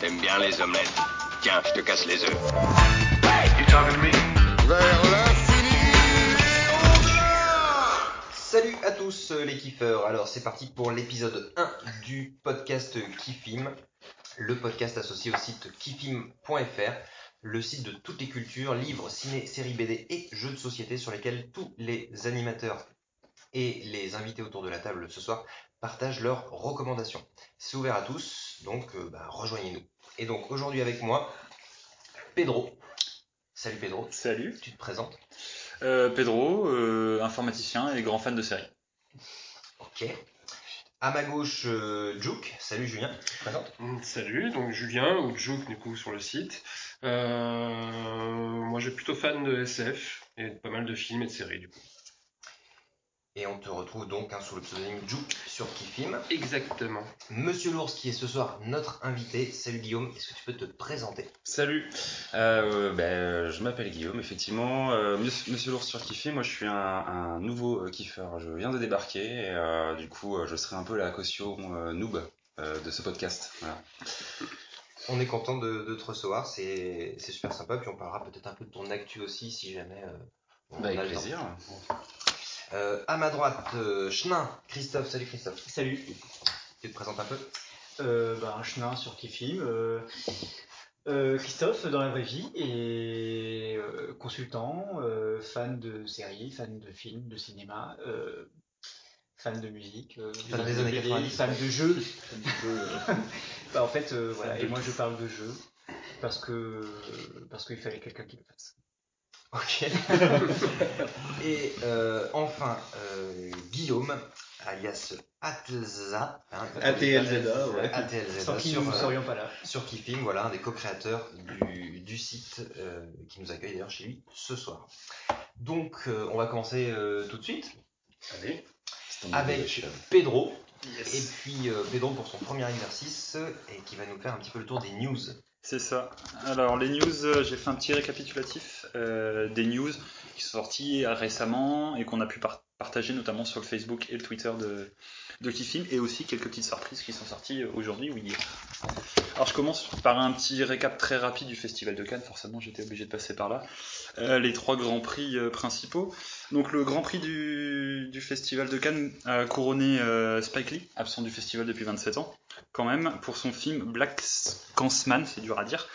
T'aimes bien les omelettes. Tiens, je te casse les œufs. Vers l'infini et au-delà Salut à tous euh, les kiffeurs. Alors c'est parti pour l'épisode 1 du podcast Kiffim, le podcast associé au site kiffim.fr, le site de toutes les cultures, livres, ciné, séries BD et jeux de société sur lesquels tous les animateurs et les invités autour de la table ce soir partagent leurs recommandations. C'est ouvert à tous, donc euh, bah, rejoignez-nous. Et donc aujourd'hui avec moi, Pedro. Salut Pedro, Salut. tu te présentes Euh, Pedro, euh, informaticien et grand fan de séries. Ok. À ma gauche, euh, Juke. Salut Julien, tu te présentes Mm, Salut, donc Julien, ou Joke du coup sur le site. Euh, moi je suis plutôt fan de SF et de pas mal de films et de séries du coup. Et on te retrouve donc hein, sous le pseudonyme Juke sur Kifim. Exactement. Monsieur Lours qui est ce soir notre invité. Salut Guillaume, est-ce que tu peux te présenter? Salut, euh, ben, je m'appelle Guillaume, effectivement. Euh, Monsieur, l'ours sur Kiffé, moi je suis un, un nouveau euh, kiffeur. Je viens de débarquer et euh, du coup euh, je serai un peu la caution euh, noob euh, de ce podcast. Voilà. On est content de, de te recevoir, c'est super sympa. Puis on parlera peut-être un peu de ton actu aussi si jamais euh, on Bah, a avec le temps. plaisir. Euh, à ma droite, euh, Chenin, Christophe. Salut Christophe. Salut, Tu te présentes un peu euh, bah, un chenin sur Kifim, euh, euh, Christophe dans la vraie vie et euh, consultant, euh, fan de séries, fan de films, de cinéma, euh, fan de musique, euh, Fan des années BD, 90. fan de jeux. Bah, en fait, euh, voilà, et moi je parle de jeux parce que parce qu'il fallait quelqu'un qui le fasse. Ok. Et euh, enfin, euh, Guillaume, alias Atlza. hein, ATLZA, ouais. ATLZA, Sans qui sur, nous ne euh, serions pas là. sur Kifim, voilà, un des co-créateurs du, du site euh, qui nous accueille d'ailleurs chez lui ce soir. Donc, euh, on va commencer euh, tout de suite Allez. avec Pedro. Et puis euh, Pedro pour son premier exercice et qui va nous faire un petit peu le tour des news. C'est ça. Alors, les news, euh, j'ai fait un petit récapitulatif euh, des news qui sont sorties récemment et qu'on a pu par- partager notamment sur le Facebook et le Twitter de, de Kifim et aussi quelques petites surprises qui sont sorties aujourd'hui ou hier. Alors, je commence par un petit récap très rapide du Festival de Cannes. Forcément, j'étais obligé de passer par là. Euh, les trois grands prix euh, principaux. Donc, le grand prix du, Festival de Cannes a couronné euh, Spike Lee, absent du festival depuis 27 ans quand même pour son film Black Klansman, c'est dur à dire.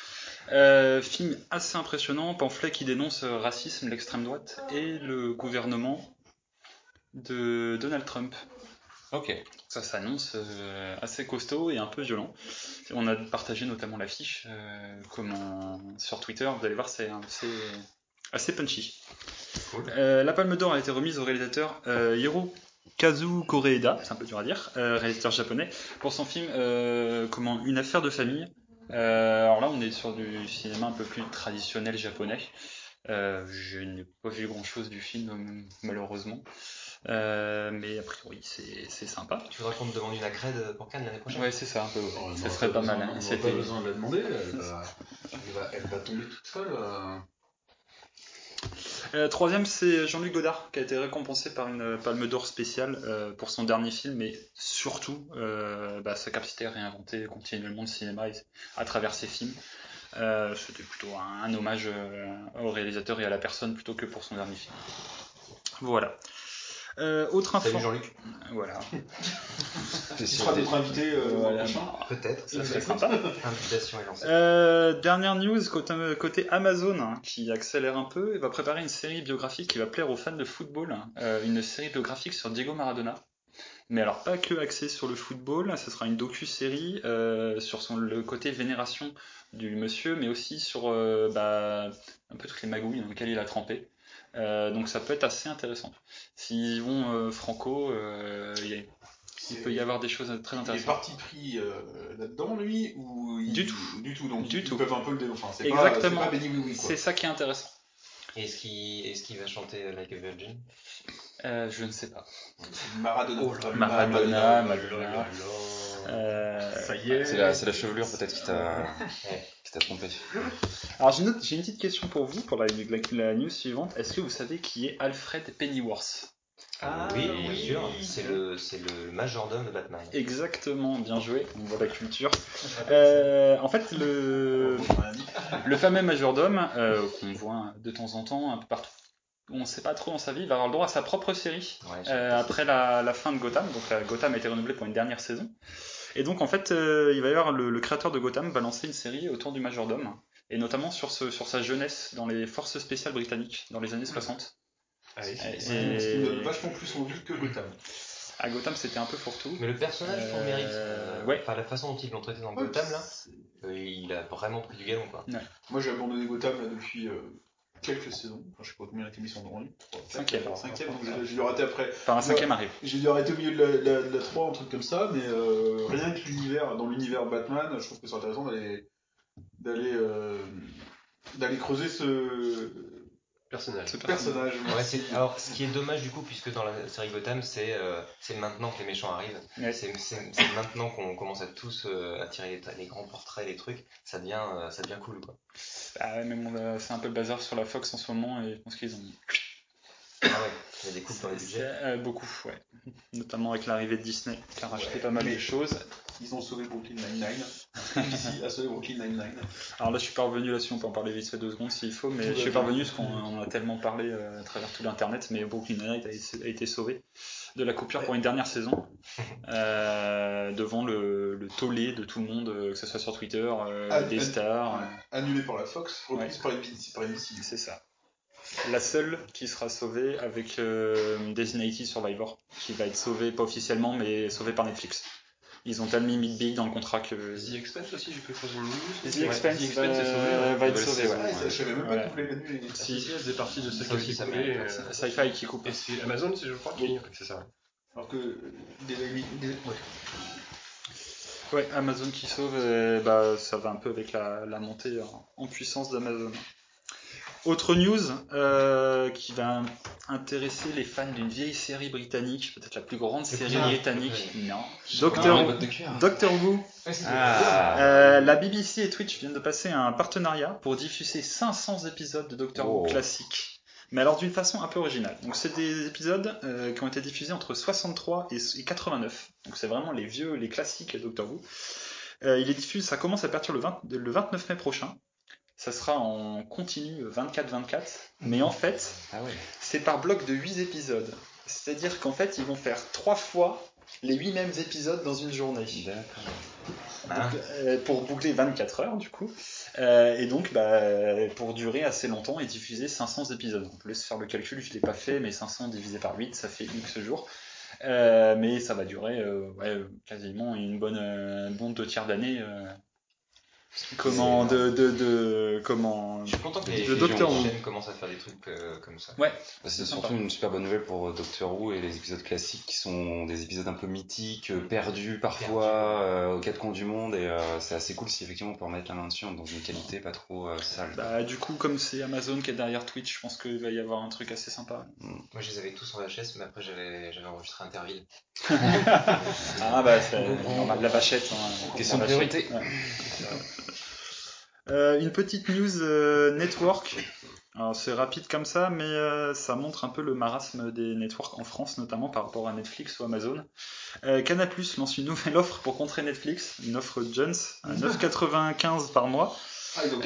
Euh, film assez impressionnant, pamphlet qui dénonce le racisme, l'extrême droite et le gouvernement de Donald Trump. Ok. Ça s'annonce euh, assez costaud et un peu violent. On a partagé notamment l'affiche euh, comment- sur Twitter, vous allez voir, c'est assez punchy. Euh, la Palme d'Or a été remise au réalisateur Hiro Kazu Koreeda, c'est un peu dur à dire, réalisateur japonais, pour son film comment Une affaire de famille. Alors là, on est sur du cinéma un peu plus traditionnel japonais. Je n'ai pas vu grand chose du film, malheureusement. Euh, mais a priori, c'est c'est sympa. Tu voudrais qu'on te demande une accrède pour Cannes l'année prochaine? Ouais, c'est ça, un peu. Oh, on ça serait pas mal. hein. On pas besoin de la demander, elle va, elle va, elle va tomber toute seule. euh. Euh, troisième, c'est Jean-Luc Godard, qui a été récompensé par une Palme d'Or spéciale euh, pour son dernier film, mais surtout euh, bah, sa capacité à réinventer continuellement le cinéma et- à travers ses films. Euh, C'était plutôt un, un hommage euh, au réalisateur et à la personne plutôt que pour son dernier film. Voilà. Euh, autre info. Salut Jean-Luc. Voilà, Tu seras peut-être invité euh, à la fin. Peut-être. ça serait sympa. Invitation est lancée. Euh, dernière news côté, côté Amazon hein, qui accélère un peu, il va préparer une série biographique qui va plaire aux fans de football, euh, une série biographique sur Diego Maradona. Mais alors pas que axée sur le football, ce sera une docu-série euh, sur son, le côté vénération du monsieur, mais aussi sur euh, bah, un peu toutes les magouilles dans lesquelles il a trempé. Euh, donc ça peut être assez intéressant. S'ils vont euh, franco, euh, il y a- il peut y avoir des choses très Il est intéressantes. parti pris euh, là-dedans, lui ou il- Du tout. Du tout, donc Du ils tout. peuvent un peu le dénoncer. Enfin, Exactement. Pas, c'est Benny Oui ça qui est intéressant. Est-ce qu'il est qu'il va chanter Like a Virgin? Euh, je ne sais pas. Maradona. Oh là, Maradona, Maradona. Euh, Ça y est. C'est la, c'est la chevelure peut-être qui t'a qui t'a trompé. Alors j'ai une, autre- j'ai une petite question pour vous, pour la, la- la news suivante. Est-ce que vous savez qui est Alfred Pennyworth? Ah, oui, oui. bien sûr. C'est le, c'est le majordome de Batman. Exactement, bien joué, on voit la culture. Euh, en fait, le, le fameux majordome, euh, qu'on voit de temps en temps un peu partout, on ne sait pas trop dans sa vie, il va avoir le droit à sa propre série Ouais, euh, après la, la fin de Gotham. Donc la Gotham a été renouvelée pour une dernière saison. Et donc en fait, euh, il va y avoir le, le créateur de Gotham va lancer une série autour du majordome, et notamment sur, ce, sur sa jeunesse dans les forces spéciales britanniques dans les années 60. Ah oui. Et- Ce qui me donne vachement plus envie que Gotham. à Gotham, c'était un peu fourre-tout. Mais le personnage, Euh, mérite. euh, ouais. Enfin, la façon dont ils l'ont traité dans Gotham, là, euh, il a vraiment pris du galon, quoi. Moi j'ai abandonné Gotham là, depuis euh, quelques saisons. Enfin, je sais pas combien l'émission de rendu. Cinquième. Cinquième, donc j'ai- j'ai dû arrêter après. Enfin, un cinquième arrive. J'ai dû arrêter au milieu de la, la, de la 3, un truc comme ça, mais euh, rien que l'univers, dans l'univers Batman, je trouve que c'est intéressant d'aller d'aller euh, d'aller creuser ce Personnage. Ce personnage. Ouais, alors, ce qui est dommage du coup, puisque dans la série Gotham, c'est euh, c'est maintenant que les méchants arrivent. Ouais. C'est maintenant qu'on commence à tous euh, à tirer les, grands portraits, les trucs. Ça devient, euh, ça devient cool, quoi. Ah ouais, mais bon, là, c'est un peu le bazar sur la Fox en ce moment et je pense qu'ils ont Ah ouais, il y a des coupes dans les budgets. Euh, beaucoup, ouais. Notamment avec l'arrivée de Disney qui a racheté pas mal Mais- de choses. Ils ont sauvé Brooklyn Nine-Nine. A sauvé Brooklyn Nine-Nine. Alors là, je suis pas revenu là-dessus, on peut en parler vite fait deux secondes s'il faut, mais Tout je suis pas revenu parce qu'on on a tellement parlé euh, à travers tout l'internet, mais Brooklyn Nine-Nine a, été- a été sauvé de la coupure pour une dernière saison euh, devant le, le tollé de tout le monde, que ce soit sur Twitter, euh, des stars. Annulé par la Fox, reprise Ouais. par NBC. Par NBC. C'est ça. La seule qui sera sauvée avec euh, Designated Survivor, qui va être sauvée, pas officiellement, mais sauvée par Netflix. Ils ont tellement mis big dans le contrat que The Expense aussi, j'ai pu faire une news. The Expense, The Expense va, est sauvé. ouais. va être sauvé. ouais. Je savais même pas qu'ils voulaient l'annuler. Si, faisait partie de ceux Ça qui coupés, mérite. euh, Sci-Fi qui coupe. Et c'est Amazon, c'est je crois qui. C'est ça. Alors que euh, des, des, ouais. Ouais, Amazon qui sauve, euh, bah, ça va un peu avec la, la montée en, en puissance d'Amazon. Autre news euh, qui va intéresser les fans d'une vieille série britannique, peut-être la plus grande série Ah, britannique. Non. Doctor. Doctor Who. Ah. Euh, la BBC et Twitch viennent de passer un partenariat pour diffuser 500 épisodes de Doctor Who Oh. classique. Mais alors d'une façon un peu originale. Donc c'est des épisodes euh, qui ont été diffusés entre 63 et, et 89. Donc c'est vraiment les vieux, les classiques Doctor Who. Euh, il est diffusé, ça commence à partir le, 20 le 29 mai prochain. Ça sera en continu 24-24. Mais en fait, Ah ouais. c'est par bloc de 8 épisodes. C'est-à-dire qu'en fait, ils vont faire trois fois les 8 mêmes épisodes dans une journée. Ah. Donc, euh, pour boucler 24 heures du coup. Euh, et donc bah, pour durer assez longtemps et diffuser 500 épisodes. On peut laisser faire le calcul, je l'ai pas fait, mais 500 divisé par 8, ça fait X jours. Euh, mais ça va durer euh, ouais, quasiment une bonne, bon deux tiers d'année. Euh, comment de, de, de comment Je suis content que les, Le Docteur Who. commencent à faire des trucs euh, comme ça. ouais Bah, C'est sympa. surtout une super bonne nouvelle pour euh, Doctor Who et les épisodes classiques qui sont des épisodes un peu mythiques, euh, perdus parfois, euh, aux quatre coins du monde et euh, c'est assez cool si effectivement on peut remettre la main dessus dans une qualité pas trop euh, sale. bah, du coup comme c'est Amazon qui est derrière Twitch, je pense qu'il va y avoir un truc assez sympa. Moi, je les avais tous en VHS, mais après, j'avais j'avais enregistré Interville. Ah bah c'est normal, la vachette. hein. Question de priorité. Ouais. Euh, une petite news euh, network. Alors c'est rapide comme ça, mais euh, ça montre un peu le marasme des networks en France, notamment par rapport à Netflix ou Amazon. Canal+ lance une nouvelle offre pour contrer Netflix, une offre Jones à 9,95 par mois,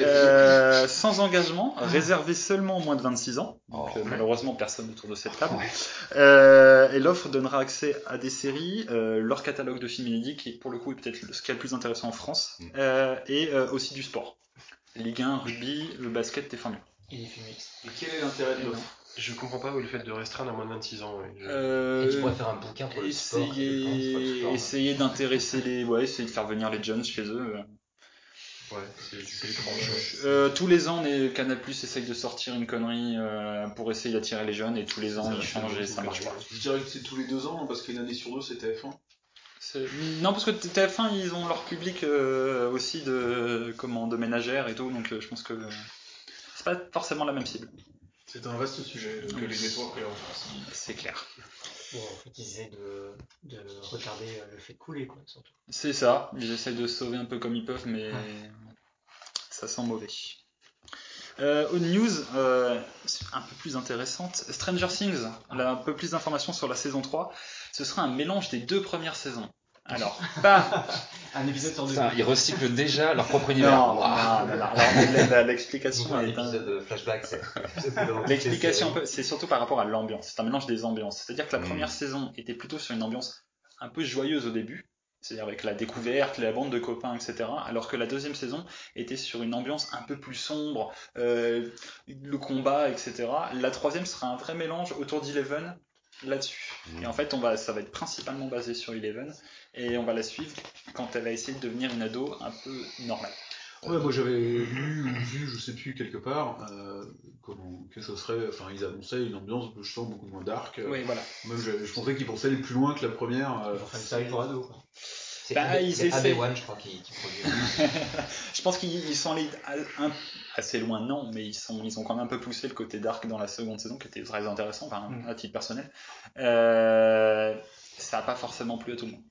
euh, sans engagement, réservée seulement aux moins de 26 ans. Donc Oh. euh, malheureusement personne autour de cette table. Euh, et l'offre donnera accès à des séries, euh, leur catalogue de films inédits, qui pour le coup est peut-être le- ce qui est le plus intéressant en France, Mm. euh, et euh, aussi du sport. Ligue 1, rugby, le basket et Formule. Il est fumé. Et quel est l'intérêt de l'offre? Je comprends pas le fait de restreindre à moins de 26 ans. ouais. Je- Euh, Et tu pourrais faire un bouquin pour le et essayer, sport. essayer d'intéresser les, ouais, essayer de faire venir les jeunes chez eux. Ouais, c'est c'est étrange. Euh, tous les ans, les Canal Plus essaye de sortir une connerie euh, pour essayer d'attirer les jeunes, et tous les ans Ça ils changent et ça marche pas. Je dirais que c'est tous les deux ans, parce qu'une année sur deux, c'est TF1. C'est- Non, parce que TF1, ils ont leur public euh, aussi de, comment, de ménagères et tout, donc euh, je pense que c'est pas forcément la même cible. C'est un vaste sujet que les networks en France. C'est clair. Bon, en fait, ils essaient de, de retarder euh, le fait de couler, quoi, surtout. C'est ça, ils essayent de sauver un peu comme ils peuvent, mais ça sent mauvais. Euh, news, euh, un peu plus intéressante. Stranger Things, là, un peu plus d'informations sur la saison 3. Ce sera un mélange des deux premières saisons. Alors, pas. Un épisode sur deux. Putain, ils recyclent déjà leur propre univers. Non, Waouh. non, non, non. Alors, la- la- l'explication un est un- épisode de flashback, c'est. L'explication, c'est surtout par rapport à l'ambiance. C'est un mélange des ambiances. C'est-à-dire que la Mm. première saison était plutôt sur une ambiance un peu joyeuse au début, c'est-à-dire avec la découverte, la bande de copains, etc. Alors que la deuxième saison était sur une ambiance un peu plus sombre, euh, le combat, etc. La troisième sera un vrai mélange autour d'Eleven là-dessus. Et en fait, on va, ça va être principalement basé sur Eleven et on va la suivre quand elle va essayer de devenir une ado un peu normale. Ouais, moi j'avais lu ou vu, je sais plus, quelque part, euh, comment, que ce serait. Enfin, ils annonçaient une ambiance, je sens, beaucoup moins dark. euh, Oui, voilà. Même je, je pensais qu'ils pensaient aller plus loin que la première. euh, Enfin, une série pour ados. quoi. C'est Bah, AB ils c'est essaient. AB1, je crois, qui, qui produit. Je pense qu'ils ils sont allés un- assez loin, non, mais ils, sont, ils ont quand même un peu poussé le côté dark dans la seconde saison, qui était très intéressant, enfin, Mm. à titre personnel. Euh, ça n'a pas forcément plu à tout le monde.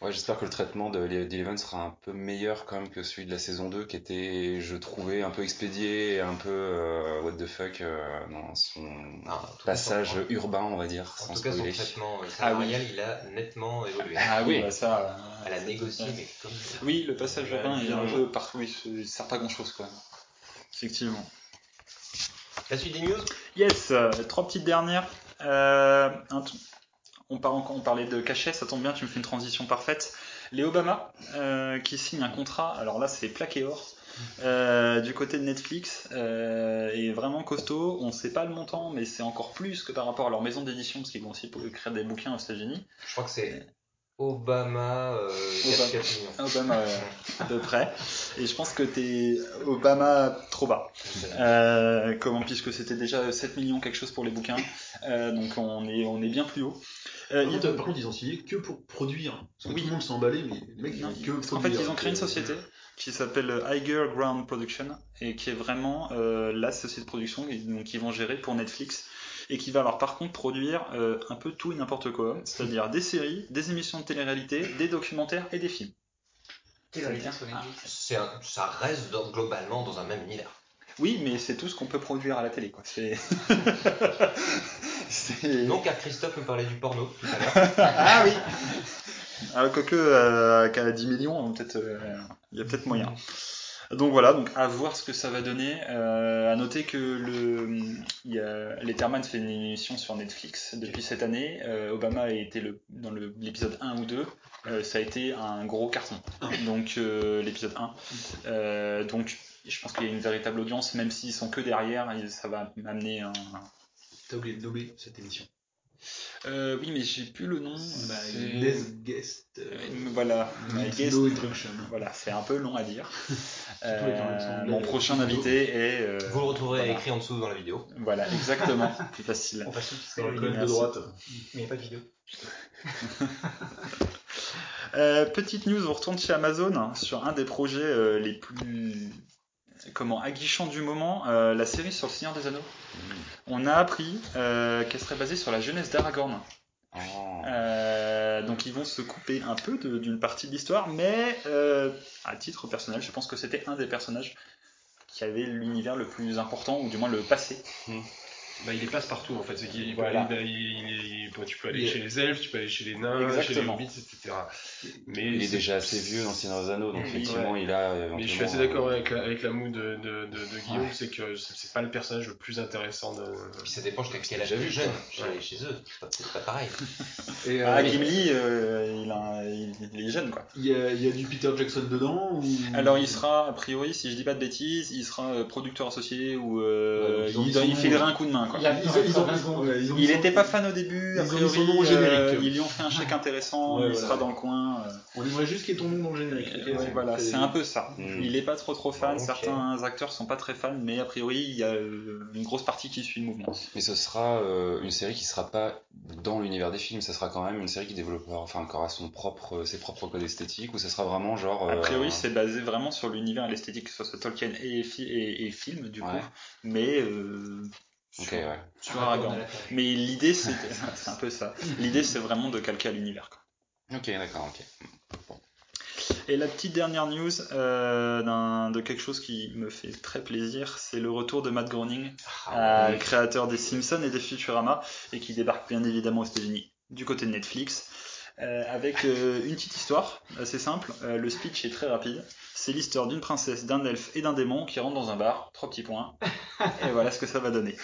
Ouais, j'espère que le traitement de l'E- d'Eleven sera un peu meilleur quand même que celui de la saison 2 qui était, je trouvais, un peu expédié et un peu euh, what the fuck euh, dans son Ah, cas, passage son- urbain, on va dire, En sans tout cas, son traitement euh, Ah oui. salarial, il a nettement évolué. Ah oui. bah ça. Elle a négocié, Ouais. mais comme. Oui, le passage urbain est un peu par. Oui, ça sert pas grand chose, quoi. Effectivement. La suite des news? Yes, trois petites dernières. Euh, un on, par- on parlait de cachet, ça tombe bien, tu me fais une transition parfaite. Les Obama euh, qui signent un contrat, alors là c'est plaqué or, euh, du côté de Netflix, euh, et vraiment costaud. On sait pas le montant, mais c'est encore plus que par rapport à leur maison d'édition, parce qu'ils vont aussi écrire des bouquins aux États-Unis. Je crois que c'est Obama, euh, Obama. 4, 4 millions. Obama euh, à peu près. Et je pense que t'es Obama trop bas. Euh, comment puisque c'était déjà 7 millions quelque chose pour les bouquins. Euh, donc on est on est bien plus haut. Euh, Par il- contre, par contre, ils ont signé que pour produire. Parce que Oui. tout le monde s'est emballé, mais les mecs, ils Non, ont que produire. fait, ils ont créé une société qui s'appelle Higher Ground Production et qui est vraiment euh, la société de production donc, qui vont gérer pour Netflix et qui va alors par contre produire euh, un peu tout et n'importe quoi, c'est-à-dire des séries, des émissions de télé-réalité, des documentaires et des films. Télé-réalité un- ça reste dans- globalement dans un même univers. Oui, mais c'est tout ce qu'on peut produire à la télé, quoi. C'est. c'est- Donc, à Christophe nous parlait du porno tout à l'heure. ah oui. Alors quoique euh, qu'à 10 millions, euh, il y a peut-être moyen. Donc voilà, donc à voir ce que ça va donner. Euh, à noter que le, il y a, Letterman fait une émission sur Netflix depuis cette année. Euh, Obama a été le, dans le- l'épisode 1 ou 2. Euh, ça a été un gros carton. Donc euh, l'épisode 1. Euh, donc je pense qu'il y a une véritable audience, même s'ils sont que derrière, ça va amener un. T'as oublié de nommer cette émission. Euh, oui, mais j'ai plus le nom. My C'est- Next Guest. euh, Voilà, my guest. Voilà, c'est un peu long à dire. Euh, mon prochain invité est. euh, Vous le retrouverez voilà. écrit en dessous dans la vidéo. Voilà, exactement, plus facile. On passe mais colonne de droite. il n'y a pas de vidéo. Euh, petite news, on retourne chez Amazon hein, sur un des projets euh, les plus comment aguichants du moment, euh, la série sur le Seigneur des Anneaux. On a appris euh, qu'elle serait basée sur la jeunesse d'Aragorn. Oh. Euh, donc ils vont se couper un peu d'une partie de l'histoire, mais à titre personnel, je pense que c'était un des personnages qui avait l'univers le plus important, ou du moins le passé. Bah, il est passe partout en fait. C'est qu'il- Voilà. il- il- il- tu peux aller Il chez les elfes, tu peux aller chez les nains, chez les hobbits, etc. Mais Il est c'est- déjà assez vieux dans Seigneur des Anneaux, donc Oui, effectivement, il a. euh, Mais je suis assez d'accord euh, avec, la- avec l'amour de, de, de, de Guillaume, Ouais. c'est que c'est c'est pas le personnage le plus intéressant de. Puis ça dépend jusqu'à quel âge vu, jeune quoi. chez, chez eux. C'est pas, c'est pas pareil. Et, Ah, euh, Gimli, euh, il, a- il- il est jeune quoi. il y, a, il y a du Peter Jackson dedans ou... Alors il sera, a priori, si je dis pas de bêtises, il sera euh, producteur associé ou euh, Ouais, il, il filerait ouais. un coup de main quoi. Il a- Ils ont, ils ont, 20 secondes. ouais, ils ont mis Il son- était pas fan au début, a priori, son nom au euh, générique. ils lui ont fait un chèque intéressant, Ouais, il voilà. sera dans le coin. euh, On aimerait juste qu'il y ait ton nom dans le générique. et ouais, voilà, c'est un peu ça. Mm. Il est pas trop trop fan, certains acteurs sont pas très fans, mais a priori il y a euh, une grosse partie qui suit le mouvement. Mais ce sera euh, une série qui sera pas dans l'univers des films, ça sera quand même une série qui développera, enfin, qui aura son propre, ses propres codes esthétiques, ou ça sera vraiment genre. A euh, priori c'est basé vraiment sur l'univers et l'esthétique, que ce soit Tolkien et, et, et film du coup, mais sur, ouais. sur Aragorn. Mais l'idée, c'est un peu ça. L'idée, c'est vraiment de calquer à l'univers. Ok, d'accord, ok. Et la petite dernière news euh, de quelque chose qui me fait très plaisir, c'est le retour de Matt Groening, Ah, euh, créateur des Simpsons et des Futurama, et qui débarque bien évidemment aux États-Unis du côté de Netflix, euh, avec euh, une petite histoire assez simple. Euh, le speech est très rapide. C'est l'histoire d'une princesse, d'un elfe et d'un démon qui rentrent dans un bar, trois petits points, et voilà ce que ça va donner.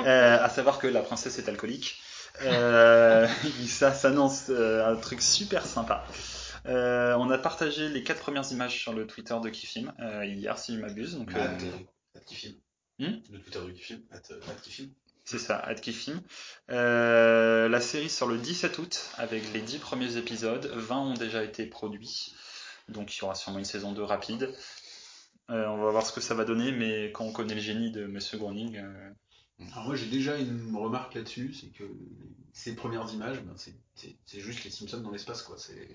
Euh, à savoir que la princesse est alcoolique. Euh, ça s'annonce euh, un truc super sympa. Euh, on a partagé les quatre premières images sur le Twitter de Kifim euh, hier, si je m'abuse. Donc, euh, At, at Kifim. Hmm Le Twitter de Kifim. At, at Kifim. C'est ça, at Kifim. Euh, la série sort le 17 août avec les 10 premiers épisodes. 20 ont déjà été produits. Donc il y aura sûrement une saison 2 rapide. Euh, on va voir ce que ça va donner, mais quand on connaît le génie de Monsieur Groening, euh, Alors moi j'ai déjà une remarque là-dessus, c'est que ces premières images, ben, c'est- juste les Simpsons dans l'espace quoi. C'est.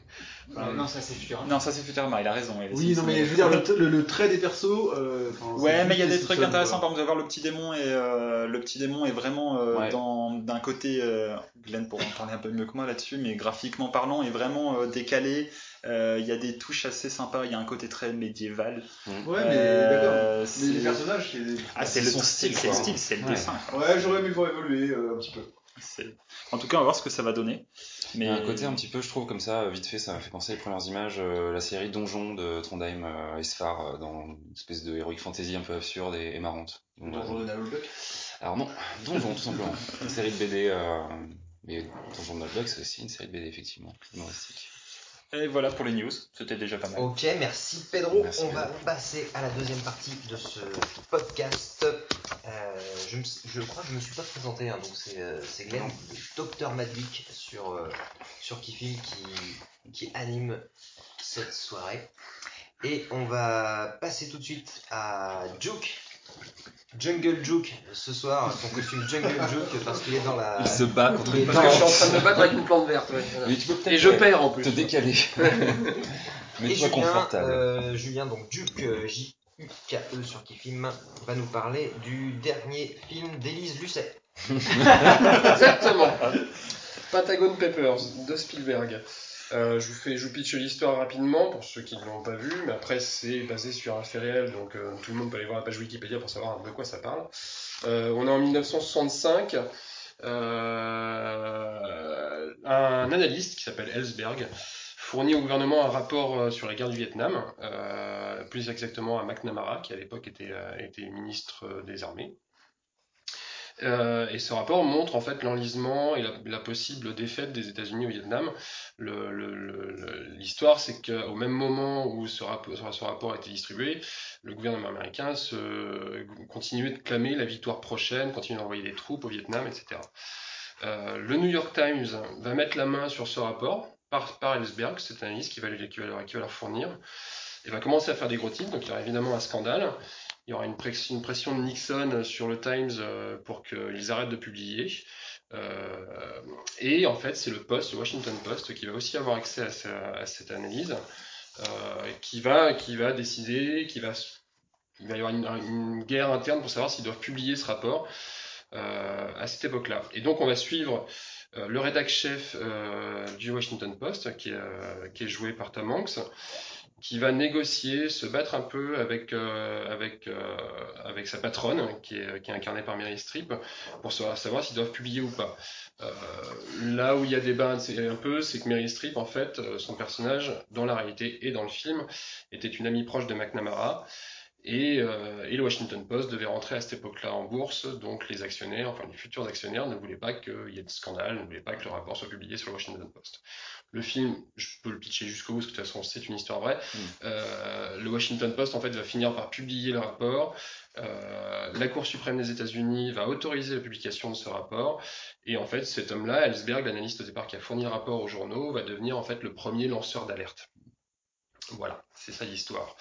Euh, non, ça c'est Futurama. Non, ça c'est Futurama, il a raison. Oui, non Simpsons, mais je veux dire le, le- le trait des persos. euh, Ouais, mais il y a des trucs intéressants. quoi. Par exemple, de voir le petit démon et euh, le petit démon est vraiment euh, Ouais. dans d'un côté. euh, Glenn pourra en parler un peu mieux que moi là-dessus, mais graphiquement parlant, est vraiment euh, décalé. Euh, Il y a des touches assez sympas. Il y a un côté très médiéval. Ouais, mais Euh, d'accord. Mais les personnages, c'est. Ah, c'est son style, c'est le style, c'est le Ouais. dessin. quoi. Ouais, j'aurais aimé voir évoluer euh, un petit peu. En tout cas, on va voir ce que ça va donner. Mais Il y a un côté un petit peu, je trouve, comme ça, vite fait, ça m'a fait penser les premières images, euh, la série Donjon de Trondheim euh, Esfar, euh, dans une espèce de heroic fantasy un peu absurde et, et marrante. Donc, Donjon de Donald Duck. alors non, Donjon tout simplement. Une série de BD, euh, mais Donjon de Notebook, c'est aussi une série de BD, effectivement, humoristique. Et voilà pour les news. C'était déjà pas mal. Ok, merci Pedro. Merci, On va passer à la deuxième partie de ce podcast. Euh, je, me- je crois que je me suis pas présenté, hein, donc c'est euh, c'est Glenn, le docteur sur, euh, sur Kifim qui, qui anime cette soirée. Et on va passer tout de suite à Juke. Jungle Juke ce soir, son costume Jungle Juke parce qu'il est dans la. Il se bat contre dans- Parce que je suis en train de me battre avec une plante verte. ouais, voilà. Mais tu peux peut-être Et je perds en plus. te décaler. Et Mets-toi Julien, confortable. euh, Julien, donc Duke, euh, J-U-K-E sur Kifim, va nous parler du dernier film d'Élise Lucet. Exactement. Pentagon Papers de Spielberg. Euh, je vous fais, je vous pitch l'histoire rapidement pour ceux qui ne l'ont pas vu, mais après c'est basé sur un fait réel, donc euh, tout le monde peut aller voir la page Wikipédia pour savoir de quoi ça parle. Euh, on est en 1965. Euh, un analyste qui s'appelle Ellsberg fournit au gouvernement un rapport euh, sur la guerre du Vietnam, euh, plus exactement à McNamara, qui à l'époque était, était ministre des armées. Euh, et ce rapport montre en fait l'enlisement et la, possible défaite des États-Unis au Vietnam. L'histoire, c'est qu'au même moment où ce rapport, a été distribué, le gouvernement américain continuait de clamer la victoire prochaine, continuait d'envoyer des troupes au Vietnam, etc. Euh, le New York Times va mettre la main sur ce rapport par, par Ellsberg, cet analyste qui va, qui, va qui va leur fournir, et va commencer à faire des gros titres. Donc il y aura évidemment un scandale. Il y aura une pression, de Nixon sur le Times euh, pour qu'ils arrêtent de publier. Euh, et en fait, c'est le Post, le Washington Post, qui va aussi avoir accès à, ce- à cette analyse, euh, qui, va, décider, qui va, il va y avoir une, guerre interne pour savoir s'ils doivent publier ce rapport euh, à cette époque-là. Et donc, on va suivre euh, le rédac chef euh, du Washington Post, qui est, euh, qui est joué par Tom Hanks, qui va négocier, se battre un peu avec, euh, avec, euh, avec sa patronne, qui est, qui est incarnée par Mary Streep, pour savoir, s'ils doivent publier ou pas. Euh, là où il y a débat un peu, c'est que Mary Streep, en fait, euh, son personnage, dans la réalité et dans le film, était une amie proche de McNamara. Et, euh, et le Washington Post devait rentrer à cette époque-là en bourse, donc les actionnaires, enfin les futurs actionnaires, ne voulaient pas qu'il y ait de scandale, ne voulaient pas que le rapport soit publié sur le Washington Post. Le film, je peux le pitcher jusqu'au bout, parce que de toute façon c'est une histoire vraie. Euh, le Washington Post en fait va finir par publier le rapport. Euh, la Cour suprême des États-Unis va autoriser la publication de ce rapport. Et en fait, cet homme-là, Ellsberg, l'analyste au départ qui a fourni le rapport aux journaux, va devenir en fait le premier lanceur d'alerte. Voilà, c'est ça l'histoire.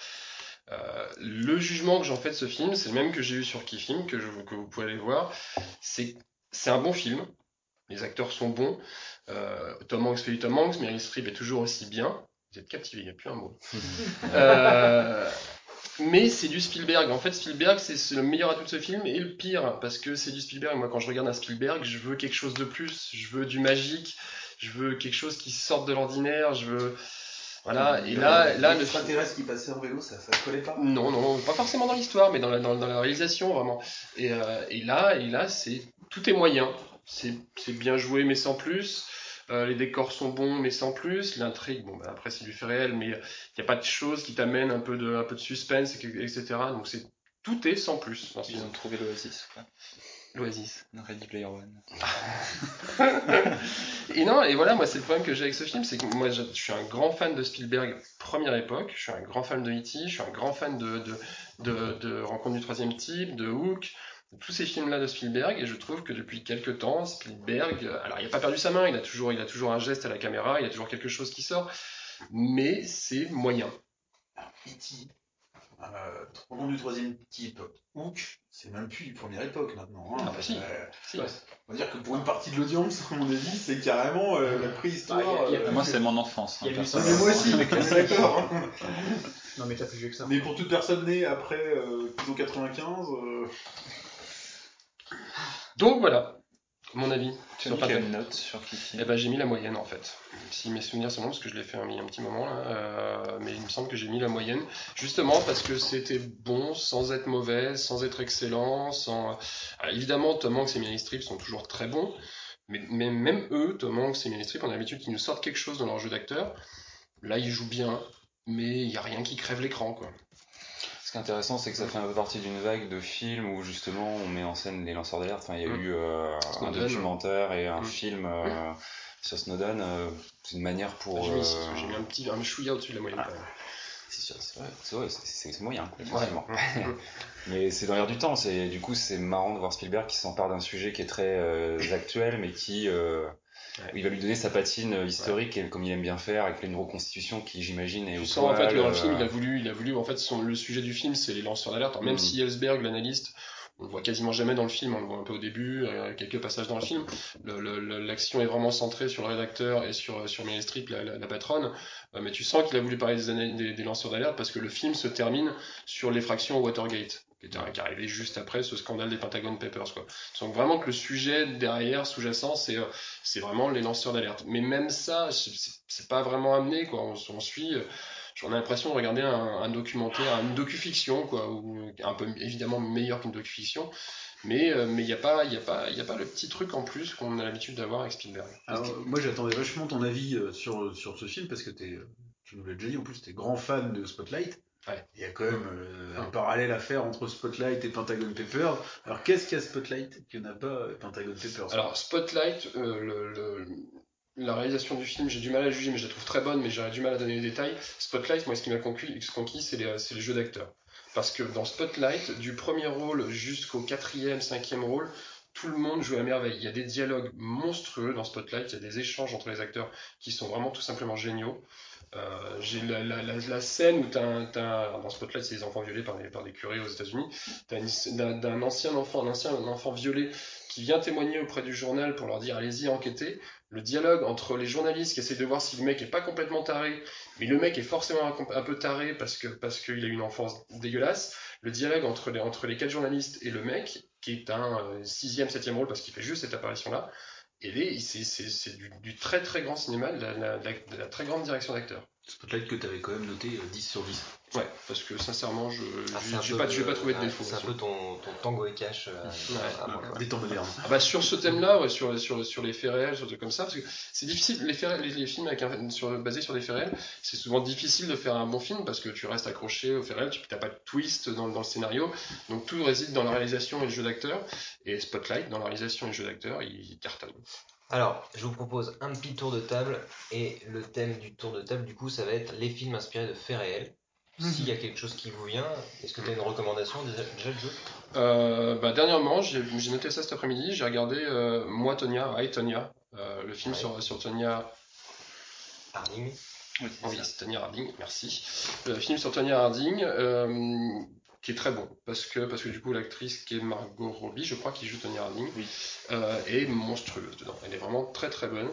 Euh, le jugement que j'en fais de ce film, c'est le même que j'ai eu sur Kifim, que, je, que vous pouvez aller voir. C'est c'est un bon film. Les acteurs sont bons. Euh, Tom Hanks fait du Tom Hanks, Meryl Streep est toujours aussi bien. Vous êtes captivés, il n'y a plus un mot. Euh, mais c'est du Spielberg. En fait, Spielberg, c'est c'est le meilleur atout de ce film et le pire, parce que c'est du Spielberg. Moi, quand je regarde un Spielberg, je veux quelque chose de plus. Je veux du magique. Je veux quelque chose qui sorte de l'ordinaire. Je veux. Voilà, et là, là le extraterrestre qui passait en vélo, ça, ça collait pas. Non, non, pas forcément dans l'histoire, mais dans la, dans, dans la réalisation, vraiment. Et, euh, et là, et là c'est tout est moyen. C'est bien joué, mais sans plus. Euh, les décors sont bons, mais sans plus. L'intrigue, bon, bah, après, c'est du fait réel, mais il n'y a pas de choses qui t'amènent un peu de, un peu de suspense, etc. Donc, c'est tout est sans plus dans ce Ils film. ont trouvé l'Oasis. L'Oasis. Ready Player One. Et non, et voilà, moi, c'est le problème que j'ai avec ce film, c'est que moi, je, je suis un grand fan de Spielberg première époque, je suis un grand fan de E.T., je suis un grand fan de, de, de, de Rencontre du troisième type, de Hook, de tous ces films-là de Spielberg, et je trouve que depuis quelques temps, Spielberg, alors il n'a pas perdu sa main, il a toujours, il a toujours un geste à la caméra, il a toujours quelque chose qui sort, mais c'est moyen. E.T. Euh, Rencontre du troisième type, Hook, c'est même plus du première époque maintenant. hein. Ah bah si. Euh, Si. ouais, on va dire que pour une partie de l'audience, à mon avis, c'est carrément euh, la préhistoire. Ah, il y a- il y a- euh, Moi, c'est mon enfance. A hein, mais moi aussi, mais d'accord. Non, mais t'as plus vieux que ça. Mais pour toute personne née après euh, plutôt 95, euh, Donc voilà, mon avis. Tu sur quelle note sur Kiki Eh ben, j'ai mis la moyenne en fait. Si mes souvenirs sont bons, parce que je l'ai fait un, un petit moment là, euh, mais il me semble que j'ai mis la moyenne, justement parce que c'était bon sans être mauvais, sans être excellent, sans. Alors, évidemment, Tom Hanks et Meryl Streep sont toujours très bons, mais, mais même eux, Tom Hanks et Meryl Streep, on a l'habitude qu'ils nous sortent quelque chose dans leur jeu d'acteur. Là, ils jouent bien, mais il y a rien qui crève l'écran quoi. Qui est intéressant, c'est que ça fait un peu partie d'une vague de films où justement on met en scène les lanceurs d'alerte. Enfin, il y a Mm. eu euh, un documentaire et un Mm. film euh, sur Snowden. euh, c'est une manière pour. J'ai mis, euh, j'ai mis un petit un chouïa au-dessus de la moyenne même. C'est sûr, c'est vrai, c'est vrai, c'est- c'est c'est moyen, Ouais. effectivement. Mais c'est dans l'air du temps. C'est du coup c'est marrant de voir Spielberg qui s'empare d'un sujet qui est très actuel, mais qui Ouais. où il va lui donner sa patine euh, historique, et comme il aime bien faire, avec une reconstitution qui j'imagine est Tu au sens en fait dans le euh, film, il a voulu, il a voulu en fait son, le sujet du film c'est les lanceurs d'alerte. Même Mm. si Ellsberg, l'analyste, on le voit quasiment jamais dans le film, on le voit un peu au début, euh, quelques passages dans le film. L'action est vraiment centrée sur le rédacteur et sur sur Meryl Streep, la, la- la patronne. Euh, mais tu sens qu'il a voulu parler des, des, des lanceurs d'alerte parce que le film se termine sur l'effraction Watergate, qui est arrivé juste après ce scandale des Pentagon Papers. Quoi. Tu sens vraiment que le sujet derrière, sous-jacent, c'est euh, c'est vraiment les lanceurs d'alerte. Mais même ça, c'est- pas vraiment amené, quoi. On, on suit. euh, J'en ai l'impression de regarder un, documentaire, une docu-fiction, quoi, un peu évidemment meilleur qu'une docu-fiction, mais euh, mais il n'y a pas, a a pas le petit truc en plus qu'on a l'habitude d'avoir avec Spielberg. Alors, moi j'attendais vachement ton avis sur, sur ce film parce que tu nous l'as déjà dit, en plus t'es grand fan de Spotlight. Ouais. Il y a quand même euh, un parallèle à faire entre Spotlight et Pentagon Papers. Alors qu'est-ce qu'il y a Spotlight qu'il n'y en a pas euh, Pentagon Papers Alors Spotlight, euh, le, le- la réalisation du film, j'ai du mal à juger, mais je la trouve très bonne, mais j'ai du mal à donner les détails. Spotlight, moi, ce qui m'a conquis, conquis c'est les, c'est les jeux d'acteurs. Parce que dans Spotlight, du premier rôle jusqu'au quatrième, cinquième rôle, tout le monde joue à merveille. Il y a des dialogues monstrueux dans Spotlight, il y a des échanges entre les acteurs qui sont vraiment tout simplement géniaux. Euh, j'ai la, scène où un- alors dans Spotlight, c'est les enfants violés par des, par curés aux États-Unis. Scène d'un ancien enfant, un ancien enfant violé qui vient témoigner auprès du journal pour leur dire allez-y enquêtez. Le dialogue entre les journalistes qui essayent de voir si le mec est pas complètement taré, mais le mec est forcément un, peu taré parce que parce qu'il a une enfance dégueulasse. Le dialogue entre les entre les quatre journalistes et le mec qui est un euh, sixième, septième rôle parce qu'il fait juste cette apparition là. Et c'est du, très très grand cinéma, de la- de la très grande direction d'acteur. Spotlight que t'avais quand même noté euh, 10 sur 10. Ouais, parce que sincèrement, je Ah, peu pas, pas trouvé de ouais, défaut. C'est un peu ton, ton tango et cash. euh, à moi, quoi. Des temps modernes. Ah bah sur ce thème-là, ouais, sur, sur, sur les faits réels, sur des trucs comme ça, parce que c'est difficile, les, faits, réels- les, les films avec un, sur, basés sur des faits réels, c'est souvent difficile de faire un bon film parce que tu restes accroché aux faits réels, tu n'as pas de twist dans, dans le scénario, donc tout réside dans la réalisation et le jeu d'acteur, et Spotlight, dans la réalisation et le jeu d'acteur, il, il cartonne. Alors, je vous propose un petit tour de table et le thème du tour de table, du coup, ça va être les films inspirés de faits réels. S'il y a quelque chose qui vous vient, est-ce que tu as une recommandation déjà, déjà Joe? Euh, bah, dernièrement, j'ai noté ça cet après-midi, j'ai regardé euh, Moi Tonya, I Tonya, euh, le film Ouais. sur, sur Tonya Harding Oui, c'est Tonya Harding, merci. Le film sur Tonya Harding, euh, qui est très bon, parce que, parce que du coup, l'actrice qui est Margot Robbie, je crois, qui joue Tonya Harding, euh, est monstrueuse dedans. Elle est vraiment très très bonne.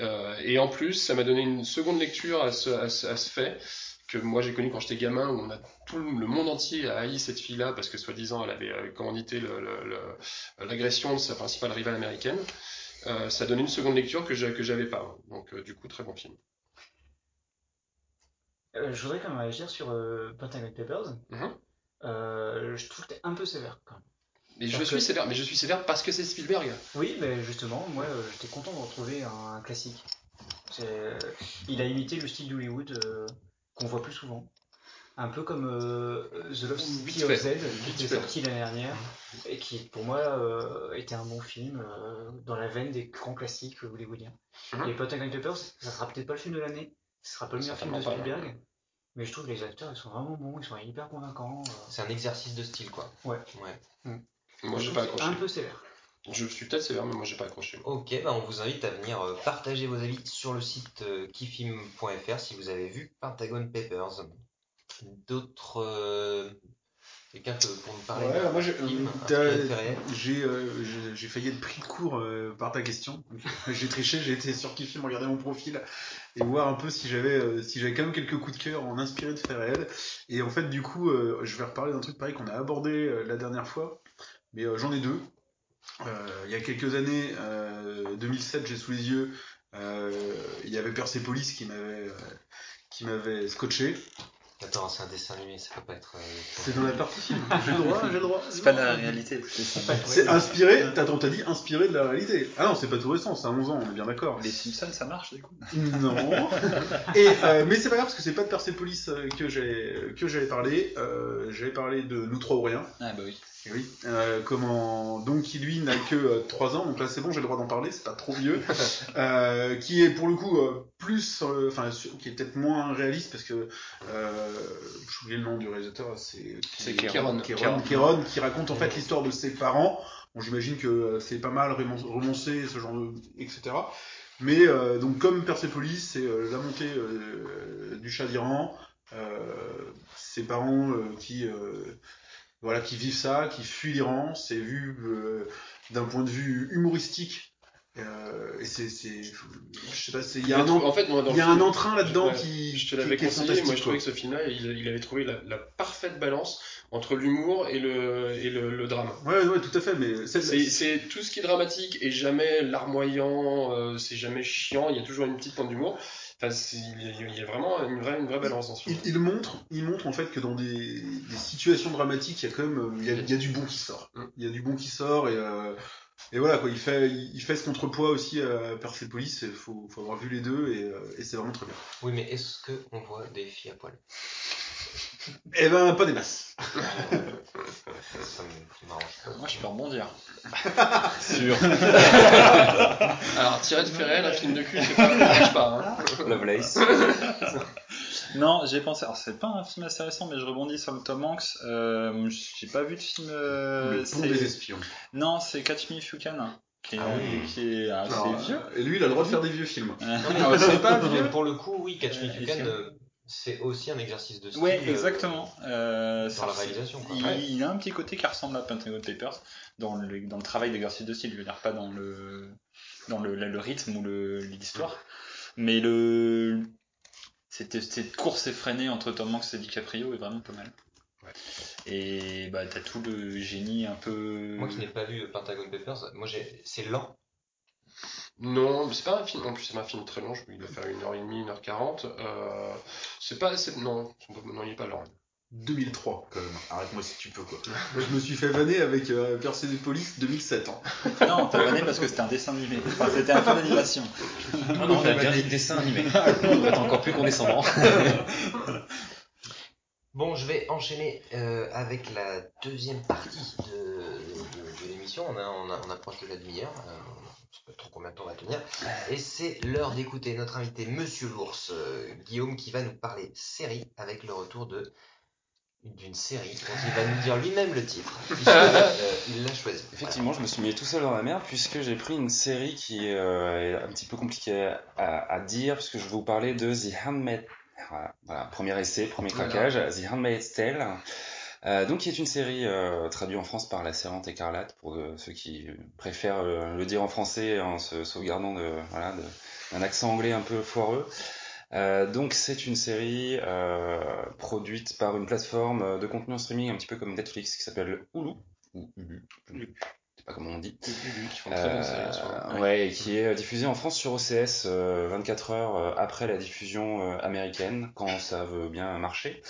Euh, et en plus, ça m'a donné une seconde lecture à ce, à ce, à ce fait que moi j'ai connu quand j'étais gamin, où on a tout le monde entier a haï cette fille-là parce que soi-disant elle avait euh, commandité le- le- le- l'agression de sa principale rivale américaine. Euh, ça a donné une seconde lecture que j'a- que j'avais pas. Donc euh, du coup, très bon film. Euh, je voudrais quand même réagir sur euh, Pentagon Papers. Mhm. Euh, je trouve que t'es un peu sévère quand même. Mais je suis que- sévère, mais je suis sévère parce que c'est Spielberg. Oui, mais justement, moi euh, j'étais content de retrouver un, un classique. Il a imité le style d'Hollywood euh, qu'on voit plus souvent. Un peu comme The Lost City of. Z qui est sorti l'année dernière et qui pour moi était un bon film dans la veine des grands classiques hollywoodiens. Mhm. Et Pentagon Papers, ça sera peut-être pas le film de l'année, ce sera pas le meilleur film de. Spielberg, mais je trouve que les acteurs ils sont vraiment bons, ils sont hyper convaincants. euh. C'est un exercice de style, quoi. Ouais. Ouais. Moi, Je j'ai trouve pas accroché. un peu sévère. Je suis peut-être sévère, mais moi, j'ai pas accroché. Ok, bah on vous invite à venir euh, partager vos avis sur le site euh, kifim.fr si vous avez vu Pentagon Papers. D'autres. Quelqu'un peut- pour nous parler Ouais, moi j'ai euh, j'ai- failli être pris de court euh, par ta question. J'ai triché, j'ai été sur Kifim regarder mon profil et voir un peu si j'avais euh, si j'avais quand même quelques coups de cœur en inspiré de faits réels. Et en fait, du coup, je vais reparler d'un truc pareil qu'on a abordé la dernière fois, mais j'en ai deux. Il y a quelques années, euh, 2007, j'ai sous les yeux, il y avait Persepolis qui m'avait qui m'avait scotché. Attends, c'est un dessin animé, ça peut pas être. euh, C'est dans la partie film. J'ai le droit, j'ai le droit. C'est pas de la réalité. c'est inspiré, t'as t'as dit inspiré de la réalité. Ah non, c'est pas tout récent, c'est à 11 ans, on est bien d'accord. Les Simpsons, ça marche du coup Non. Et, euh, mais c'est pas grave parce que c'est pas de Persepolis euh, que j'ai que j'avais parlé. Euh, j'avais parlé de Nous trois ou rien. Ah bah oui. Et oui. Euh, comment donc qui lui n'a que euh, 3 ans, donc là c'est bon, j'ai le droit d'en parler, c'est pas trop vieux. Euh, qui est pour le coup euh, plus, euh, enfin qui est peut-être moins réaliste parce que euh, j'ai oublié le nom du réalisateur, c'est Kéron. Kéron, qui raconte en fait l'histoire de ses parents. Bon, j'imagine que c'est pas mal remon- remoncé, ce genre de, etc. Mais euh, donc comme Persepolis, c'est la montée du Shah d'Iran, euh, ses parents euh, qui euh, voilà qui vivent ça, qui fuient l'Iran, c'est vu euh, d'un point de vue humoristique. Euh, et c'est, c'est, je sais pas, il y a un, en- en fait, il y a un entrain là-dedans Ouais, qui, Je te l'avais conseillé, fantastique, moi je trouvais que ce film-là, il, il avait trouvé la, la parfaite balance entre l'humour et le, et le, le drame. Ouais, ouais, tout à fait, mais c'est, C'est c'est tout ce qui est dramatique et jamais larmoyant, euh, c'est jamais chiant, il y a toujours une petite pointe d'humour. Enfin, il y, a- il y a vraiment une vraie, une vraie balance dans ce il, film. il montre, il montre en fait que dans des, des situations dramatiques, il y a quand même, euh, il y a, il y a du bon qui sort. Mm. Il y a du bon qui sort et, euh, et voilà quoi. Il fait, il, il fait ce contrepoids aussi à Persepolis. Il faut, faut avoir vu les deux et, euh, et c'est vraiment très bien. Oui, mais est-ce qu'on voit des filles à poil? Eh ben, pas des masses. Pas. Moi je peux rebondir. Sur. Alors, tiré de Ferrel, un film de cul, c'est pas, marche pas. Hein. Lovelace. Non, j'ai pensé. Alors, c'est pas un film assez récent, mais je rebondis sur le Tom Hanks. Euh, j'ai pas vu de film. euh, le pont des espions. Non, c'est Catch Me If You Can. Qui est, Ah oui. qui est assez Alors, vieux. Et lui, il a le droit de faire des vieux films. Non, mais c'est pas vieux. Pour le coup, oui, Catch Me If Euh, You Can, euh, c'est aussi un exercice de style. Ouais, euh, exactement. Euh, Dans la réalisation, quoi. Il, Ouais. il a un petit côté qui ressemble à Pentagon Papers dans le, dans le travail d'exercice de style, je veux dire, pas dans le, dans le, le rythme ou l'histoire. Mais le, cette, cette course effrénée entre Tom Hanks et DiCaprio est vraiment pas mal. Et bah, t'as tout le génie un peu. Moi qui n'ai pas vu Pentagon Papers, moi c'est lent. Non, mais c'est pas un film. En plus, c'est pas un film très long. Je il doit faire une heure et demie, une heure quarante. Euh, c'est pas, c'est, non, non, il est pas lent. 2003, quand même. Arrête-moi si tu peux, quoi. Moi, je me suis fait vanner avec euh, Persepolis 2007. Hein. Non, t'as vanné parce que c'était un dessin animé. Enfin, c'était un film d'animation. Non, non, on a bien dit dessin animé. On va être encore plus condescendant. Bon, je vais enchaîner euh, avec la deuxième partie de, On, a, on, a- on approche de la demi-heure. Euh, je sais pas trop combien de temps on va tenir. Et c'est l'heure d'écouter notre invité, Monsieur l'ours, euh, Guillaume, qui va nous parler série avec le retour de d'une série dont il va nous dire lui-même le titre. puisque, euh, il l'a choisi. Effectivement, je me suis mis tout seul dans la merde puisque j'ai pris une série qui euh, est un petit peu compliquée à, à dire puisque je vais vous parler de The Handmaid. Voilà, voilà, premier essai, premier craquage, The Handmaid's Tale. Euh, donc, qui est une série euh, traduite en France par La Servante Écarlate pour euh, ceux qui préfèrent euh, le dire en français en se sauvegardant de voilà d'un accent anglais un peu foireux. Euh, donc c'est une série euh, produite par une plateforme de contenu en streaming un petit peu comme Netflix qui s'appelle Hulu ou Hulu. sais pas comment on dit. Oui, qui font très bonne série ouais, qui est diffusé en France sur OCS euh, 24 heures après la diffusion américaine, quand ça veut bien marcher.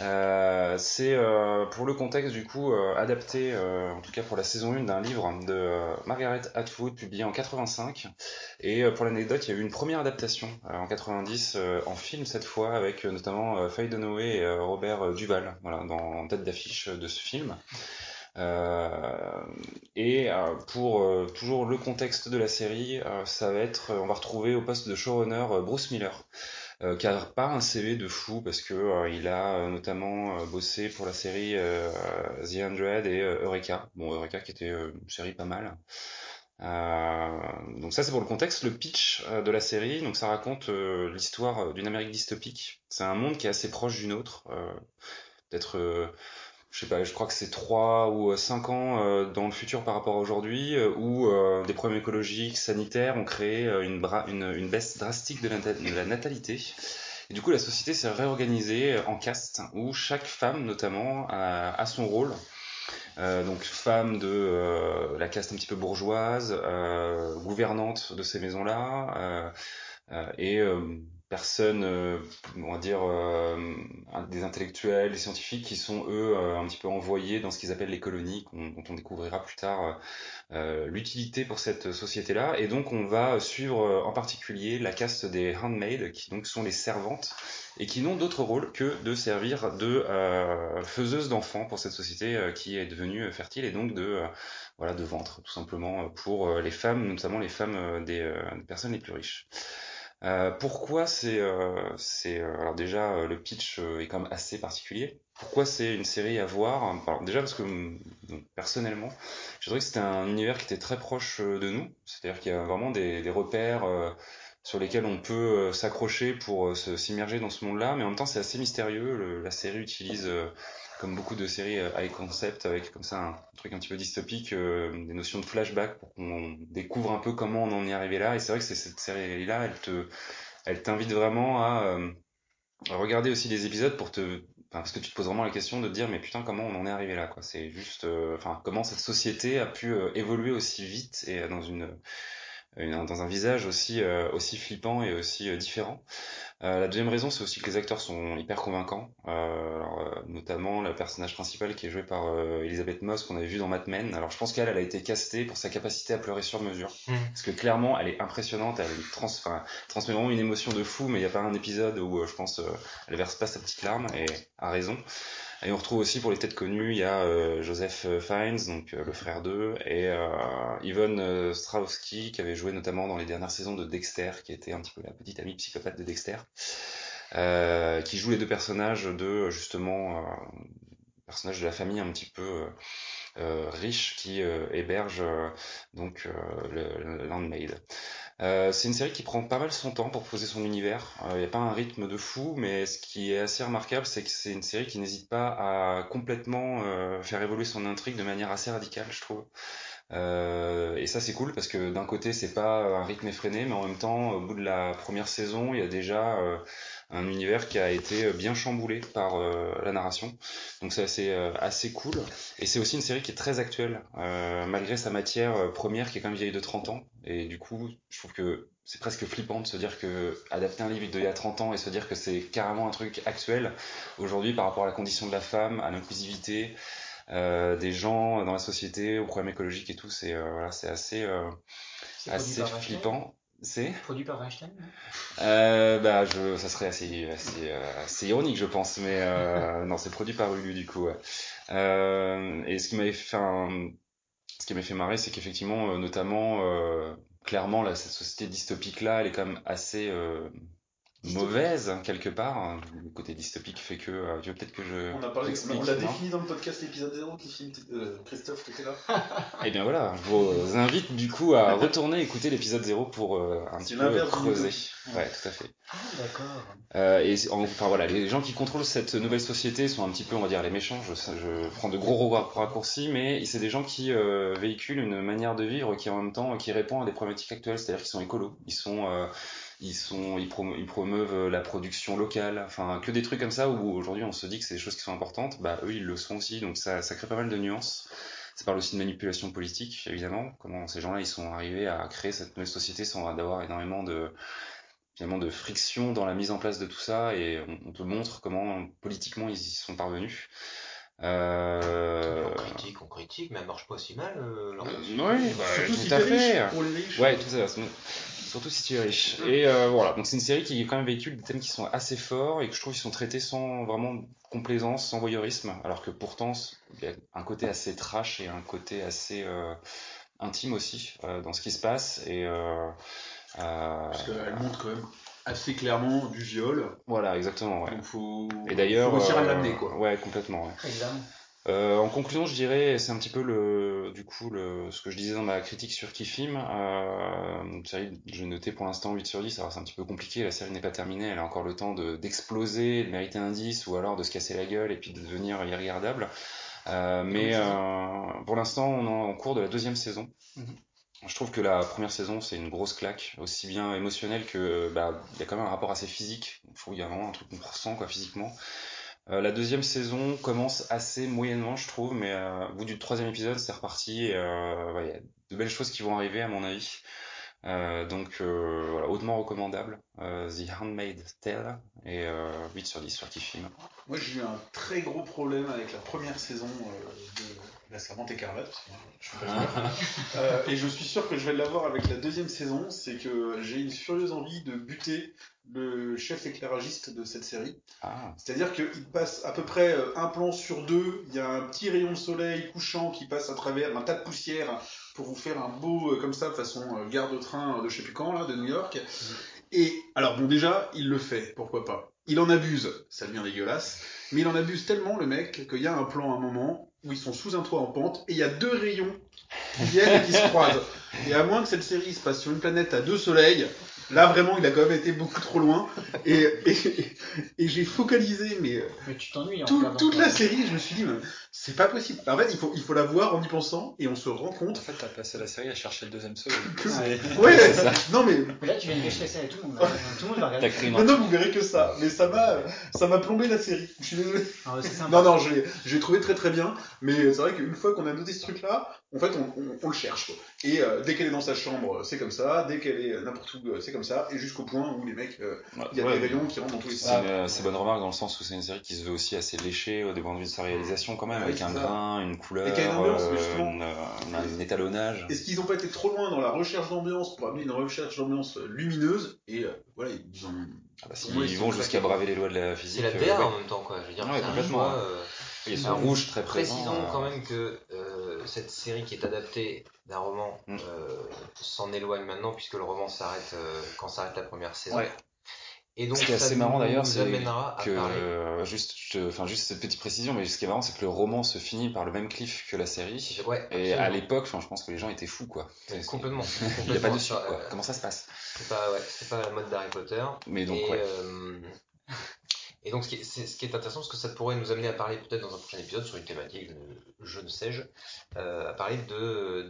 Euh, c'est euh, pour le contexte du coup euh, adapté, euh, en tout cas pour la saison 1 d'un livre de euh, Margaret Atwood publié en 85. Et pour l'anecdote, il y a eu une première adaptation en 90 euh, en film cette fois avec notamment Faye Dunaway et Robert Duval, voilà, dans tête d'affiche de ce film. Euh, et euh, pour euh, toujours le contexte de la série, ça va être, on va retrouver au poste de showrunner Bruce Miller, qui a pas un CV de fou parce que euh, il a euh, notamment euh, bossé pour la série euh, The Hundred et euh, Eureka. Bon, Eureka qui était euh, une série pas mal. Euh, donc ça c'est pour le contexte, le pitch euh, de la série. Donc ça raconte euh, l'histoire d'une Amérique dystopique. C'est un monde qui est assez proche d'une autre, euh, peut-être euh, je sais pas, je crois que c'est 3 ou 5 ans euh, dans le futur par rapport à aujourd'hui, euh, où euh, des problèmes écologiques, sanitaires ont créé euh, une, une, une baisse drastique de la, natalité. Et du coup, la société s'est réorganisée en castes, où chaque femme, notamment, a, a son rôle. Euh, donc femme de euh, la caste un petit peu bourgeoise, euh, gouvernante de ces maisons-là, euh, euh, et euh, personnes, euh, on va dire, euh, des intellectuels, des scientifiques qui sont eux euh, un petit peu envoyés dans ce qu'ils appellent les colonies, dont on découvrira plus tard euh, l'utilité pour cette société-là. Et donc on va suivre euh, en particulier la caste des handmaids, qui donc sont les servantes et qui n'ont d'autre rôle que de servir de euh, faiseuses d'enfants pour cette société euh, qui est devenue fertile et donc de euh, voilà de ventre tout simplement pour euh, les femmes, notamment les femmes euh, des, euh, des personnes les plus riches. Euh, pourquoi c'est euh, c'est euh, alors déjà euh, le pitch est quand même assez particulier. Pourquoi c'est une série à voir? Alors déjà parce que mm, donc, personnellement, je trouvais que c'était un univers qui était très proche de nous. C'est-à-dire qu'il y a vraiment des, des repères sur lesquels on peut s'accrocher pour s'immerger dans ce monde-là, mais en même temps c'est assez mystérieux. Le- la série utilise comme beaucoup de séries euh, high concept avec comme ça un truc un petit peu dystopique, euh, des notions de flashback pour qu'on découvre un peu comment on en est arrivé là. Et c'est vrai que c'est cette série-là, elle te, elle t'invite vraiment à euh, regarder aussi les épisodes pour te, parce que tu te poses vraiment la question de te dire mais putain comment on en est arrivé là quoi. C'est juste, euh, enfin comment cette société a pu euh, évoluer aussi vite et dans une une- dans un visage aussi, euh, aussi flippant et aussi euh, différent. Euh, la deuxième raison, c'est aussi que les acteurs sont hyper convaincants. Euh, alors, euh, notamment le personnage principal qui est joué par euh, Elisabeth Moss qu'on avait vu dans Mad Men. Alors je pense qu'elle, elle a été castée pour sa capacité à pleurer sur mesure. Mhm. Parce que clairement, elle est impressionnante, elle trans transmet vraiment une émotion de fou, mais il n'y a pas un épisode où euh, je pense elle verse pas sa petite larme, et a raison. Et on retrouve aussi pour les têtes connues, il y a euh, Joseph Fiennes, donc euh, le frère d'eux, et euh, Yvonne euh, Strahovski, qui avait joué notamment dans les dernières saisons de Dexter, qui était un petit peu la petite amie psychopathe de Dexter, euh, qui joue les deux personnages de justement euh, personnages de la famille un petit peu euh, euh, riche qui euh, héberge euh, donc euh, le, le Landmaid. Euh, c'est une série qui prend pas mal son temps pour poser son univers. Il n'y a pas un rythme de fou, mais ce qui est assez remarquable, c'est que c'est une série qui n'hésite pas à complètement euh, faire évoluer son intrigue de manière assez radicale, je trouve. Euh, et ça c'est cool parce que d'un côté c'est pas un rythme effréné, mais en même temps au bout de la première saison il y a déjà euh, un univers qui a été bien chamboulé par euh, la narration. Donc c'est assez euh, assez cool. Et c'est aussi une série qui est très actuelle euh, malgré sa matière euh, première qui est quand même vieille de 30 ans. Et du coup je trouve que c'est presque flippant de se dire que adapter un livre d'il y a 30 ans et se dire que c'est carrément un truc actuel aujourd'hui par rapport à la condition de la femme, à l'inclusivité euh, des gens dans la société, aux problèmes écologiques et tout, c'est euh, voilà, c'est assez euh, assez flippant. C'est Produit par Weinstein euh, bah je ça serait assez assez, euh, assez ironique je pense, mais euh, non c'est produit par Hulu du coup. Ouais. Euh, et ce qui m'avait fait un- ce qui m'a fait marrer, c'est qu'effectivement, euh, notamment, euh, clairement, là, cette société dystopique là, elle est quand même assez euh, mauvaise hein, quelque part. Le côté dystopique fait que euh, tu veux peut-être que je On a parlé, on l'a défini dans le podcast épisode 0 qui filme, euh, Christophe, t'étais là Eh bien voilà, je vous invite du coup à retourner écouter l'épisode 0 pour euh, un petit peu creuser. Ouais, tout à fait. Ah, d'accord. Euh, et enfin voilà, les gens qui contrôlent cette nouvelle société sont un petit peu, on va dire, les méchants. Je, je prends de gros ra- raccourcis, mais c'est des gens qui euh, véhiculent une manière de vivre qui en même temps qui répond à des problématiques actuelles, c'est-à-dire qu'ils sont écolos, ils sont euh, ils promeuvent la production locale, enfin que des trucs comme ça où aujourd'hui on se dit que c'est des choses qui sont importantes, bah eux ils le sont aussi, donc ça crée pas mal de nuances. Ça parle aussi de manipulation politique, évidemment. Comment ces gens-là, ils sont arrivés à créer cette nouvelle société sans avoir énormément de friction dans la mise en place de tout ça. Et on, on te montre comment politiquement ils y sont parvenus. Euh... On critique, on critique, mais elle marche pas si mal. euh, leur- oui, bah, Surtout tout si à fait. riche, pour les riches. Ouais, tout ça. Surtout si tu es riche. Et euh, voilà, donc c'est une série qui quand même véhicule des thèmes qui sont assez forts et que je trouve qu'ils sont traités sans vraiment complaisance, sans voyeurisme, alors que pourtant il y a un côté assez trash et un côté assez euh, intime aussi euh, dans ce qui se passe. Et euh, euh, Parce qu'elle montre quand même assez clairement du viol. voilà, exactement. Ouais. Donc faut. Et d'ailleurs, faut réussir à euh, l'amener quoi. Ouais, complètement. Ouais. Euh, en conclusion, je dirais, c'est un petit peu le, du coup, le, ce que je disais dans ma critique sur Kifim. Euh, une série, je notais pour l'instant 8 sur 10. Alors c'est un petit peu compliqué, la série n'est pas terminée, elle a encore le temps de, d'exploser, de mériter un 10 ou alors de se casser la gueule et puis de devenir irregardable. Euh, mais euh, pour l'instant, on est en cours de la deuxième saison. Mhm. Je trouve que la première saison, c'est une grosse claque, aussi bien émotionnelle que, bah, il y a quand même un rapport assez physique. Je trouve qu'il y a vraiment un truc qu'on ressent, quoi, physiquement. Euh, la deuxième saison commence assez moyennement, je trouve, mais euh, au bout du troisième épisode, c'est reparti. et, euh, y a de belles choses qui vont arriver, à mon avis. Euh, donc euh, voilà, hautement recommandable. Euh, The Handmaid's Tale et euh, 8 sur 10 sur Kifim. Moi j'ai eu un très gros problème avec la première saison de La Servante Écarlate, parce que moi, je suis pas joueur. Euh, et je suis sûr que je vais l'avoir avec la deuxième saison, c'est que j'ai une furieuse envie de buter le chef éclairagiste de cette série. Ah, C'est-à-dire qu'il passe à peu près un plan sur deux, il y a un petit rayon de soleil couchant qui passe à travers un tas de poussière pour vous faire un beau, euh, comme ça, façon euh, gare de train de je sais plus quand, là, de New York. Et, alors bon, déjà, il le fait, pourquoi pas. Il en abuse, ça devient dégueulasse, mais il en abuse tellement, le mec, qu'il y a un plan à un moment où ils sont sous un toit en pente, et il y a deux rayons qui viennent et qui se croisent. Et à moins que cette série se passe sur une planète à deux soleils, là vraiment il a quand même été beaucoup trop loin. Et, et, et j'ai focalisé, mais euh, Mais tu t'ennuies en tout- toute la série, je me suis dit, mais c'est pas possible. En fait, il faut, il faut la voir en y pensant, et on se rend En compte fait, t'as passé la série à chercher le deuxième soleil. que. Ouais, C'est ça. non mais. Mais là, tu viens de gâcher ça à tout le monde. hein. Tout le monde va regarder. Non, non, vous verrez que ça. Mais ça m'a, ça m'a plombé la série. Je suis désolé. Ah. Non, non, je l'ai trouvé très très bien. Mais c'est vrai qu'une fois qu'on a noté ce truc-là, en fait, on, on, on le cherche. Quoi. Et euh, dès qu'elle est dans sa chambre, c'est comme ça. Dès qu'elle est n'importe où, euh, c'est comme ça. Et jusqu'au point où les mecs, euh, il y a Ouais, des rayons qui rentrent dans tous les C'est sens. une assez bonne remarque dans le sens où c'est une série qui se veut aussi assez léchée au point de vue de sa réalisation quand même, Ouais, avec c'est un ça. grain, une couleur, Et qu'il y a une ambiance, euh, justement. une, euh, un étalonnage. Est-ce qu'ils ont pas été trop loin dans la recherche d'ambiance pour amener une recherche d'ambiance euh, lumineuse Et euh, voilà, ils ont. Ah bah, ils vont jusqu'à braver les lois de la physique. C'est la euh, DA ouais. en même temps, quoi. Je veux dire, Ouais, c'est complètement, choix, euh, Ce Alors, rouge très présent. Précisons euh, quand même que euh, cette série qui est adaptée d'un roman Mm. euh, s'en éloigne maintenant puisque le roman s'arrête euh, quand s'arrête la première saison. Ouais. Et donc Ce qui est ça assez marrant nous d'ailleurs, c'est amènera à que, parler. euh, juste, je- enfin juste cette petite précision, mais ce qui est marrant, c'est que le roman se finit par le même cliff que la série. Ouais, Et à l'époque, enfin, je pense que les gens étaient fous, quoi. Complètement. Il n'y a pas de suite, quoi. euh, Comment ça se passe? C'est pas, ouais, c'est pas la mode d'Harry Potter. Mais donc, et, ouais. euh, et donc, ce qui, est, c'est- ce qui est intéressant, parce que ça pourrait nous amener à parler peut-être dans un prochain épisode sur une thématique, de, je ne sais-je, euh, à parler de,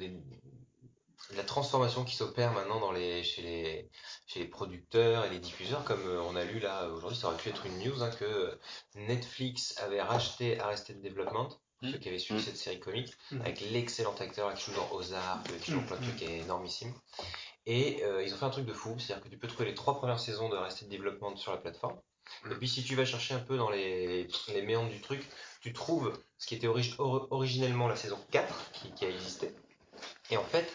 la transformation qui s'opère maintenant dans les, chez, les, chez les producteurs et les diffuseurs, comme euh, on a lu là aujourd'hui, ça aurait pu être une news, hein, que Netflix avait racheté Arrested Development, pour ceux qui avaient suivi Mm. cette série comique, Mm. avec l'excellent acteur qui joue dans Ozark, qui joue dans plein de trucs énormissimes. Et euh, ils ont fait un truc de fou, c'est-à-dire que tu peux trouver les trois premières saisons de Arrested Development sur la plateforme. Et puis si tu vas chercher un peu dans les, les méandres du truc, tu trouves ce qui était origi- or- originellement la saison 4 qui, qui a existé. Et en fait,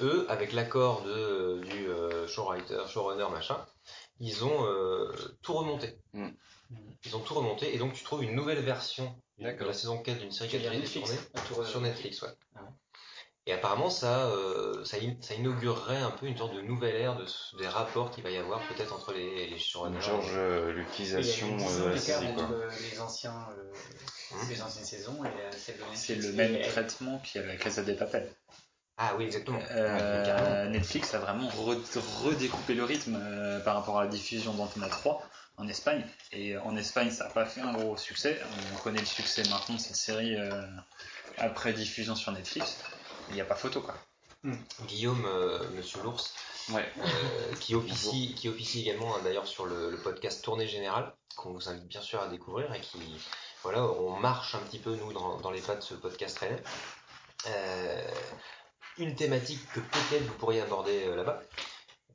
eux, avec l'accord de, du euh, showwriter, showrunner, machin, ils ont euh, tout remonté. Mm. Ils ont tout remonté et donc tu trouves une nouvelle version de la saison 4 d'une série qui a été tournée sur Netflix, ouais. Ah ouais. Et apparemment, ça, euh, ça, in- ça inaugurerait un peu une sorte de nouvelle ère de, des rapports qu'il va y avoir peut-être entre les, les showrunners. Euh, eu 10 euh, entre les, anciens, euh, les anciennes saisons et celle de. C'est le même traitement qu'il y a la Casa des Papel. Ah oui, exactement. Euh, Ouais. Netflix a vraiment re- redécoupé le rythme euh, par rapport à la diffusion d'Antena 3 en Espagne. Et en Espagne, ça n'a pas fait un gros succès. On connaît le succès maintenant de cette série euh, après diffusion sur Netflix. Il n'y a pas photo, quoi. Guillaume, euh, Monsieur l'ours, Ouais. euh, qui officie, qui officie également hein, d'ailleurs sur le, le podcast Tournée Générale, qu'on vous invite bien sûr à découvrir et qui, voilà, on marche un petit peu nous dans, dans les pas de ce podcast rennais. Euh, une thématique que peut-être vous pourriez aborder euh, là-bas,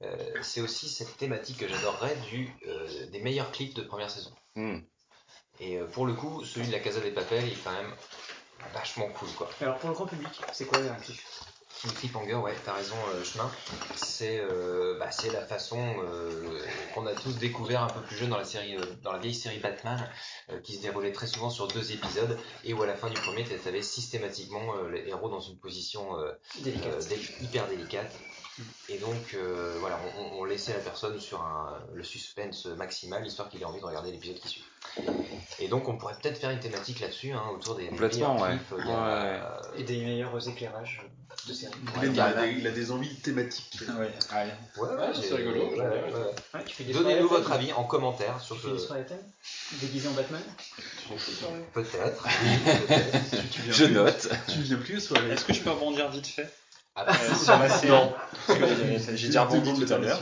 euh, c'est aussi cette thématique que j'adorerais du, euh, des meilleurs clips de première saison. Hmm. Et euh, pour le coup, celui de la Casa des Papel, il est quand même vachement cool, quoi. Alors pour le grand public, c'est quoi un clip Une cliffhanger, ouais, t'as raison, euh, chemin. C'est euh, bah, c'est la façon euh, qu'on a tous découvert un peu plus jeune dans la série, dans la vieille série Batman, qui se déroulait très souvent sur deux épisodes, et où à la fin du premier, t'avais systématiquement les héros dans une position hyper délicate. Et donc, euh, voilà, on, laissait la personne sur un, le suspense maximal, histoire qu'il ait envie de regarder l'épisode qui suit. Et donc, on pourrait peut-être faire une thématique là-dessus, hein, autour des, des meilleurs ouais. clips. Ouais. euh, Et des meilleurs éclairages de série. Il, a- a, il a des envies thématiques. Ouais, allez. Ouais, ouais, Ouais, j'ai- c'est rigolo, des Donnez-nous votre avis en commentaire sur Tu ce. des Déguisé en Batman Peut-être. Je note. Tu viens plus aux soirées. Est-ce que je peux rebondir vite fait? Après, euh, sur la que j'ai- J'ai déjà rebondi tout à l'heure.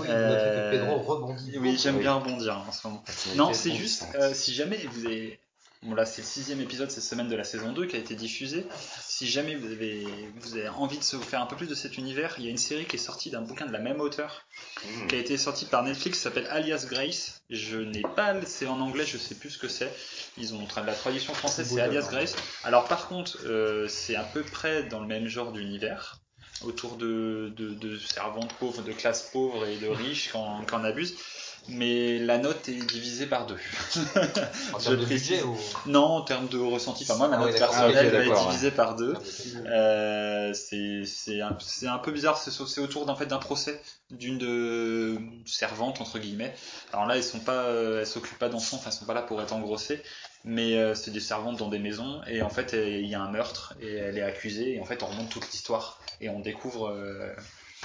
oui, Euh, Pedro rebondit. Oui, j'aime bien rebondir hein, en ce moment. Non, c'est juste, euh, si jamais vous avez... Bon là c'est le sixième épisode cette semaine de la saison 2 qui a été diffusé. Si jamais vous avez, vous avez envie de se faire un peu plus de cet univers, il y a une série qui est sortie d'un bouquin de la même auteur, Hmm. qui a été sortie par Netflix, qui s'appelle Alias Grace. Je n'ai pas, c'est en anglais, je sais plus ce que c'est. Ils ont la traduction française, c'est Alias Grace. Alors par contre, euh, c'est à peu près dans le même genre d'univers, autour de, de, de servantes pauvres, de classes pauvres et de riches quand, quand on abuse. Mais la note est divisée par deux. En termes de budget ou. Non, en termes de ressenti, enfin moi ma Ah note personnelle Ah, ok, elle est ouais. divisée par deux. Euh, c'est un, peu bizarre, c'est autour fait d'un procès d'une de servante entre guillemets. Alors là, elles sont pas, euh, elles s'occupent pas d'enfants, enfin elles sont pas là pour être engrossées, mais euh, c'est des servantes dans des maisons et en fait il y a un meurtre et elle est accusée et en fait on remonte toute l'histoire et on découvre,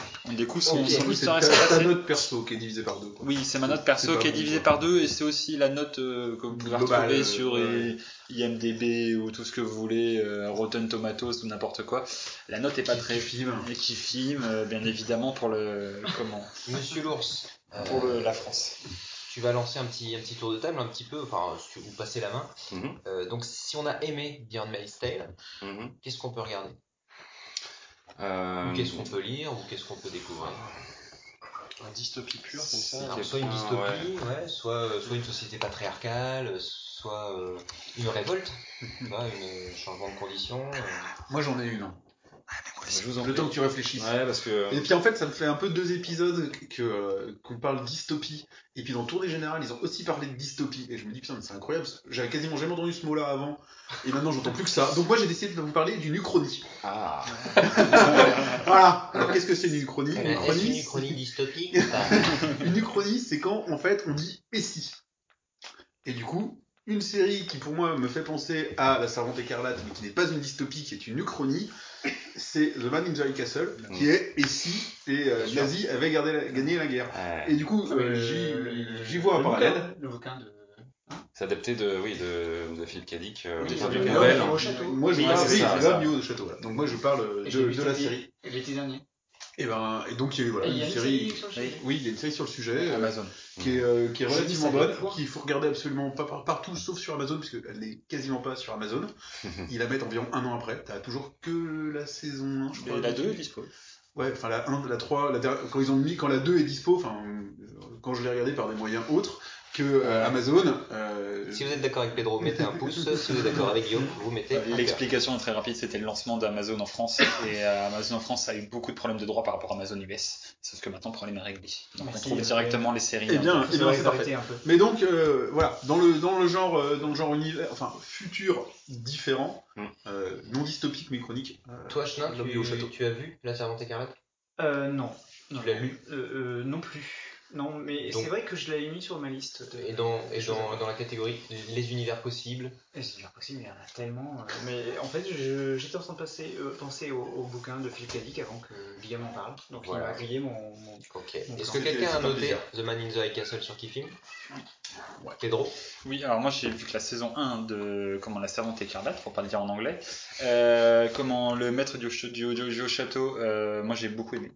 son, son Du coup, histoire ta, son ta passé. note perso qui est divisée par deux. quoi. Oui, c'est ma note perso qui est divisée par deux et c'est aussi la note euh, que vous pouvez retrouver euh, sur ouais. euh, IMDB ou tout ce que vous voulez, euh, Rotten Tomatoes ou n'importe quoi. La note est pas Qui- très qui filme. et qui filme euh, bien évidemment pour le comment Monsieur l'ours, euh, pour le, la France. tu vas lancer un petit, un petit tour de table, un petit peu, enfin, si vous passez la main. Mhm. Euh, donc, si on a aimé Beyond Maid's Tale, Mhm. qu'est-ce qu'on peut regarder? Euh, Ou qu'est-ce qu'on peut lire Ou qu'est-ce qu'on peut découvrir Un dystopie pure comme ça. Alors, soit une quelqu'un, dystopie, ouais. soit, euh, soit une société patriarcale, soit euh, une révolte, tu vois, un changement de conditions. euh. Moi j'en ai une. Je vous en Le temps que tu réfléchisses. Ouais, parce que. Et puis en fait, ça me fait un peu deux épisodes que euh, qu'on parle dystopie. Et puis dans Tour des Générales, ils ont aussi parlé de dystopie. Et je me dis, putain, mais c'est incroyable. parce que J'avais quasiment jamais entendu ce mot-là avant. Et maintenant, j'entends plus que ça. Donc moi, j'ai décidé de vous parler d'une uchronie. Ah. Voilà. Alors qu'est-ce que c'est une uchronie? Une Euh, Est-ce une uchronie, uchronie dystopique une uchronie, c'est quand en fait on dit et si. Et du coup, une série qui pour moi me fait penser à La Servante écarlate, mais qui n'est pas une dystopie, qui est une uchronie, c'est The Man in the High Castle, qui est et si et euh, Bien sûr. Nazi avait gardé la- gagné la guerre. Et du coup, euh, Euh, j'y- vois un le parallèle. Le bouquin de. C'est adapté de, oui, de, de Philippe Cadic, euh, Oui. Moi, je parle l'homme du haut de château. voilà. Donc moi, je parle Et de, de la série. L'été dernier. Et ben, et donc il y a eu voilà, une une série. série sur le sujet. Oui, il y a une série sur le sujet. euh, Amazon. qui est, euh, qui est relativement bonne, qu'il faut regarder absolument pas par- partout sauf sur Amazon, puisqu'elle n'est quasiment pas sur Amazon. Ils la mettent environ un an après. T'as toujours que la saison 1, je crois. Et la dessus. 2 est dispo. Ouais, enfin la 1, la 3, la dernière- quand ils ont mis, quand la 2 est dispo, enfin, euh, quand je l'ai regardé par des moyens autres que euh, Amazon, euh, Si vous êtes d'accord avec Pedro, mettez un pouce. Si vous êtes d'accord avec Guillaume, vous mettez. L'explication est très rapide, c'était le lancement d'Amazon en France et euh, Amazon en France a eu beaucoup de problèmes de droit par rapport à Amazon US. Sauf que maintenant le problème est réglé. Donc on trouve directement les séries. eh bien, en- eh bien, c'est parfait. arrêter un peu. Mais donc euh, voilà, dans le dans le genre dans le genre univers, enfin futur différent, Mm. euh, non dystopique mais chronique. Toi, haut tu, tu as vu La Servante écarlate? Euh, non. Non. Tu l'as lu? Euh, euh, Non plus. Non, mais c'est vrai que je l'avais mis sur ma liste. De... Et dans, et dans, la catégorie les univers possibles, Et c'est bien possible, il y en a tellement. euh, Mais en fait, j'étais en train de passer, euh, penser au, au bouquin de Philippe Cadic avant que Guillaume en parle. Donc Voilà. il m'a grillé mon. mon- Est-ce que quelqu'un a noté. The Man in the High Castle sur Kifim Pedro? Oui, alors moi j'ai vu que la saison 1 de comment la servante écarlate, pour pas le dire en anglais, euh, comment le maître du, du, du- du château, euh, moi j'ai beaucoup aimé.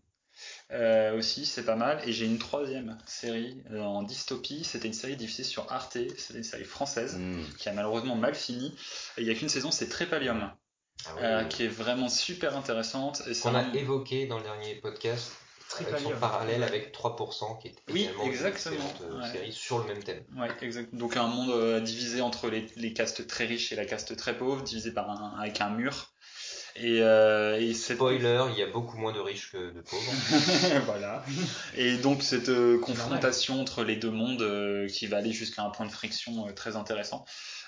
Euh, aussi, c'est pas mal. Et j'ai une troisième série euh, en dystopie. C'était une série diffusée sur Arte. C'était une série française Hmm. qui a malheureusement mal fini. Et Il y a qu'une saison, c'est Trépalium. Ah oui, euh, qui est vraiment super intéressante. Et qu'on a évoqué dans le dernier podcast. Avec son parallèle avec 3% qui est Oui, une exactement, euh, ouais. série sur le même thème. Ouais, exact. Donc un monde euh, divisé entre les, les castes très riches et la caste très pauvre, divisé par un, avec un mur. Et, euh, et cette Spoiler, il y a beaucoup moins de riches que de pauvres. voilà. Et donc cette euh, confrontation entre les deux mondes euh, qui va aller jusqu'à un point de friction euh, très intéressant.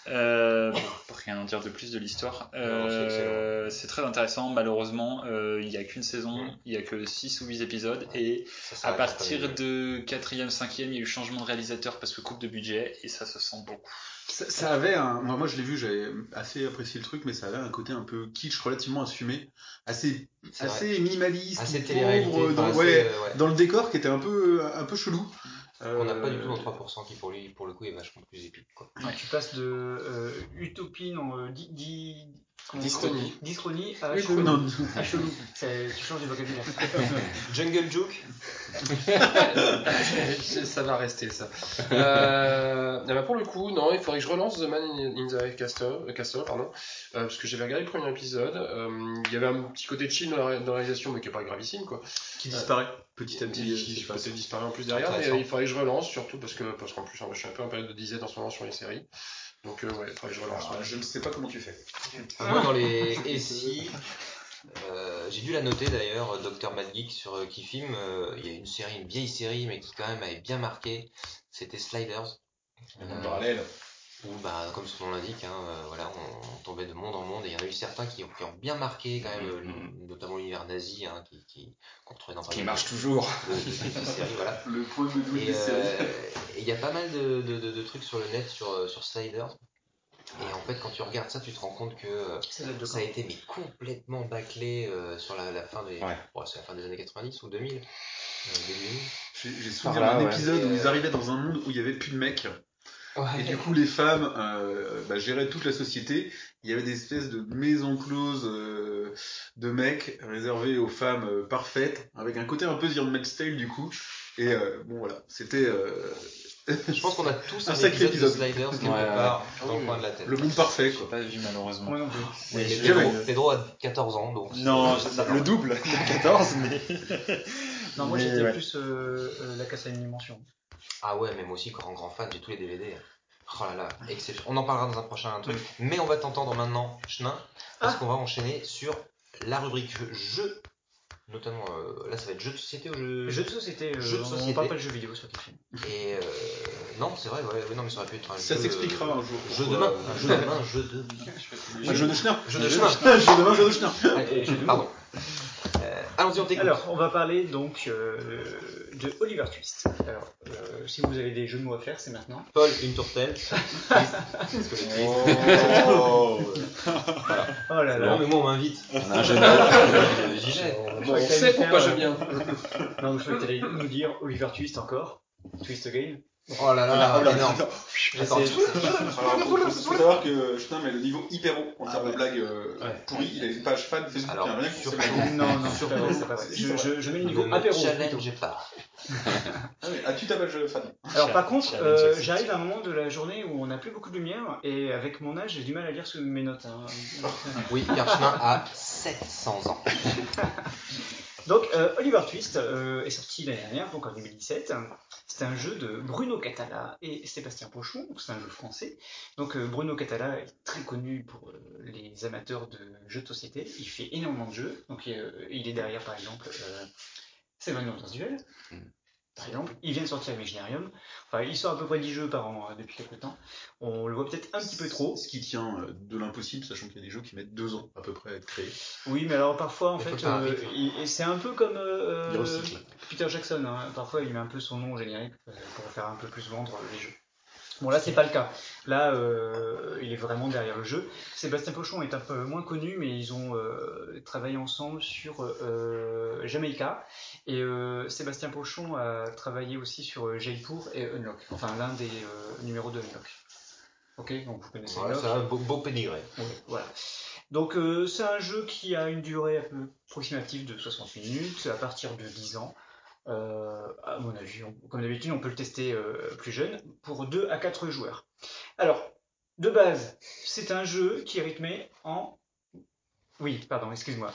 Euh, pour rien dire de plus de l'histoire. Euh, c'est très intéressant. Malheureusement, euh, il n'y a qu'une saison, Mm. il n'y a que 6 ou 8 épisodes. Et Ça à partir de 4ème, 5ème, il y a eu changement de réalisateur parce que coupe de budget. Et ça se sent beaucoup. Ça, ça avait un. Moi, moi je l'ai vu, j'avais assez apprécié le truc, mais ça avait un côté un peu kitsch, relativement assumé, assez, vrai. minimaliste, Assez pauvre, dans, enfin, assez, ouais, euh, ouais. dans le décor qui était un peu, un peu chelou. On n'a pas du tout euh, dans 3% qui pour lui, pour le coup, est vachement plus épique. Quoi. Ouais, tu passes de euh, Utopie, non, euh, 10, Dystonie. Dyschronie à chelou. À chelou. Tu changes de vocabulaire. Jungle joke. ça va rester ça. Euh, bah pour le coup, non, il faudrait que je relance The Man in the Castle, euh, Castle pardon, euh, parce que j'avais regardé le premier épisode. Euh, il y avait un petit côté chill dans la, réalisation, mais qui n'est pas gravissime quoi. Qui disparaît euh, petit à petit. Qui, euh, peut-être disparaît en plus derrière, il faudrait que je relance surtout parce que parce qu'en plus hein, je suis un peu en période de disette en ce moment sur les séries. Donc euh, ouais, je relance. Alors, je ne sais pas comment tu fais. Moi, dans les et si, euh, j'ai dû la noter d'ailleurs, Dr. Mad Geek sur euh, qui filme. euh, il y a une série, une vieille série, mais qui quand même avait bien marqué. C'était Sliders. En parallèle. Où, bah, comme son nom l'indique, hein, euh, voilà, on, on tombait de monde en monde et il y en a eu certains qui ont, qui ont bien marqué quand même, euh, notamment l'univers nazi, hein, qui, qui qu'on retrouvait dans Qui marche de- toujours. de- de- de séries, voilà. Le point de vue Et des séries. euh, et il y a pas mal de, de, de- de trucs sur le net sur, sur Sliders. Et en fait, quand tu regardes ça, tu te rends compte que euh, Ça a été mais complètement bâclé euh, sur la, la fin des, Ouais. bon, c'est la fin des années 90 ou 2000. euh, début 2000. J'ai j'ai souvenir d'un ouais. épisode où ils arrivaient dans un monde où il y avait plus de mecs. Et du coup, les femmes euh, bah, géraient toute la société. Il y avait des espèces de maisons closes euh, de mecs réservées aux femmes euh, parfaites, avec un côté un peu The Handmaid's Tale du coup. Et euh, bon voilà, c'était euh, Je pense qu'on a tous Un un, sacré épisode, épisode. de Sliders quelque Ouais, ouais. part dans le coin de la tête. le monde parfait J'ai quoi. pas vu malheureusement. Moi non plus. Mais Pedro, Pedro a 14 ans, donc. Non, le double, de 14, mais. Non, moi j'étais ouais. plus euh, euh, la casse à une dimension. Ah ouais, mais moi aussi, grand grand fan, j'ai tous les DVD. Oh là là, exceptionnel. On en parlera dans un prochain truc. Mais on va t'entendre maintenant, Chenin, parce Ah. qu'on va enchaîner sur la rubrique jeu. Notamment, euh, là ça va être jeu de société ou jeu. Jeux de société, euh, Jeux de on société. parle pas de jeux vidéo sur film. Et euh, non, c'est vrai, ouais, ouais, non, mais ça aurait pu être un Ça jeu. s'expliquera euh, un jour. Jeu de main, jeu de main, jeu de. Un jeu de schnapp. Jeu de Jeu de jeu de main, jeu de Pardon. Euh, Allons-y, on t'écoute. Alors, on va parler donc euh, de Oliver Twist. Alors, euh, si vous avez des jeux de mots à faire, c'est maintenant. Paul, une tourtelle. Parce que le twist. Oh. Oh là Non, là. mais moi on m'invite. On a un jeu de- J'y vais. Bon, on sait pourquoi je viens. Non, je t'allais nous dire Oliver Twist encore. Twist again. Oh là là, Oh là énorme. là. Attends, faut, faut- savoir que Schnapp est le niveau hyper haut en Ah termes ouais. de blagues euh, Ouais. pourries. Il a une page fan Facebook, Alors, il y a rien qui sur- se. Non, non, vrai, c'est pas Je, je, je mets le niveau apéro. challenge pas. Ah ouais, As-tu ta page fan Alors par contre, euh, j'arrive à un moment de la journée où on n'a plus beaucoup de lumière et avec mon âge, j'ai du mal à lire mes notes. hein. Oui, Chenin a 700 ans. Donc euh, Oliver Twist euh, est sorti l'année dernière, donc en 2017. C'est un jeu de Bruno Catala et Sébastien Pochon, c'est un jeu français. Donc euh, Bruno Catala est très connu pour les amateurs de jeux de société. Il fait énormément de jeux, donc il est derrière par exemple Seven Wonders Duel. Par exemple, il vient de sortir Imaginarium. Enfin, il sort à peu près 10 jeux par an euh, depuis quelques temps. On le voit peut-être un petit peu trop. Ce qui tient euh, de l'impossible, sachant qu'il y a des jeux qui mettent deux ans à peu près à être créés. Oui, mais alors parfois, en fait, euh, il- c'est un peu comme euh, Il recycle. Peter Jackson. hein. Parfois, il met un peu son nom au générique euh, pour faire un peu plus vendre les jeux. Bon, là, c'est pas le cas. Là, euh, il est vraiment derrière le jeu. Sébastien Pochon est un peu moins connu, mais ils ont euh, travaillé ensemble sur euh, Jamaica. Et euh, Sébastien Pochon a travaillé aussi sur euh, Jaipur et Unlock. Enfin, l'un des euh, numéros de Unlock. Ok, donc vous connaissez Voilà, Unlock. c'est un beau, beau pédigré. Voilà. Donc c'est un jeu qui a une durée approximative de 60 minutes à partir de 10 ans. Euh, à mon avis, on- comme d'habitude, on peut le tester euh, plus jeune pour 2 à 4 joueurs. Alors, de base, c'est un jeu qui est rythmé en Oui, pardon, excuse-moi.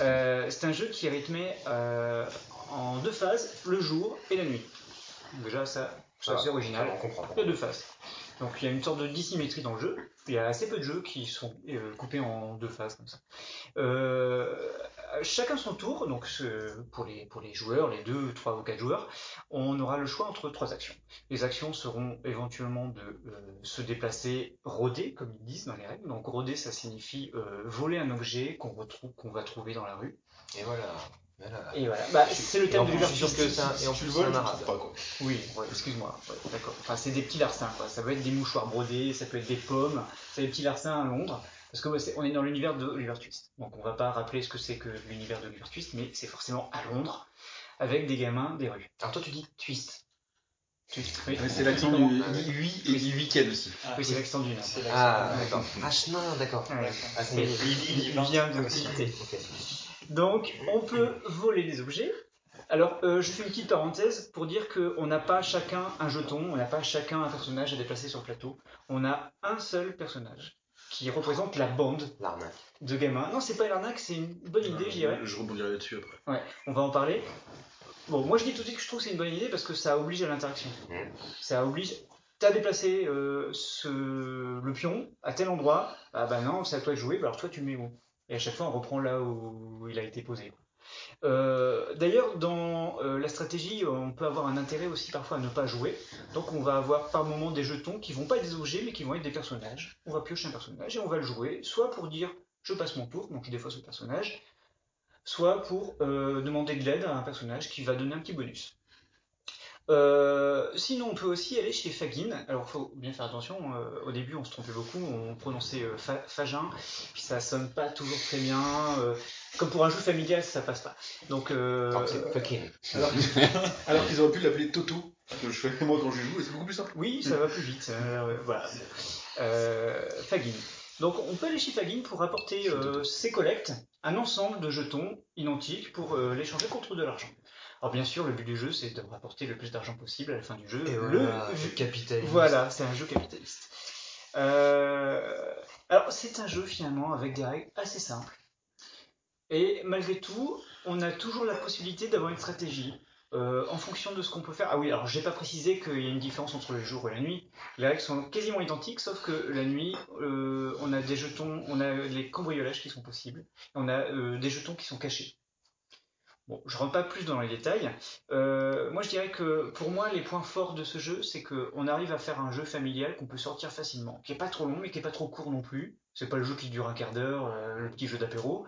Euh, c'est un jeu qui est rythmé euh, en deux phases, le jour et la nuit. Déjà, ça, ça Ah, c'est original. On comprend. Il y a deux phases. Donc il y a une sorte de dissymétrie dans le jeu. Il y a assez peu de jeux qui sont euh, coupés en deux phases comme ça. Euh, chacun son tour, donc ce- pour les, pour les joueurs, les deux, trois ou quatre joueurs, on aura le choix entre trois actions. Les actions seront éventuellement de euh, se déplacer, rôder, comme ils disent dans les règles. Donc rôder, ça signifie euh, voler un objet qu'on retrouve, qu'on va trouver dans la rue. Et voilà. voilà. Et voilà, bah, c'est le thème en de l'ouverture. que un- et en plus le c'est un tu le arabe. trouves pas, quoi. Oui, ouais, excuse-moi, ouais, d'accord. Enfin, c'est des petits larcins, quoi. Ça peut être des mouchoirs brodés, ça peut être des pommes, c'est des petits larcins à Londres. Parce que ouais, on est dans l'univers de Oliver Twist. Donc on va pas rappeler ce que c'est que l'univers de Oliver Twist, mais c'est forcément à Londres, avec des gamins des rues. Alors toi tu dis twist. Twist, oui. C'est l'accent du 8 et du week-end aussi. Oui, c'est l'accent du Nord. Ah d'accord. Ah d'accord. Ah, c'est il, vient de citer. Donc, on peut voler des objets. Alors, euh, je fais une petite parenthèse pour dire qu'on n'a pas chacun un jeton, on n'a pas chacun un personnage à déplacer sur le plateau. On a un seul personnage qui représente la bande L'arnaque. de gamins. Non, c'est pas l'arnaque, c'est une bonne idée, je dirais. Je rebondirai là-dessus après. Ouais, on va en parler. Bon, moi je dis tout de suite que je trouve que c'est une bonne idée parce que ça oblige à l'interaction. Mhm. Ça oblige. T'as déplacé euh, ce... le pion à tel endroit, ah bah non, c'est à toi de jouer, bah alors toi tu le mets où? Et à chaque fois on reprend là où il a été posé. Euh, D'ailleurs, dans euh, la stratégie, on peut avoir un intérêt aussi parfois à ne pas jouer. Donc on va avoir par moment des jetons qui vont pas être des objets mais qui vont être des personnages. On va piocher un personnage et on va le jouer, soit pour dire je passe mon tour, donc je défausse le personnage, soit pour euh, demander de l'aide à un personnage qui va donner un petit bonus. Euh, sinon, on peut aussi aller chez Fagin. Alors, il faut bien faire attention. euh, au début, on se trompait beaucoup. On prononçait euh, fa- Fagin, puis ça sonne pas toujours très bien. euh, comme pour un jeu familial, ça passe pas. Donc, euh, Alors. Alors, alors qu'ils auraient pu l'appeler Toto, que je fais moi quand je joue, et c'est beaucoup plus simple. oui, ça va plus vite. euh, voilà. Euh, Fagin. Donc, on peut aller chez Fagin pour apporter euh, ses collectes, un ensemble de jetons identiques pour euh, l'échanger contre de l'argent. Alors, bien sûr, le but du jeu, c'est de rapporter le plus d'argent possible à la fin du jeu. Et Le- voilà, le capitaliste. Voilà, c'est un jeu capitaliste. Euh, alors, c'est un jeu finalement avec des règles assez simples. Et malgré tout, on a toujours la possibilité d'avoir une stratégie euh, en fonction de ce qu'on peut faire. Ah oui, alors j'ai pas précisé qu'il y a une différence entre le jour et la nuit. Les règles sont quasiment identiques, sauf que la nuit, euh, on a des jetons, on a les cambriolages qui sont possibles, et on a euh, des jetons qui sont cachés. Bon, je rentre pas plus dans les détails. Euh, moi, je dirais que pour moi, les points forts de ce jeu, c'est qu'on arrive à faire un jeu familial qu'on peut sortir facilement, qui est pas trop long, mais qui est pas trop court non plus. C'est pas le jeu qui dure un quart d'heure, euh, le petit jeu d'apéro.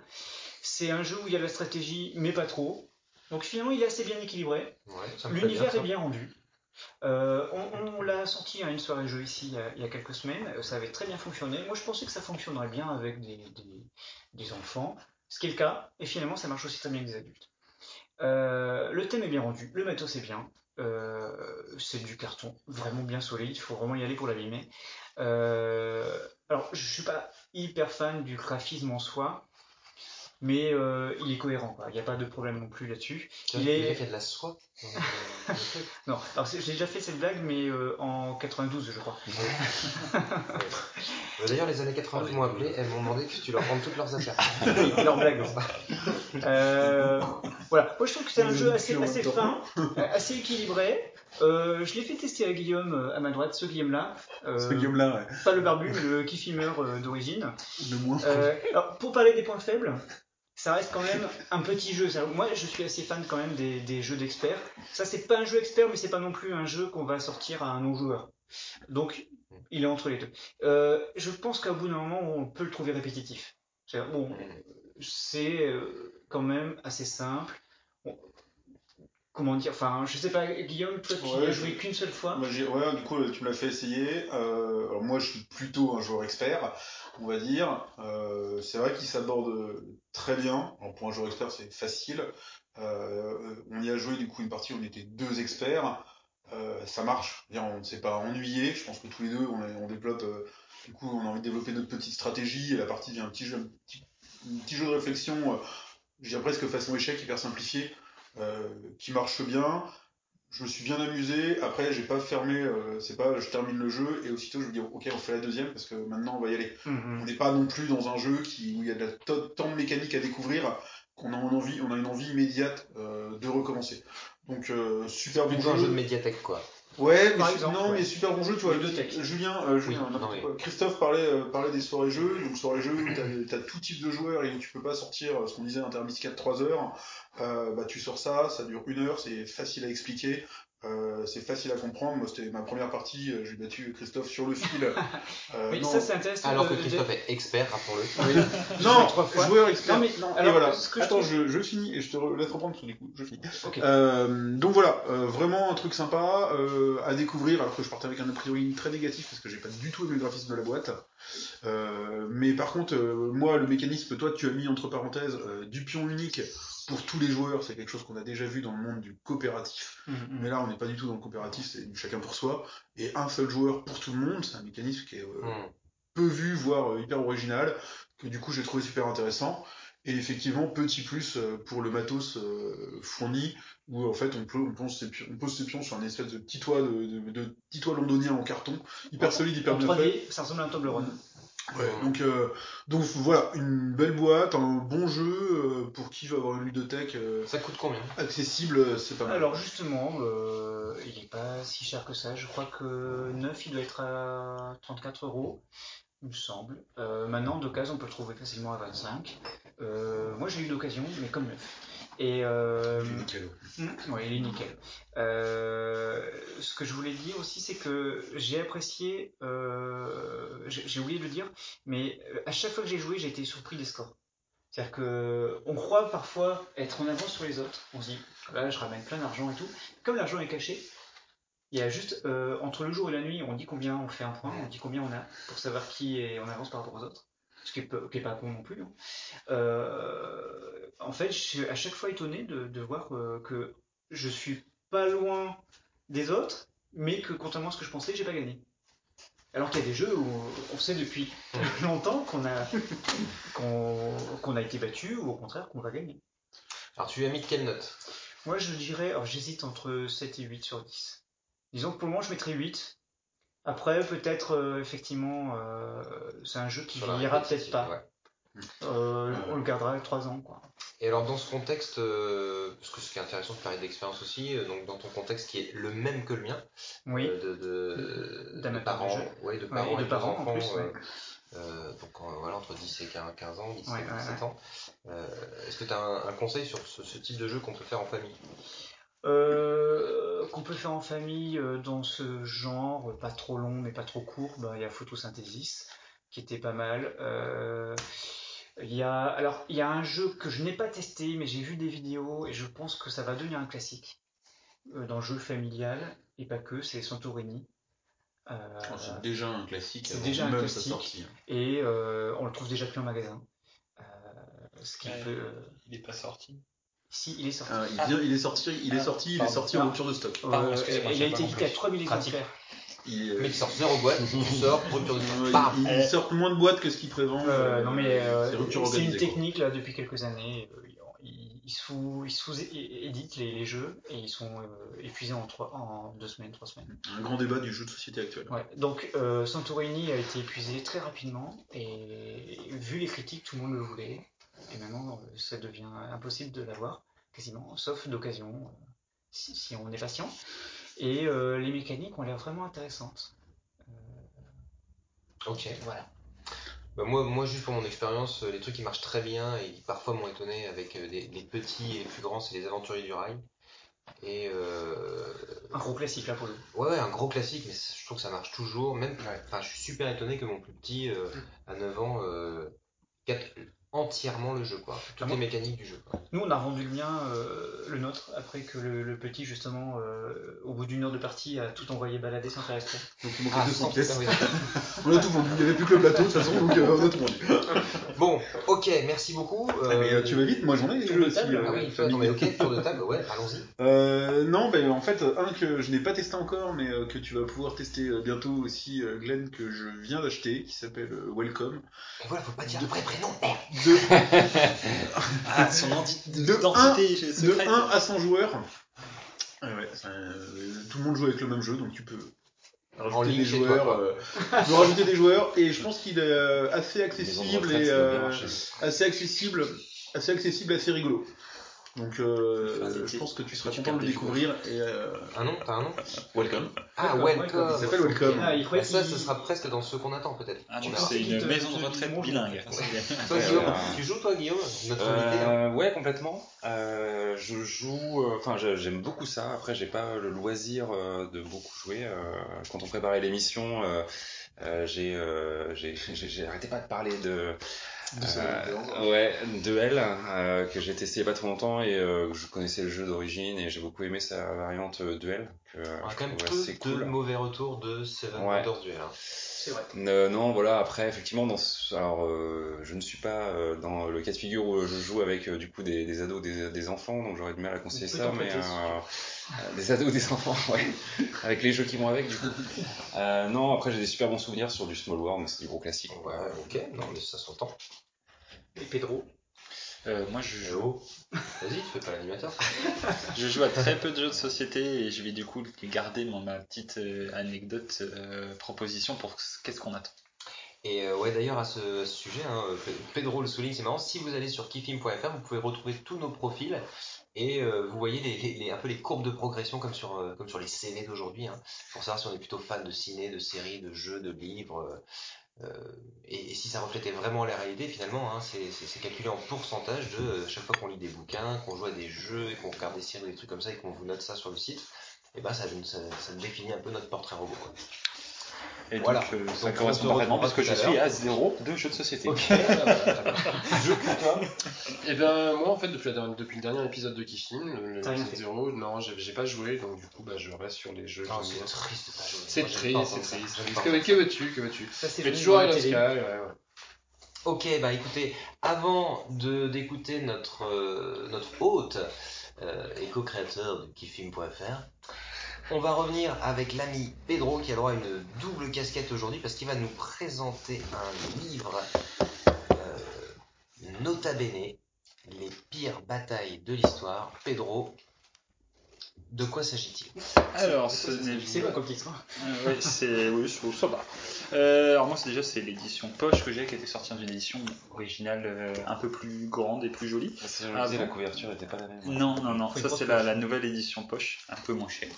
C'est un jeu où il y a la stratégie, mais pas trop. Donc finalement, il est assez bien équilibré. Ouais, L'univers est bien rendu. Euh, on on l'a sorti à une soirée jeu ici il y a, il y a quelques semaines. Ça avait très bien fonctionné. Moi, je pensais que ça fonctionnerait bien avec des, des- des enfants, ce qui est le cas. Et finalement, ça marche aussi très bien avec des adultes. Euh, le thème est bien rendu, le matos est bien. Euh, c'est du carton vraiment bien solide. Il faut vraiment y aller pour l'abîmer. Euh, alors, je suis pas hyper fan du graphisme en soi. Mais il est cohérent, quoi. il n'y a pas de problème non plus là-dessus. Il est- mec, il y a de la soie. Non, alors j'ai déjà fait cette blague, mais euh, en 92, je crois. D'ailleurs, les années 90 m'ont appelé, elles m'ont demandé que tu leur rendes toutes leurs affaires. Oui, leur blague. Euh, voilà, moi je trouve que c'est un jeu assez, assez fin, euh, assez équilibré. Euh, je l'ai fait tester à Guillaume euh, à ma droite, ce Guillaume-là. Euh, Ce Guillaume-là, ouais. Pas le barbu, mais le kiffimeur euh, d'origine. Le moins. Euh, alors, pour parler des points faibles, ça reste quand même un petit jeu. Moi, je suis assez fan quand même des, des jeux d'experts. Ça, c'est pas un jeu expert, mais c'est pas non plus un jeu qu'on va sortir à un non-joueur. Donc, il est entre les deux. Euh, je pense qu'à bout d'un moment, on peut le trouver répétitif. Bon, c'est euh, quand même assez simple. Bon, comment dire Enfin, je sais pas, Guillaume, toi, tu Ouais, n'y je- joué qu'une seule fois. Moi, ouais, du coup, tu me l'as fait essayer. Euh, alors moi, je suis plutôt un joueur expert, on va dire. Euh, c'est vrai qu'il s'aborde très bien. Pour un joueur expert, c'est facile. Euh, on y a joué, du coup, une partie où on était deux experts. Euh, ça marche. On ne s'est pas ennuyé. Je pense que tous les deux, on, développe. du coup, on a envie de développer notre petite stratégie. Et la partie devient un petit jeu, un petit, jeu de réflexion. je dirais presque façon échec, hyper simplifié, qui marche bien. Je me suis bien amusé. Après, j'ai pas fermé, euh, c'est pas je termine le jeu et aussitôt je me dis ok, on fait la deuxième parce que maintenant on va y aller. Mhm. On n'est pas non plus dans un jeu qui, où il y a de la to- tant de mécaniques à découvrir qu'on a une envie, on a une envie immédiate euh, de recommencer. Donc euh, super bon Plutôt un jeu. jeu de médiathèque, quoi. Ouais, mais exemple, non, ouais. mais super bon jeu, tu vois. Julien, euh, Julien, Oui, n'importe non, mais- quoi. Christophe parlait, euh, parlait des soirées jeux. Donc soirées jeux, où t'as as tout type de joueurs et où tu peux pas sortir euh, ce qu'on disait intermystique de 3 heures. Euh, bah tu sors ça, ça dure une heure, c'est facile à expliquer. Euh, c'est facile à comprendre. Moi, c'était ma première partie. euh, J'ai battu Christophe sur le fil. Euh, Oui, non, ça c'est intéressant. Alors que Christophe est expert, rappelons-le. oui. non, joueur expert. Non, mais Non, alors, et voilà. ce que je Attends, je, je finis et je te laisse reprendre parce que du coup, je finis. Euh, donc voilà, euh, vraiment un truc sympa euh, à découvrir, alors que je partais avec un a priori très négatif parce que j'ai pas du tout aimé le graphisme de la boîte. Euh, mais par contre, euh, moi, le mécanisme toi tu as mis entre parenthèses euh, du pion unique pour tous les joueurs, c'est quelque chose qu'on a déjà vu dans le monde du coopératif. Mhm, mhm. Mais là, on n'est pas du tout dans le coopératif, c'est du chacun pour soi. Et un seul joueur pour tout le monde, c'est un mécanisme qui est Hmm. peu vu, voire hyper original, que du coup j'ai trouvé super intéressant. Et effectivement, petit plus euh, pour le matos euh, fourni, où en fait on, peut, on, pose ses pions, on pose ses pions sur un espèce de petit toit, de, de, de petit toit londonien en carton, hyper solide, hyper En bien fait. 3D, ça ressemble à un Toblerone. Ouais, donc, euh, donc voilà, une belle boîte, un bon jeu euh, pour qui veut avoir une ludothèque euh, Ça coûte combien? accessible, c'est pas mal. Alors justement, euh, il est pas si cher que ça. Je crois que neuf, il doit être à 34 euros, il me semble. Euh, maintenant, d'occasion, on peut le trouver facilement à 25. Euh, moi, j'ai eu d'occasion, mais comme neuf. Et euh, Il est nickel. Mm, Ouais, il est nickel. Euh, ce que je voulais dire aussi, c'est que j'ai apprécié, j'ai oublié de le dire, mais à chaque fois que j'ai joué, j'ai été surpris des scores. C'est-à-dire que on croit parfois être en avance sur les autres. On se dit, là, je ramène plein d'argent et tout. Comme l'argent est caché, il y a juste euh, entre le jour et la nuit, on dit combien on fait un point, on dit combien on a pour savoir qui est en avance par rapport aux autres. Ce qui est, peu- qui est pas con non plus. hein. Euh, en fait, je suis à chaque fois étonné de, de voir euh, que je suis pas loin des autres, mais que contrairement à ce que je pensais, j'ai pas gagné. Alors qu'il y a des jeux où on sait depuis longtemps qu'on a qu'on qu'on a été battu ou au contraire qu'on va gagner. Alors tu lui as mis quelle note? Moi, je dirais, alors j'hésite entre 7 et 8 sur 10. Disons que pour le moment, je mettrais 8. Après, peut-être, euh, effectivement, euh, c'est un jeu qui Sur la vieillira peut-être pas. ouais. Euh, on le gardera avec 3 ans, quoi. Et alors dans ce contexte, euh, parce que ce qui est intéressant de parler d'expérience aussi, euh, donc dans ton contexte qui est le même que le mien, Oui. euh, de, de, de D'amateur de parents, jeu. ouais, de Ouais, parents et de et de parents, en enfants, plus, ouais. euh, donc euh, voilà entre 10 et 15, 15 ans, 17, Ouais, ouais, 17 ans. Euh, Est-ce que tu as un, un conseil sur ce, ce type de jeu qu'on peut faire en famille? Euh, qu'on peut faire en famille euh, dans ce genre, pas trop long mais pas trop court, bah, il y a Photosynthesis qui était pas mal. Euh, il y a, alors, il y a un jeu que je n'ai pas testé mais j'ai vu des vidéos et je pense que ça va devenir un classique euh, dans le jeu familial et pas que, c'est Santorini. Euh, Oh, c'est déjà un classique. c'est déjà un classique. sortie. hein. et euh, on le trouve déjà plus en magasin. Euh, ce qui Ouais. peut. Il est pas sorti. Si, il est sorti. Ah, il, vient- il est sorti, il est Ah, sorti, il est pardon. sorti en Ah. rupture de stock. Pardon, Euh, excusez-moi, il a été édité à compris. 3000 Pratique. exemplaires. Il, euh, mec sort zéro boîte, tu sors, rupture de euh, il, il sort moins de boîtes que ce qu'il prévend. Euh, non mais euh, c'est une quoi. technique là depuis quelques années. euh, Ils, ils sous, ils sous-éditent les, les jeux et ils sont euh, épuisés en, trois, en deux semaines, trois semaines. Un grand débat du jeu de société actuel. Ouais. Donc euh, Santorini a été épuisé très rapidement et vu les critiques, tout le monde le voulait. Et maintenant, euh, ça devient impossible de l'avoir quasiment, sauf d'occasion euh, si, si on est patient. Et euh, les mécaniques ont l'air vraiment intéressantes. Ok. Voilà. Bah, moi, moi, juste pour mon expérience, les trucs qui marchent très bien et qui parfois m'ont étonné avec les, les petits et les plus grands, c'est les aventuriers du rail. Et euh, Un gros classique là pour le coup. ouais, ouais, un gros classique, mais je trouve que ça marche toujours. Même, enfin, je suis super étonné que mon plus petit, euh, à 9 ans, euh, capte entièrement le jeu, quoi. Toutes Ah les mécaniques du jeu. quoi. Nous, on a revendu le mien, euh, le nôtre, après que le, le petit, justement, euh, au bout d'une heure de partie, a tout envoyé balader sans faire exprès. Donc il manquait Ah, 200 putain, pièces. oui. On a tout vendu. Il n'y avait plus que le plateau de toute façon, donc euh, on a tout vendu. Bon, ok, merci beaucoup. Ah, mais euh, tu vas vite, moi j'en ai des tour jeux de aussi. table, euh, Ah oui, non mais ok, tour de table, ouais, allons-y. Euh, non, ben en fait, un que je n'ai pas testé encore, mais euh, que tu vas pouvoir tester euh, bientôt aussi, euh, Glenn, que je viens d'acheter, qui s'appelle euh, Welcome. Et voilà, faut pas dire le vrai prénom, merde. De, Ah, son De secrète. 1 à 100 joueurs. Ah ouais. ouais, ça, euh, tout le monde joue avec le même jeu, donc tu peux rajouter ligne des toi, joueurs. euh, tu peux rajouter des joueurs, et je pense qu'il est euh, assez accessible et euh, assez accessible, assez accessible, assez rigolo. Donc euh, des je pense que tu seras content de le découvrir. Et, euh, Un nom T'as un nom Welcome. Ah, Welcome, il s'appelle Welcome. Ah, il ça, ce sera presque dans ce qu'on attend peut-être. Ah, c'est une maison de retraite bilingue. Toi, Ouais, Guillaume, ouais. tu joues toi, Guillaume Notre invité. hein. Euh, ouais, complètement. Euh, je joue, euh, enfin, j'aime beaucoup ça. Après, j'ai pas le loisir euh, de beaucoup jouer. Euh, quand on préparait l'émission, euh, euh, j'ai, euh, j'ai, arrêté pas de parler de, euh, ouais, de elle euh, que j'ai testé il y a pas trop longtemps et euh, je connaissais le jeu d'origine et j'ai beaucoup aimé sa variante euh, duel que On a quand même trouve peu assez de cool. mauvais retours de Seven Ouais. Wonders Duel. hein. C'est vrai. Euh, non, voilà. Après, effectivement, dans ce- alors, euh, je ne suis pas euh, dans le cas de figure où je joue avec euh, du coup des, des ados, des, des enfants, donc j'aurais du mal à conseiller ça. Mais euh, euh, des ados, des enfants, ouais, avec les jeux qui vont avec, du coup. Euh, non, après j'ai des super bons souvenirs sur du Small World, mais c'est du gros classique. Ouais, ok, non, mais ça s'entend. Et Pedro? Euh, moi, je joue. Vas-y, tu fais pas l'animateur. je joue à très peu de jeux de société et je vais du coup garder mon, ma petite euh, anecdote euh, proposition pour qu'est-ce qu'on attend. Et euh, ouais, d'ailleurs, à ce, à ce sujet, hein, Pe- Pedro le souligne, c'est marrant, si vous allez sur kifim.fr, vous pouvez retrouver tous nos profils et euh, vous voyez les, les- les- un peu les courbes de progression comme sur, euh, comme sur les CV d'aujourd'hui, hein, pour savoir si on est plutôt fan de ciné, de séries, de jeux, de livres. Euh, et, si ça reflétait vraiment la réalité, finalement, hein, c'est calculé en pourcentage de euh, chaque fois qu'on lit des bouquins, qu'on joue à des jeux, qu'on regarde des séries, des trucs comme ça, et qu'on vous note ça sur le site, et ben ça, ça, ça définit un peu notre portrait robot. Et Voilà. donc, euh, ça Donc, on correspond parfaitement retrouvera parce que je suis à zéro de jeux de société. Ok, jeu pour toi. Et ben moi en fait depuis, la dernière- depuis le dernier épisode de Kifim, le- T'as rien l'épisode 0, non j'ai pas joué donc du coup bah je reste sur les jeux. j'aime c'est bien. triste de pas jouer. C'est triste, c'est ça. triste. Que, veux-tu, que veux-tu Ça, c'est Mais toujours la Sky, télé. ouais, ouais. Ok, bah écoutez, avant d'écouter notre euh, notre hôte euh, et co-créateur de kifim.fr, on va revenir avec l'ami Pedro qui a droit une double casquette aujourd'hui parce qu'il va nous présenter un livre euh, Nota Bene, les pires batailles de l'histoire. Pedro, de quoi s'agit-il? Alors, ce n'est C'est quoi comme titre Euh, ouais, c'est oui, ça ça va. Euh, alors moi, c'est déjà c'est l'édition poche que j'ai qui a été sortie dans une édition originale euh, un peu plus grande et plus jolie. Ah la bon couverture n'était pas la même. Non, non, non, ça c'est la, nouvelle édition poche, un peu moins chère.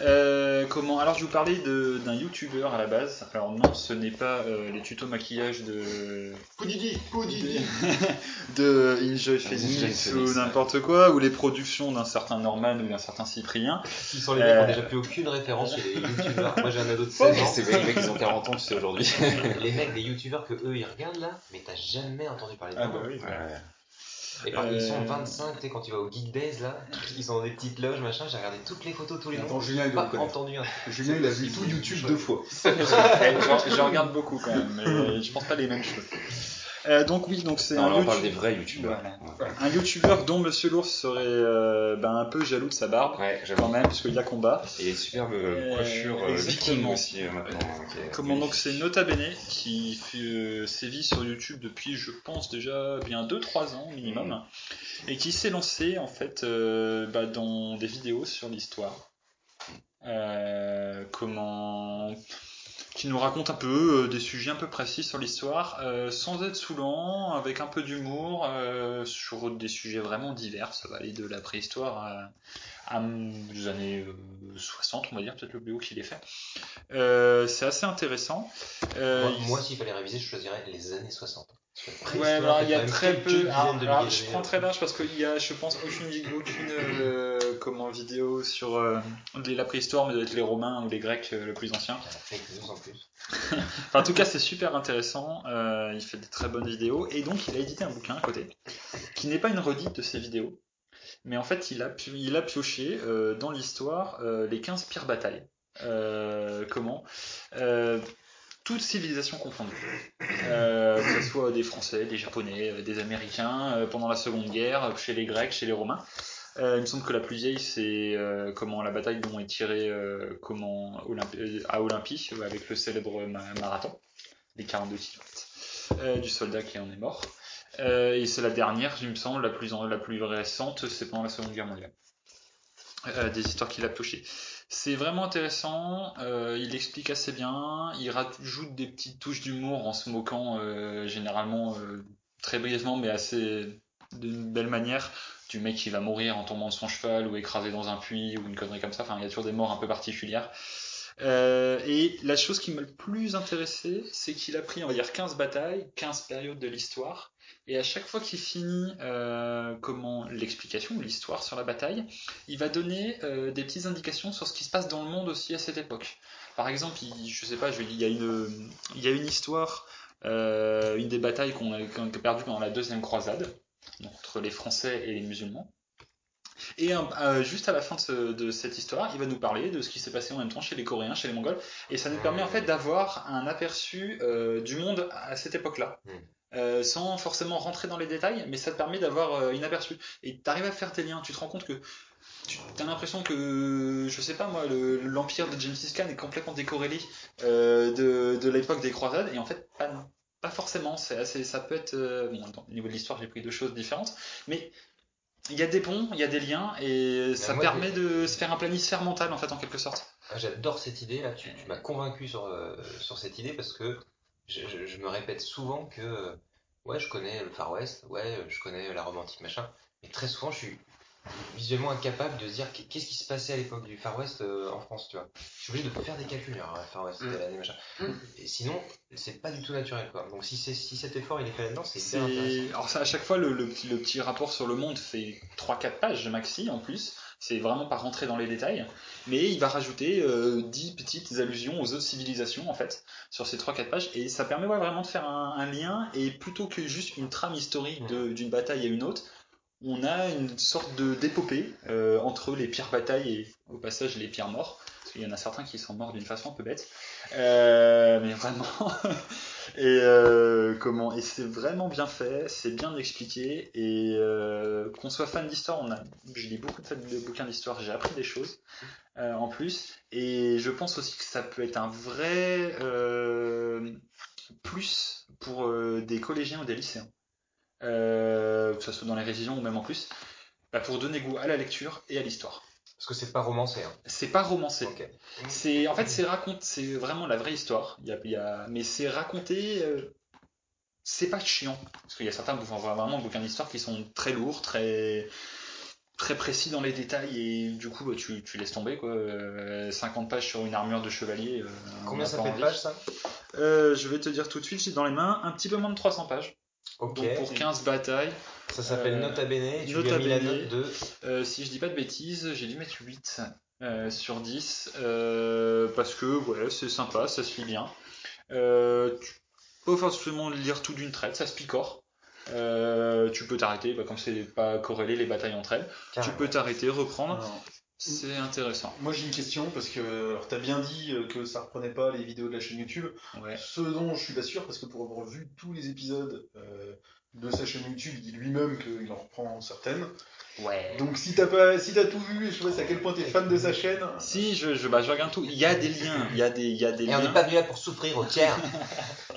Euh, comment Alors je vous parlais de- d'un youtubeur à la base. Alors non, ce n'est pas euh, les tutos maquillage de Poudidi, Poudidi. de Enjoy Enjoy Phoenix ou n'importe quoi, ou les productions d'un certain Norman ou d'un certain Cyprien. Qui sont les mecs qui ont Euh, déjà plus aucune référence chez les youtubeurs. Moi j'ai un ado de Ouais, 16 ans. c'est les mecs, ils ont 40 ans, tu sais, aujourd'hui. Les mecs des youtubeurs que eux ils regardent là, mais t'as jamais entendu parler de Ah moi. bah oui. Ouais. Et par- Ils sont Euh, 25, tu sais, quand tu vas au Geek Days là, ils dans des petites loges, machin, j'ai regardé toutes les photos, tous les Attends, noms. Julien, il pas entendu un. Julien, il a vu tout YouTube deux fois. J'en regarde beaucoup quand même, mais je pense pas les mêmes choses. Euh, donc oui, donc c'est un là, on parle YouTube- des vrais youtubeurs. Voilà. Un youtubeur dont Monsieur l'ours serait euh, ben, un peu jaloux de sa barbe, Ouais, quand même, parce qu'il y a combat. Et superbe Euh, coiffure euh, viking aussi maintenant. est Comment donc c'est Nota Bene qui fait, sévit sur YouTube depuis je pense déjà bien 2-3 ans minimum et qui s'est lancé en fait bah, dans des vidéos sur l'histoire. Comment qui nous raconte un peu euh, des sujets un peu précis sur l'histoire euh, sans être saoulant avec un peu d'humour euh, sur des sujets vraiment divers ça va aller de la préhistoire des années euh, 60 on va dire peut-être le haut qu'il ait fait euh, c'est assez intéressant. Euh, Moi, il- moi, s'il fallait réviser, je choisirais les années 60. Parce que la Ouais, alors il y a très peu. alors, alors, je prends très large parce qu'il y a, je pense, aucune, aucune euh, comment vidéo sur euh, la préhistoire, mais doit être les Romains ou les Grecs euh, le plus y en en plus. Enfin, en tout cas, c'est super intéressant. euh, il fait des très bonnes vidéos et donc il a édité un bouquin à côté qui n'est pas une redite de ses vidéos, mais en fait il a, pioché euh, dans l'histoire euh, les 15 pires batailles. Euh, comment? Toutes civilisations confondues. Que ce soit des Français, des Japonais, des Américains, pendant la Seconde Guerre, chez les Grecs, chez les Romains. Il me semble que la plus vieille, c'est comment la bataille dont est tirée comment, Olympi- à Olympie, avec le célèbre ma- marathon, les 42 km, du soldat qui en est mort. Euh, et c'est la dernière, il me semble, la plus, la plus récente, c'est pendant la Seconde Guerre mondiale. euh, des histoires qu'il a piochées. C'est vraiment intéressant, euh, il explique assez bien, il rajoute des petites touches d'humour en se moquant généralement très brièvement mais assez d'une belle manière du mec qui va mourir en tombant de son cheval ou écrasé dans un puits ou une connerie comme ça, enfin il y a toujours des morts un peu particulières. Euh, et la chose qui m'a le plus intéressé, c'est qu'il a pris, on va dire, 15 batailles, 15 périodes de l'histoire, et à chaque fois qu'il finit euh, comment l'explication, l'histoire sur la bataille, il va donner euh, des petites indications sur ce qui se passe dans le monde aussi à cette époque. Par exemple, il, je sais pas, je, il, y a une, il y a une histoire, une des batailles qu'on a, perdues pendant la deuxième croisade, entre les Français et les musulmans. Et euh, juste à la fin de, ce- de cette histoire, il va nous parler de ce qui s'est passé en même temps chez les Coréens, chez les Mongols, et ça nous permet en fait d'avoir un aperçu euh, du monde à cette époque-là. Mm. Euh, sans forcément rentrer dans les détails, mais ça te permet d'avoir euh, une aperçu. Et tu arrives à faire tes liens, tu te rends compte que tu as l'impression que, je sais pas moi, le- l'empire de Gengis Khan est complètement décorrélé euh, de, de l'époque des croisades, et en fait, pas, pas forcément. C'est assez, ça peut être. euh, bon, au niveau de l'histoire, j'ai pris deux choses différentes, mais il y a des ponts, il y a des liens, et ça moi, permet de se faire un planisphère mental, en fait, en quelque sorte. Ah, J'adore cette idée là, tu, tu m'as convaincu sur, euh, sur cette idée parce que je, je- je me répète souvent que ouais je connais le Far West, ouais je connais la Rome antique machin, mais très souvent je suis visuellement incapable de se dire qu'est- qu'est-ce qui se passait à l'époque du Far West euh, en France, tu vois. Je suis obligé de faire des calculs, le Far West, Mm. l'année machin. Et sinon, c'est pas du tout naturel quoi. Donc si, cet effort il est fait là-dedans, c'est intéressant. Alors ça, à chaque fois, le, le petit, le petit rapport sur le monde fait 3-4 pages maxi en plus. C'est vraiment pas rentrer dans les détails. Mais il va rajouter euh, 10 petites allusions aux autres civilisations en fait sur ces 3-4 pages. Et ça permet ouais, vraiment de faire un, un lien. Et plutôt que juste une trame historique de- d'une bataille à une autre, on a une sorte de d'épopée euh, entre les pires batailles et au passage les pires morts. Parce qu'il y en a certains qui sont morts d'une façon un peu bête. Euh, mais vraiment. et euh, Et c'est vraiment bien fait, c'est bien expliqué. Et qu'on soit fan d'histoire, on a, je lis beaucoup de, bouquins d'histoire, j'ai appris des choses en plus. Et je pense aussi que ça peut être un vrai plus pour des collégiens ou des lycéens. Euh, que ce soit dans les révisions ou même en plus, bah, pour donner goût à la lecture et à l'histoire. Parce que c'est pas romancé. Hein. C'est pas romancé. C'est en fait c'est raconte c'est vraiment la vraie histoire. Il y a, il y a- mais c'est raconté. euh, c'est pas chiant parce qu'il y a certains bouquins vraiment bouquins d'histoire qui sont très lourds, très très précis dans les détails et du coup bah, tu, tu laisses tomber quoi. Euh, 50 pages sur une armure de chevalier. euh, Combien ça fait de pages ça? Euh, Je vais te dire tout de suite. J'ai dans les mains un petit peu moins de 300 pages. Donc pour 15 batailles. Ça s'appelle Euh, Nota Bene. lui Nota as mis la Bene. note de. Euh, si je dis pas de bêtises, j'ai dû mettre 8 euh, sur 10 euh, parce que ouais, c'est sympa, ça se lit bien. Tu peux forcément lire tout d'une traite, ça se picore. Euh, tu peux t'arrêter, bah, comme c'est pas corrélé les batailles entre elles, tu peux t'arrêter, reprendre, c'est intéressant. moi j'ai une question parce que alors, t'as bien dit euh, que ça reprenait pas les vidéos de la chaîne YouTube. Ouais. Ce dont je suis pas sûr parce que pour avoir vu tous les épisodes euh, de sa chaîne YouTube, il dit lui-même qu'il en reprend certaines. Ouais. Donc si t'as pas, si t'as tout vu, je sais à quel point t'es fan de sa chaîne. Si, je, je, bah, je regarde tout. Il y a des liens, il y a des, il y a des Et on liens. n'est pas venu là pour souffrir au tiers.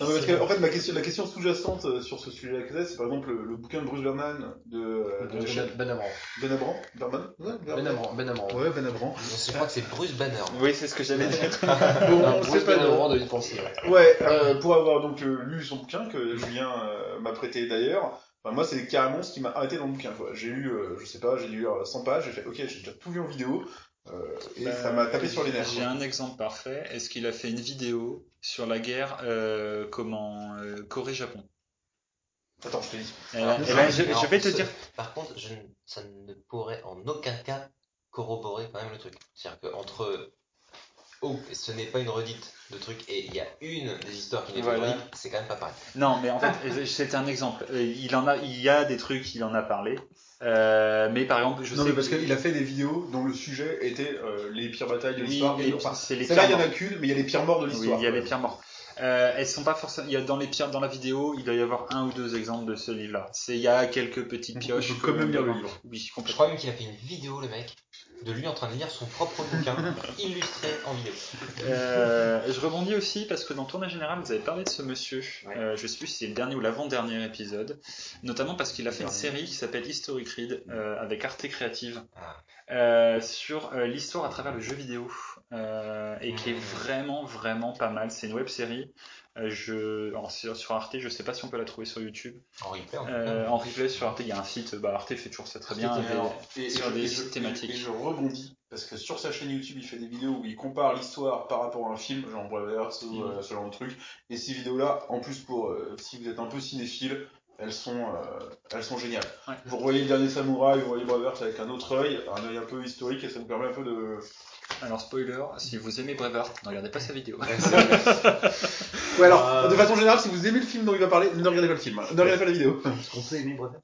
Non, mais parce que, en fait, ma question, la question sous-jacente euh, sur ce sujet-là c'est par exemple le, le bouquin de Bruce Vernon de, euh, de chaîne Ben Amran. Ben Abram. Berman Ben Amran. Ben Amran. Ouais, Ben Abram. Je crois que c'est Bruce Banner. Oui, c'est ce que j'allais dire. Bon, Non, Bruce pas Ben de- Amran de y penser. ouais. Ouais, euh, pour avoir donc euh, lu son bouquin que Julien euh, m'a prêté d'ailleurs, enfin, moi c'est carrément ce qui m'a arrêté dans le bouquin. quoi. J'ai lu, euh, je sais pas, j'ai lu euh, 100 pages, j'ai fait ok, j'ai déjà tout vu en vidéo, euh, et Bah, ça m'a tapé sur les nerfs. J'ai un exemple parfait. Est-ce qu'il a fait une vidéo sur la guerre euh, comment euh, Corée-Japon Attends, je te dis. Eh ben- eh ben, je, vais te ce- dire. Par contre, je, ça ne pourrait en aucun cas corroborer quand même le truc. C'est-à-dire qu'entre. Oh, ce n'est pas une redite de truc et il y a une des histoires qui n'est pas Voilà. une redite, c'est quand même pas pareil. Non, mais en fait, c'est un exemple. Euh, Il en a, il y a des trucs, il en a parlé. Euh, mais par exemple, je non sais mais parce qu'il a fait des vidéos dont le sujet était euh, les pires batailles de Oui, l'histoire. les- Et enfin, pires il y en a qu'une, mais il y a les pires morts de Oui, l'histoire. il y a les pires morts. Euh, elles sont pas forcément. Il y a dans les pires dans la vidéo, il doit y avoir un ou deux exemples de ce livre-là. C'est il y a quelques petites pioches. quand même lire le livre. Oui, Je crois même qu'il a fait une vidéo, le mec, de lui en train de lire son propre bouquin illustré en vidéo. Euh, je rebondis aussi parce que dans Tournée Générale, vous avez parlé de ce monsieur. Ouais. Euh, je sais plus si c'est le dernier ou l'avant-dernier épisode. Notamment parce qu'il a fait une série qui s'appelle Historic Read euh, avec Arte Créative Ah. euh, sur l'histoire à travers le jeu vidéo et qui est Mmh. vraiment vraiment pas mal. C'est une web série. Euh, je, alors, sur, sur Arte, je sais pas si on peut la trouver sur YouTube. En replay, en Euh, cas. en replay sur Arte, il y a un site. Bah, Arte fait toujours ça très bien. Et, des- alors, et- et sur des sites je- thématiques. Et je rebondis, parce que sur sa chaîne YouTube, il fait des vidéos où il compare l'histoire par rapport à un film, genre Braveheart ou euh, ce genre de truc. Et ces vidéos-là, en plus, pour euh, si vous êtes un peu cinéphile, elles sont, elles sont géniales. Ouais. Vous revoyez le dernier Samouraï, vous voyez Braveheart avec un autre œil, un œil un peu historique, et ça vous permet un peu de. Alors spoiler, si vous aimez Braveheart, ne regardez pas sa vidéo. Ouais, alors, Euh, de façon générale, si vous aimez le film dont il va parler, ne regardez pas le film, ne regardez pas la vidéo. Est-ce qu'on peut aimer Brother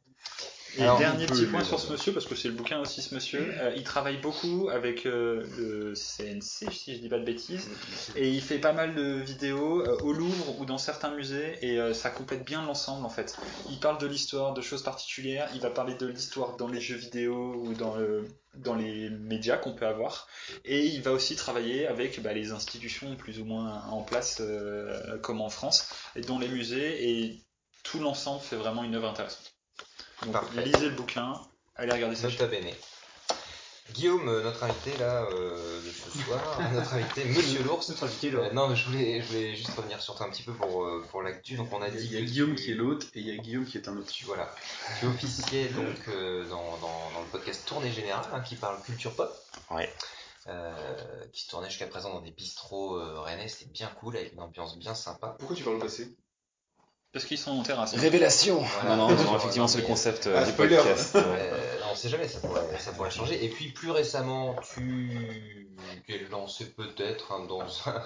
Et Alors, dernier petit point sur ce monsieur, parce que c'est le bouquin aussi ce monsieur, euh, il travaille beaucoup avec euh, le CNC, si je dis pas de bêtises, et il fait pas mal de vidéos euh, au Louvre ou dans certains musées, et euh, ça complète bien l'ensemble en fait. Il parle de l'histoire, de choses particulières, il va parler de l'histoire dans les jeux vidéo ou dans, le, dans les médias qu'on peut avoir, et il va aussi travailler avec bah, les institutions plus ou moins en place, euh, comme en France, et dont les musées, et tout l'ensemble fait vraiment une œuvre intéressante. Donc, Parfait. lisez le bouquin, allez regarder ça. Nota bene. Guillaume, euh, notre invité là euh, de ce soir, notre invité Monsieur l'ours. Notre invité, là. Euh, non, mais je voulais, je voulais juste revenir sur toi un petit peu pour, euh, pour l'actu. Donc on a Il y a, dit il y a Guillaume tu- qui est l'autre, et il y a Guillaume qui est un autre. tu voilà, tu officiais donc euh, dans, dans, dans le podcast Tournée Générale hein, qui parle culture pop. Ouais. Euh, qui se tournait jusqu'à présent dans des bistrots euh, rennais, c'était bien cool avec une ambiance bien sympa. Pourquoi tu parles au passé? Parce qu'ils sont en terrasse. Révélation Voilà. Non, non, non, Non, effectivement, c'est le concept euh, Ah, du spoiler. podcast. Euh, non, on sait jamais, ça pourrait, ça pourrait changer. Et puis plus récemment, tu es lancé peut-être hein, dans un,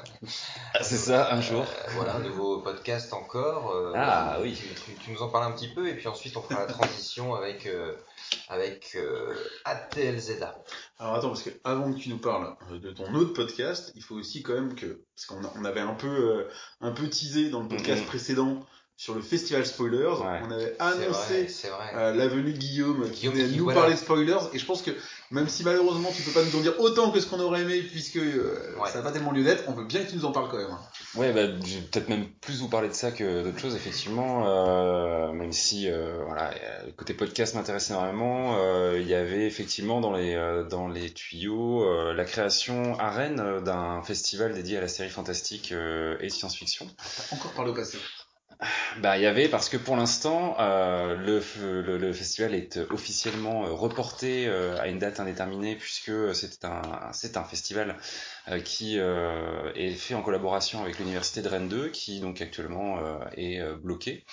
Ah, c'est ça, un jour. Euh, voilà, un nouveau podcast encore. euh, Ah, oui. Tu, tu- tu nous en parles un petit peu et puis ensuite on fera la transition avec, euh, avec euh, ATLZA. Alors attends, parce que avant que tu nous parles euh, de ton autre podcast, il faut aussi quand même que, parce qu'on on avait un peu, euh, un peu teasé dans le podcast Mhm. précédent sur le festival Spoilers, Ouais. on avait vrai, annoncé vrai. euh, la venue de Guillaume qui Guillaume venait qui, nous voilà. parler de spoilers, et je pense que même si malheureusement tu peux pas nous en dire autant que ce qu'on aurait aimé, puisque euh, Ouais. ça n'a pas tellement lieu d'être, on veut bien que tu nous en parles quand même. hein. Ouais, bah, je vais peut-être même plus vous parler de ça que d'autres choses, effectivement. euh, même si, euh, voilà, le côté podcast m'intéresse énormément. euh, il y avait effectivement dans les euh, dans les tuyaux euh, la création à Rennes d'un festival dédié à la série fantastique euh, et science-fiction. T'as encore parlé au passé. Bah, il y avait parce que pour l'instant, euh, le, le, le festival est officiellement euh, reporté euh, à une date indéterminée puisque c'est un un festival euh, qui euh, est fait en collaboration avec l'université de Rennes 2 qui donc actuellement euh, est euh, bloqué.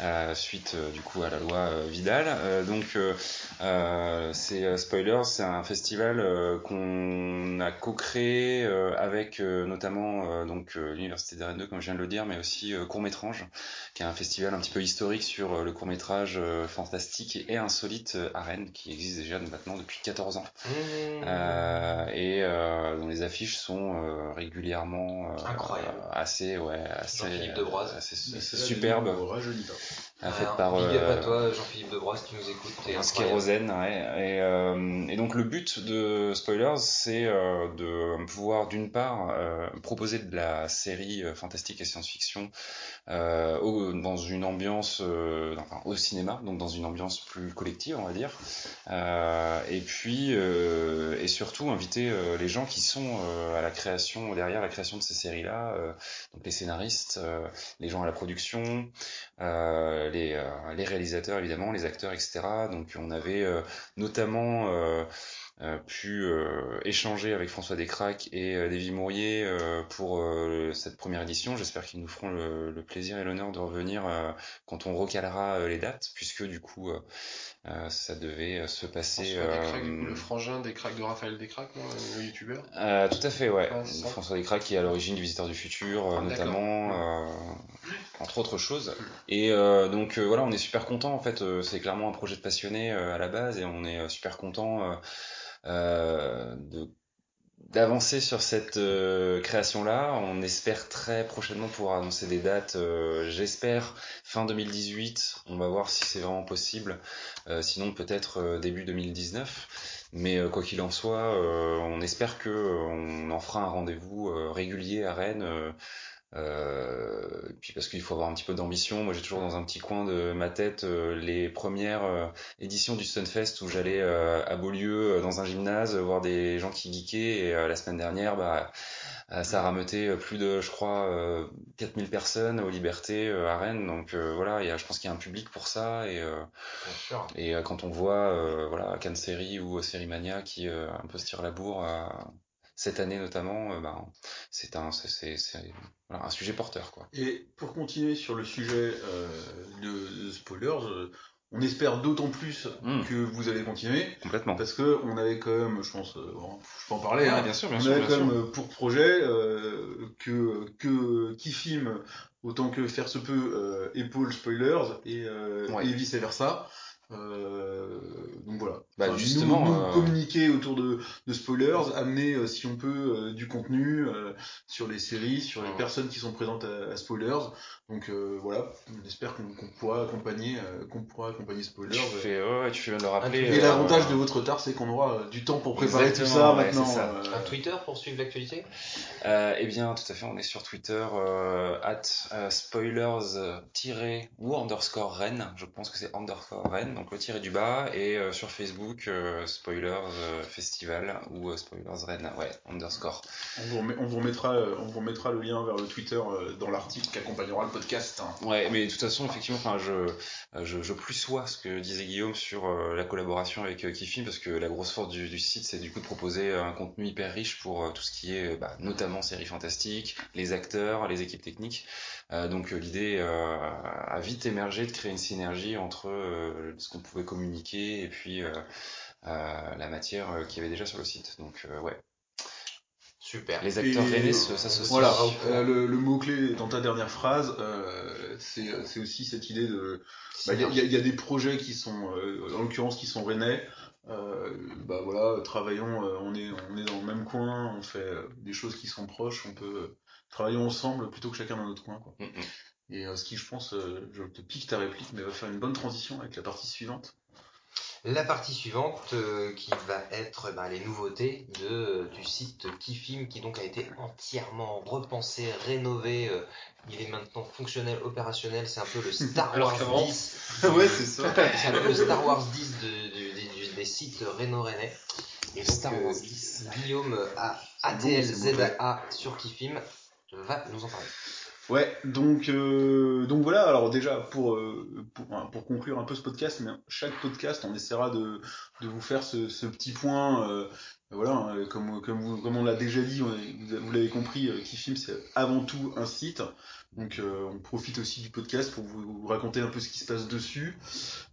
Euh, suite euh, du coup à la loi euh, Vidal. Euh, donc euh, euh, c'est euh, Spoilers, c'est un festival euh, qu'on a co-créé euh, avec euh, notamment euh, donc euh, l'université de Rennes 2 comme je viens de le dire, mais aussi euh, Court Métrange, qui est un festival un petit peu historique sur euh, le court métrage fantastique et insolite euh, à Rennes, qui existe déjà maintenant depuis 14 ans. Mmh. Euh, et euh, dont les affiches sont euh, régulièrement euh, Incroyable. assez ouais assez assez superbe nous euh, faite par big up à euh, toi, Jean-Philippe Debroise, qui nous écoute. t'es un incroyable. Skérosène, ouais. Et, euh, et donc le but de Spoilers, c'est euh, de pouvoir d'une part euh, proposer de la série euh, fantastique et science-fiction euh, au- dans une ambiance, euh, enfin au cinéma, donc dans une ambiance plus collective, on va dire. Euh, et puis euh, et surtout inviter euh, les gens qui sont euh, à la création, derrière la création de ces séries-là, euh, donc les scénaristes, euh, les gens à la production, euh, les, euh, les réalisateurs évidemment, les acteurs, etc. Donc on avait euh, notamment euh, euh, pu euh, échanger avec François Descraques et euh, Davy Mourier euh, pour euh, cette première édition. J'espère qu'ils nous feront le, plaisir et l'honneur de revenir euh, quand on recalera euh, les dates, puisque du coup euh, ça devait euh, se passer. Euh, le frangin des cracks de Raphaël Descraques, le youtubeur. euh, tout à fait, ouais. Ça. François Descraques qui est à l'origine du Visiteur du Futur, D'accord. notamment, euh, entre autres choses. Et euh, donc euh, voilà, on est super content en fait. c'est clairement un projet de passionné euh, à la base et on est super content euh, de d'avancer sur cette euh, création-là. On espère très prochainement pouvoir annoncer des dates. euh, J'espère fin 2018. On va voir si c'est vraiment possible. Euh, sinon peut-être début 2019. Mais quoi qu'il en soit, on espère que on en fera un rendez-vous régulier à Rennes. Euh, et puis parce qu'il faut avoir un petit peu d'ambition. Moi, j'ai toujours dans un petit coin de ma tête euh, les premières euh, éditions du Stunfest où j'allais euh, à Beaulieu euh, dans un gymnase euh, voir des gens qui geekaient. Et euh, la semaine dernière, bah, ça a rameuté plus de, je crois, euh, 4000 personnes aux Libertés euh, à Rennes. Donc euh, voilà, il y a, je pense qu'il y a un public pour ça. Et, euh, et euh, quand on voit euh, voilà, Cannes Série ou Série Mania qui euh, un peu se tire la bourre euh, cette année notamment, ben, c'est un, c'est, voilà, un sujet porteur. Quoi. Et pour continuer sur le sujet euh, de, de spoilers, euh, on espère d'autant plus Mm. que vous allez continuer, Complètement. parce que on avait quand même, je pense, euh, bon, je peux en parler, hein, bien sûr, bien on sûr. avait bien quand sûr. même pour projet euh, que que qui filme autant que faire se peut euh, épaule spoilers et, Ouais. et vice versa. Euh, donc voilà. Bah, Enfin, justement, nous, nous euh, communiquer autour de, de spoilers, amener euh, si on peut du contenu euh, sur les séries, sur les personnes qui sont présentes à, à spoilers. Donc euh, voilà, on espère qu'on pourra accompagner, euh, qu'on pourra accompagner spoilers. Tu euh, fais, ouais, tu fais bien de le rappeler. et euh, l'avantage de votre retard, c'est qu'on aura euh, du temps pour préparer tout ça ouais, maintenant. ça. euh, Un Twitter pour suivre l'actualité? Euh, eh bien, tout à fait, on est sur Twitter, at euh, spoilers euh, tiré ou underscore Rennes, je pense que c'est underscore Rennes, donc le tiré du bas, et euh, sur Facebook, euh, spoilers euh, festival ou euh, spoilers Rennes, ouais, underscore. On vous, remet- on vous remettra, euh, on vous remettra le lien vers le Twitter euh, dans l'article qui accompagnera le podcast. hein. Ouais, mais de toute façon, effectivement, enfin, je, je, je plus sois ce que disait Guillaume sur euh, la collaboration avec euh, Kifim, parce que la grosse force du, site, c'est du coup de proposer euh, un contenu hyper riche pour euh, tout ce qui est, bah, notamment séries fantastiques, les acteurs, les équipes techniques. Donc l'idée a vite émergé de créer une synergie entre ce qu'on pouvait communiquer et puis la matière qu'il y avait déjà sur le site. Donc ouais, Super. les acteurs Et, rennais euh, se- s'associent. Voilà, euh, le, le mot-clé dans ta dernière phrase, euh, c'est aussi cette idée de... bah, Il y, a- y y des projets qui sont, euh, en l'occurrence, qui sont rennais. Euh, bah voilà, travaillons, euh, on, est, on est dans le même coin, on fait euh, des choses qui sont proches, on peut... euh, travaillons ensemble plutôt que chacun dans notre coin. Quoi. Mm. Et euh, ce qui, je pense, euh, je te pique ta réplique, mais va faire une bonne transition avec la partie suivante. La partie suivante euh, qui va être bah, les nouveautés de, du site Kifim qui donc a été entièrement repensé, rénové. euh, il est maintenant fonctionnel, opérationnel. C'est un peu le Star Alors Wars qu'avant- 10. ouais, c'est ça. C'est un peu le Star Wars 10 de- du- du- du- des sites réno-rennais. Et donc, Star euh, Wars 10. Guillaume ATLZA sur Kifim va nous en parler. Ouais, donc euh, donc voilà. Alors déjà pour, euh, pour pour conclure un peu ce podcast, mais chaque podcast, on essaiera de de vous faire ce, ce petit point. euh, voilà, hein, comme comme vous comme on l'a déjà dit, vous, l'avez compris, euh, Kifim c'est avant tout un site. Donc euh, on profite aussi du podcast pour vous, vous raconter un peu ce qui se passe dessus.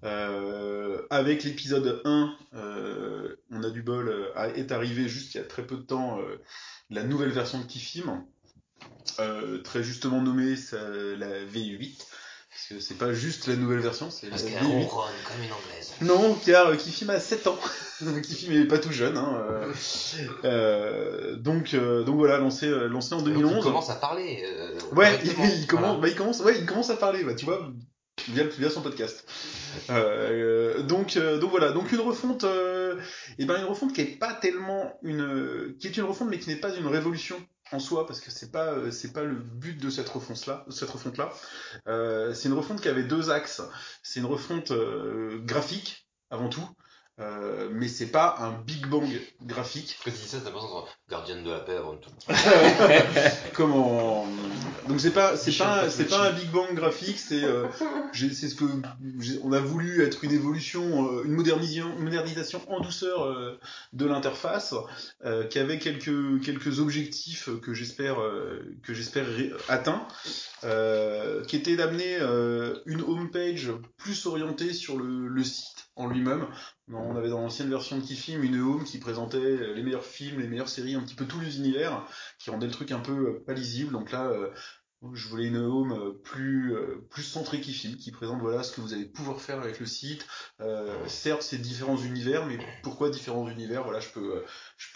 Euh, avec l'épisode 1, euh, on a du bol, est arrivé juste il y a très peu de temps la nouvelle version de Kifim euh, très justement nommée ça- la V8, parce que c'est pas juste la nouvelle version, c'est la Parce qu'elle V8. ronronne comme une anglaise. Non, car euh, Kifim a 7 ans. Kifim est pas tout jeune. Hein, euh, euh, donc, donc voilà, lancé, lancé en Donc, il 2011. commence à parler. Ouais, il, correctement. il commence, Voilà. bah, il commence, ouais, il commence à parler, bah, tu vois, via, via son podcast. Euh, donc, euh, donc voilà, donc une refonte, euh, et ben une refonte qui est pas tellement une, qui est une refonte mais qui n'est pas une révolution en soi parce que c'est pas, euh, pas le but de cette refonte là, cette refonte là. Euh, c'est une refonte qui avait deux axes. C'est une refonte euh, graphique avant tout. Euh, mais c'est pas un Big Bang graphique. Quand tu dis ça, t'as d'entendre Gardienne de la paix avant tout. Comment Donc c'est pas c'est pas c'est pas un Big Bang graphique, c'est euh, j'ai- c'est ce que on a voulu être une évolution, euh, une modernisation, une modernisation en douceur euh, de l'interface, euh, qui avait quelques quelques objectifs que j'espère euh, que j'espère atteints, euh, qui était d'amener euh, une homepage plus orientée sur le, le site en lui-même. On avait dans l'ancienne version de Kifim une home qui présentait les meilleurs films, les meilleures séries, un petit peu tous les univers, qui rendait le truc un peu euh, pas lisible. Donc là, euh, Je voulais une home euh, plus euh, plus centrée qui film, qui présente voilà ce que vous allez pouvoir faire avec le site. Euh, certes, c'est différents univers, mais pourquoi différents univers? Voilà, je peux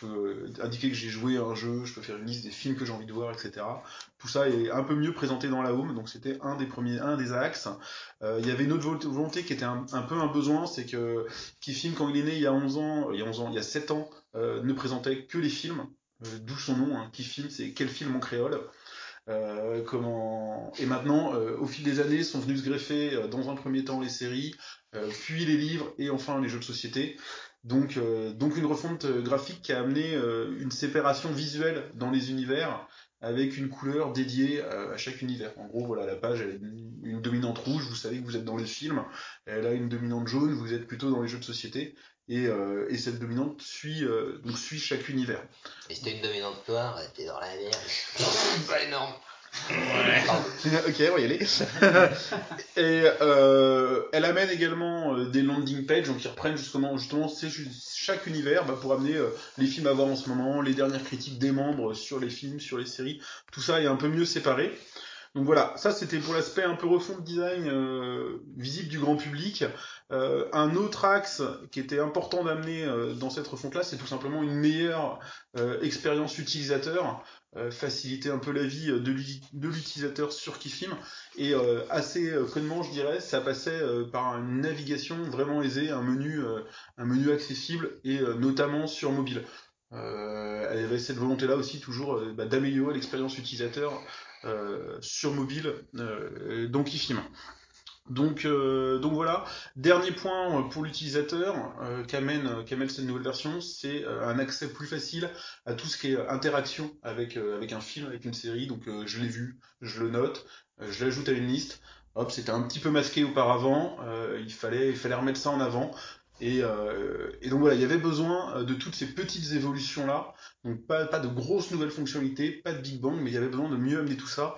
euh, indiquer que j'ai joué à un jeu, je peux faire une liste des films que j'ai envie de voir, etc. Tout ça est un peu mieux présenté dans la home, donc c'était un des premiers, un des axes. Il y avait une autre vol- volonté qui était un, peu un besoin, c'est que Kifim, quand il est né il y a 11 ans, il y a 11 ans, il y a 7 ans, ne présentait que les films, d'où son nom, hein, Kifim, c'est quel film en créole? Euh, comment... Et maintenant, euh, au fil des années, sont venus se greffer euh, dans un premier temps les séries, puis les livres et enfin les jeux de société. Donc, donc une refonte graphique qui a amené une séparation visuelle dans les univers avec une couleur dédiée à chaque univers. En gros, voilà, la page elle a une dominante rouge, vous savez que vous êtes dans les films. Elle a une dominante jaune, vous êtes plutôt dans les jeux de société. Et, euh, et cette dominante suit, euh, donc suit chaque univers. Et c'était une dominante noire, t'es dans la merde. pas énorme. ok, on va y aller. et euh, elle amène également euh, des landing pages, donc qui reprennent justement, justement chaque univers bah, pour amener euh, les films à voir en ce moment, les dernières critiques des membres sur les films, sur les séries. Tout ça est un peu mieux séparé. Donc voilà, ça c'était pour l'aspect un peu refonte design euh, visible du grand public. Euh, un autre axe qui était important d'amener euh, dans cette refonte-là, c'est tout simplement une meilleure expérience utilisateur, faciliter un peu la vie de l'uti- de l'utilisateur sur Kifim. Et assez connement, je dirais, ça passait par une navigation vraiment aisée, un menu, accessible et notamment sur mobile. Euh, elle avait cette volonté-là aussi toujours euh, bah, d'améliorer l'expérience utilisateur euh, sur mobile, donc Kifim. Donc, donc voilà. Dernier point pour l'utilisateur qu'amène cette nouvelle version, c'est un accès plus facile à tout ce qui est interaction avec un film, avec une série. Donc je l'ai vu, je le note, je l'ajoute à une liste. Hop, c'était un petit peu masqué auparavant. il fallait remettre ça en avant. Et, euh, et donc voilà, il y avait besoin euh, de toutes ces petites évolutions là. Donc pas pas de grosses nouvelles fonctionnalités, pas de big bang, mais il y avait besoin de mieux amener tout ça.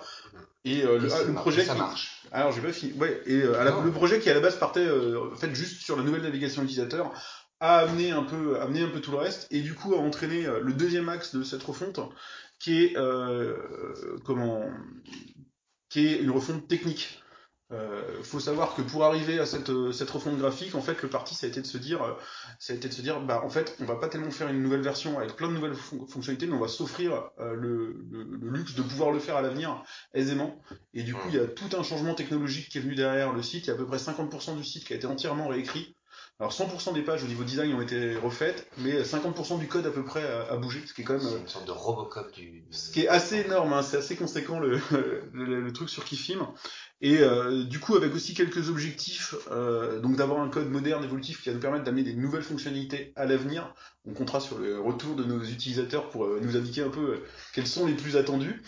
Et euh, Et le, ça le marche, projet ça qui- marche. alors j'ai pas fini. Ouais, et euh, à la- Non. le projet qui à la base partait euh, en fait juste sur la nouvelle navigation utilisateur a amené un peu amené un peu tout le reste et du coup a entraîné le deuxième axe de cette refonte qui est comment qui est une refonte technique. Euh, faut savoir que pour arriver à cette, euh, cette refonte graphique, en fait, le parti, ça a été de se dire, euh, ça a été de se dire, bah, en fait, on va pas tellement faire une nouvelle version avec plein de nouvelles fon- fonctionnalités, mais on va s'offrir euh, le, le, le luxe de pouvoir le faire à l'avenir aisément. Et du coup, il y a tout un changement technologique qui est venu derrière le site. Il y a à peu près 50% du site qui a été entièrement réécrit. Alors 100% des pages au niveau design ont été refaites, mais 50% du code à peu près a, a bougé, ce qui est quand même C'est euh, une sorte de Robocop du. ce qui est assez énorme, hein, c'est assez conséquent le, le, le truc sur Kifim. Et euh, du coup, avec aussi quelques objectifs, euh, donc d'avoir un code moderne, évolutif, qui va nous permettre d'amener des nouvelles fonctionnalités à l'avenir. On comptera sur le retour de nos utilisateurs pour euh, nous indiquer un peu euh, quelles sont les plus attendues.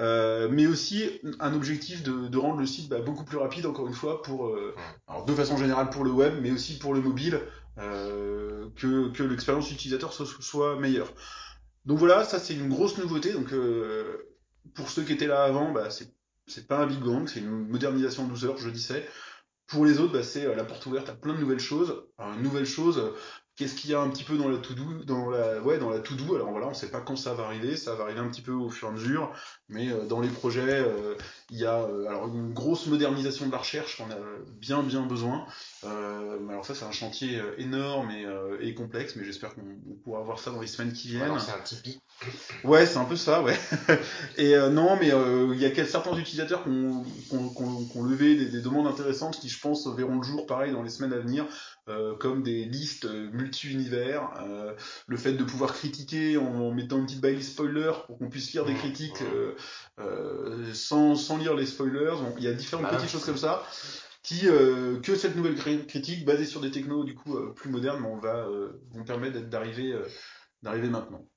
Euh, mais aussi un objectif de, de rendre le site bah, beaucoup plus rapide, encore une fois, pour, alors de façon générale pour le web, mais aussi pour le mobile, que, que l'expérience utilisateur soit, soit meilleure. Donc voilà, ça c'est une grosse nouveauté. Donc pour ceux qui étaient là avant, bah, c'est c'est pas un big bang, c'est une modernisation en douceur, je disais. Pour les autres, bah, c'est euh, la porte ouverte à plein de nouvelles choses. Alors, une nouvelle chose, qu'est-ce qu'il y a un petit peu dans la to do, dans la ouais, dans la to do. Alors voilà, on sait pas quand ça va arriver, ça va arriver un petit peu au fur et à mesure, mais euh, dans les projets, euh, il y a euh, alors une grosse modernisation de la recherche qu'on a bien bien besoin. Euh, alors ça c'est un chantier euh, énorme et, euh, et complexe, mais j'espère qu'on on pourra voir ça dans les semaines qui viennent. C'est un Tipeee. Ouais, c'est un peu ça, ouais. Et euh, non, mais euh, il y a certains utilisateurs qui ont, qui ont- qui ont- qui ont levé des, des demandes intéressantes qui, je pense, verront le jour pareil dans les semaines à venir, euh, comme des listes euh, multi-univers, euh, le fait de pouvoir critiquer en, en mettant une petite balise spoiler pour qu'on puisse lire des Mmh, critiques mmh. euh, euh, sans, sans lire les spoilers. Il y a différentes Voilà. petites choses comme ça qui euh, que cette nouvelle cri- critique basée sur des technos du coup euh, plus modernes, on va euh, vont permettre d'arriver euh, d'arriver maintenant.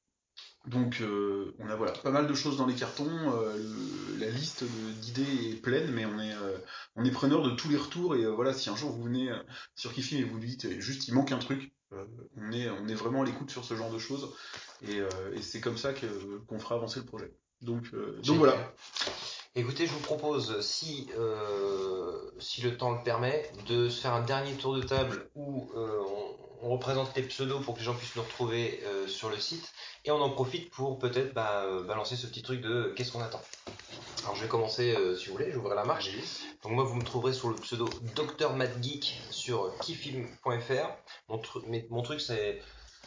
Donc euh, on a voilà pas mal de choses dans les cartons. euh, le- la liste d'idées est pleine, mais on est euh, on est preneur de tous les retours et voilà si un jour vous venez sur Kifim et vous dites euh, juste il manque un truc, on est on est vraiment à l'écoute sur ce genre de choses et, et c'est comme ça que qu'on fera avancer le projet. Donc voilà. Écoutez, je vous propose, si, euh, si le temps le permet, de se faire un dernier tour de table où euh, on, représente les pseudos pour que les gens puissent nous retrouver euh, sur le site. Et on en profite pour peut-être bah, euh, balancer ce petit truc de qu'est-ce qu'on attend. Alors je vais commencer euh, si vous voulez, j'ouvre la marche. Donc moi vous me trouverez sur le pseudo Dr Mad Geek sur keyfilm.fr. Mon, tru- mais mon truc c'est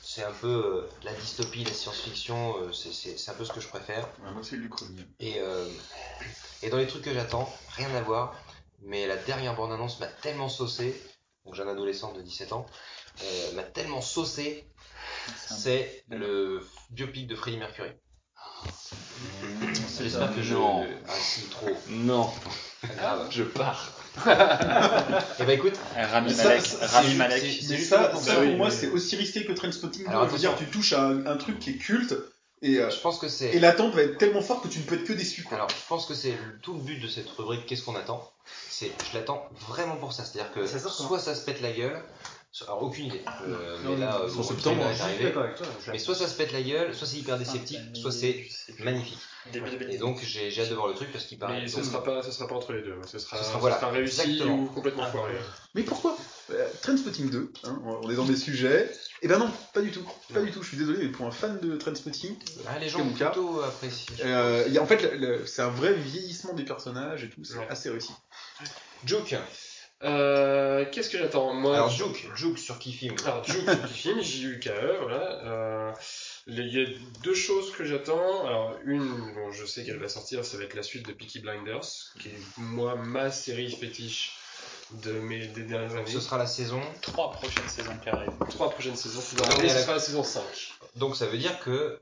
c'est un peu euh, la dystopie, la science-fiction, euh, c'est- un peu ce que je préfère. Ouais, moi, c'est l'Ukraine. Et, euh, et dans les trucs que j'attends, rien à voir, mais la dernière bande-annonce m'a tellement saucé, donc j'ai un adolescent de 17 ans, euh, m'a tellement saucé, c'est le biopic de Freddie Mercury. J'espère que je... Non. Ah si, trop. Non, grave. je pars. Et bah écoute, Rami Ça, Malek. ça, Rami c'est- Malek. Mais c'est ça, juste ça pour- moi, mais- c'est aussi risqué que Trainspotting 2. Alors, Je veux dire, attention. tu touches à un, un truc qui est culte et, euh, je pense que c'est... et l'attente va être tellement forte que tu ne peux être que déçu. Quoi. Alors, je pense que c'est le- tout le but de cette rubrique Qu'est-ce qu'on attend? C'est, je l'attends vraiment pour ça. C'est-à-dire que Ça sort quand? soit ça se pète la gueule, alors aucune idée. Euh, mais là, en euh, arrivé. je- Mais soit ça se pète la gueule, soit c'est hyper déceptif, Ah, soit c'est magnifique. Et 2010. donc j'ai j'ai hâte de voir le truc parce qu'il paraît. Mais ce donc- sera pas, ce sera pas entre les deux. Ce sera, Ce sera, ce sera réussi exactement. ou complètement foiré. Mais pourquoi? Euh, Trainspotting 2, hein, on est dans des sujets. Et ben non, pas du tout. Pas du tout, je suis désolé, mais pour un fan de Trainspotting, Ah, les gens ont mon cas. plutôt apprécié. euh, y a- en fait, c'est un vrai vieillissement des personnages et tout, c'est Ouais. assez réussi. Juke. Euh, Qu'est-ce que j'attends Moi, Alors Juke, Juke sur qui film Alors, Juke, petit film, J-U-K-E, voilà. Euh, Il y a deux choses que j'attends. Alors, une, bon, je sais qu'elle va sortir, ça va être la suite de Peaky Blinders, qui est, moi, ma série fétiche de mes des dernières années. Ce sera la saison. Trois prochaines saisons qui arrivent. Trois prochaines saisons. Donc, Non, on est à ce la- sera la saison 5. Donc ça veut dire que.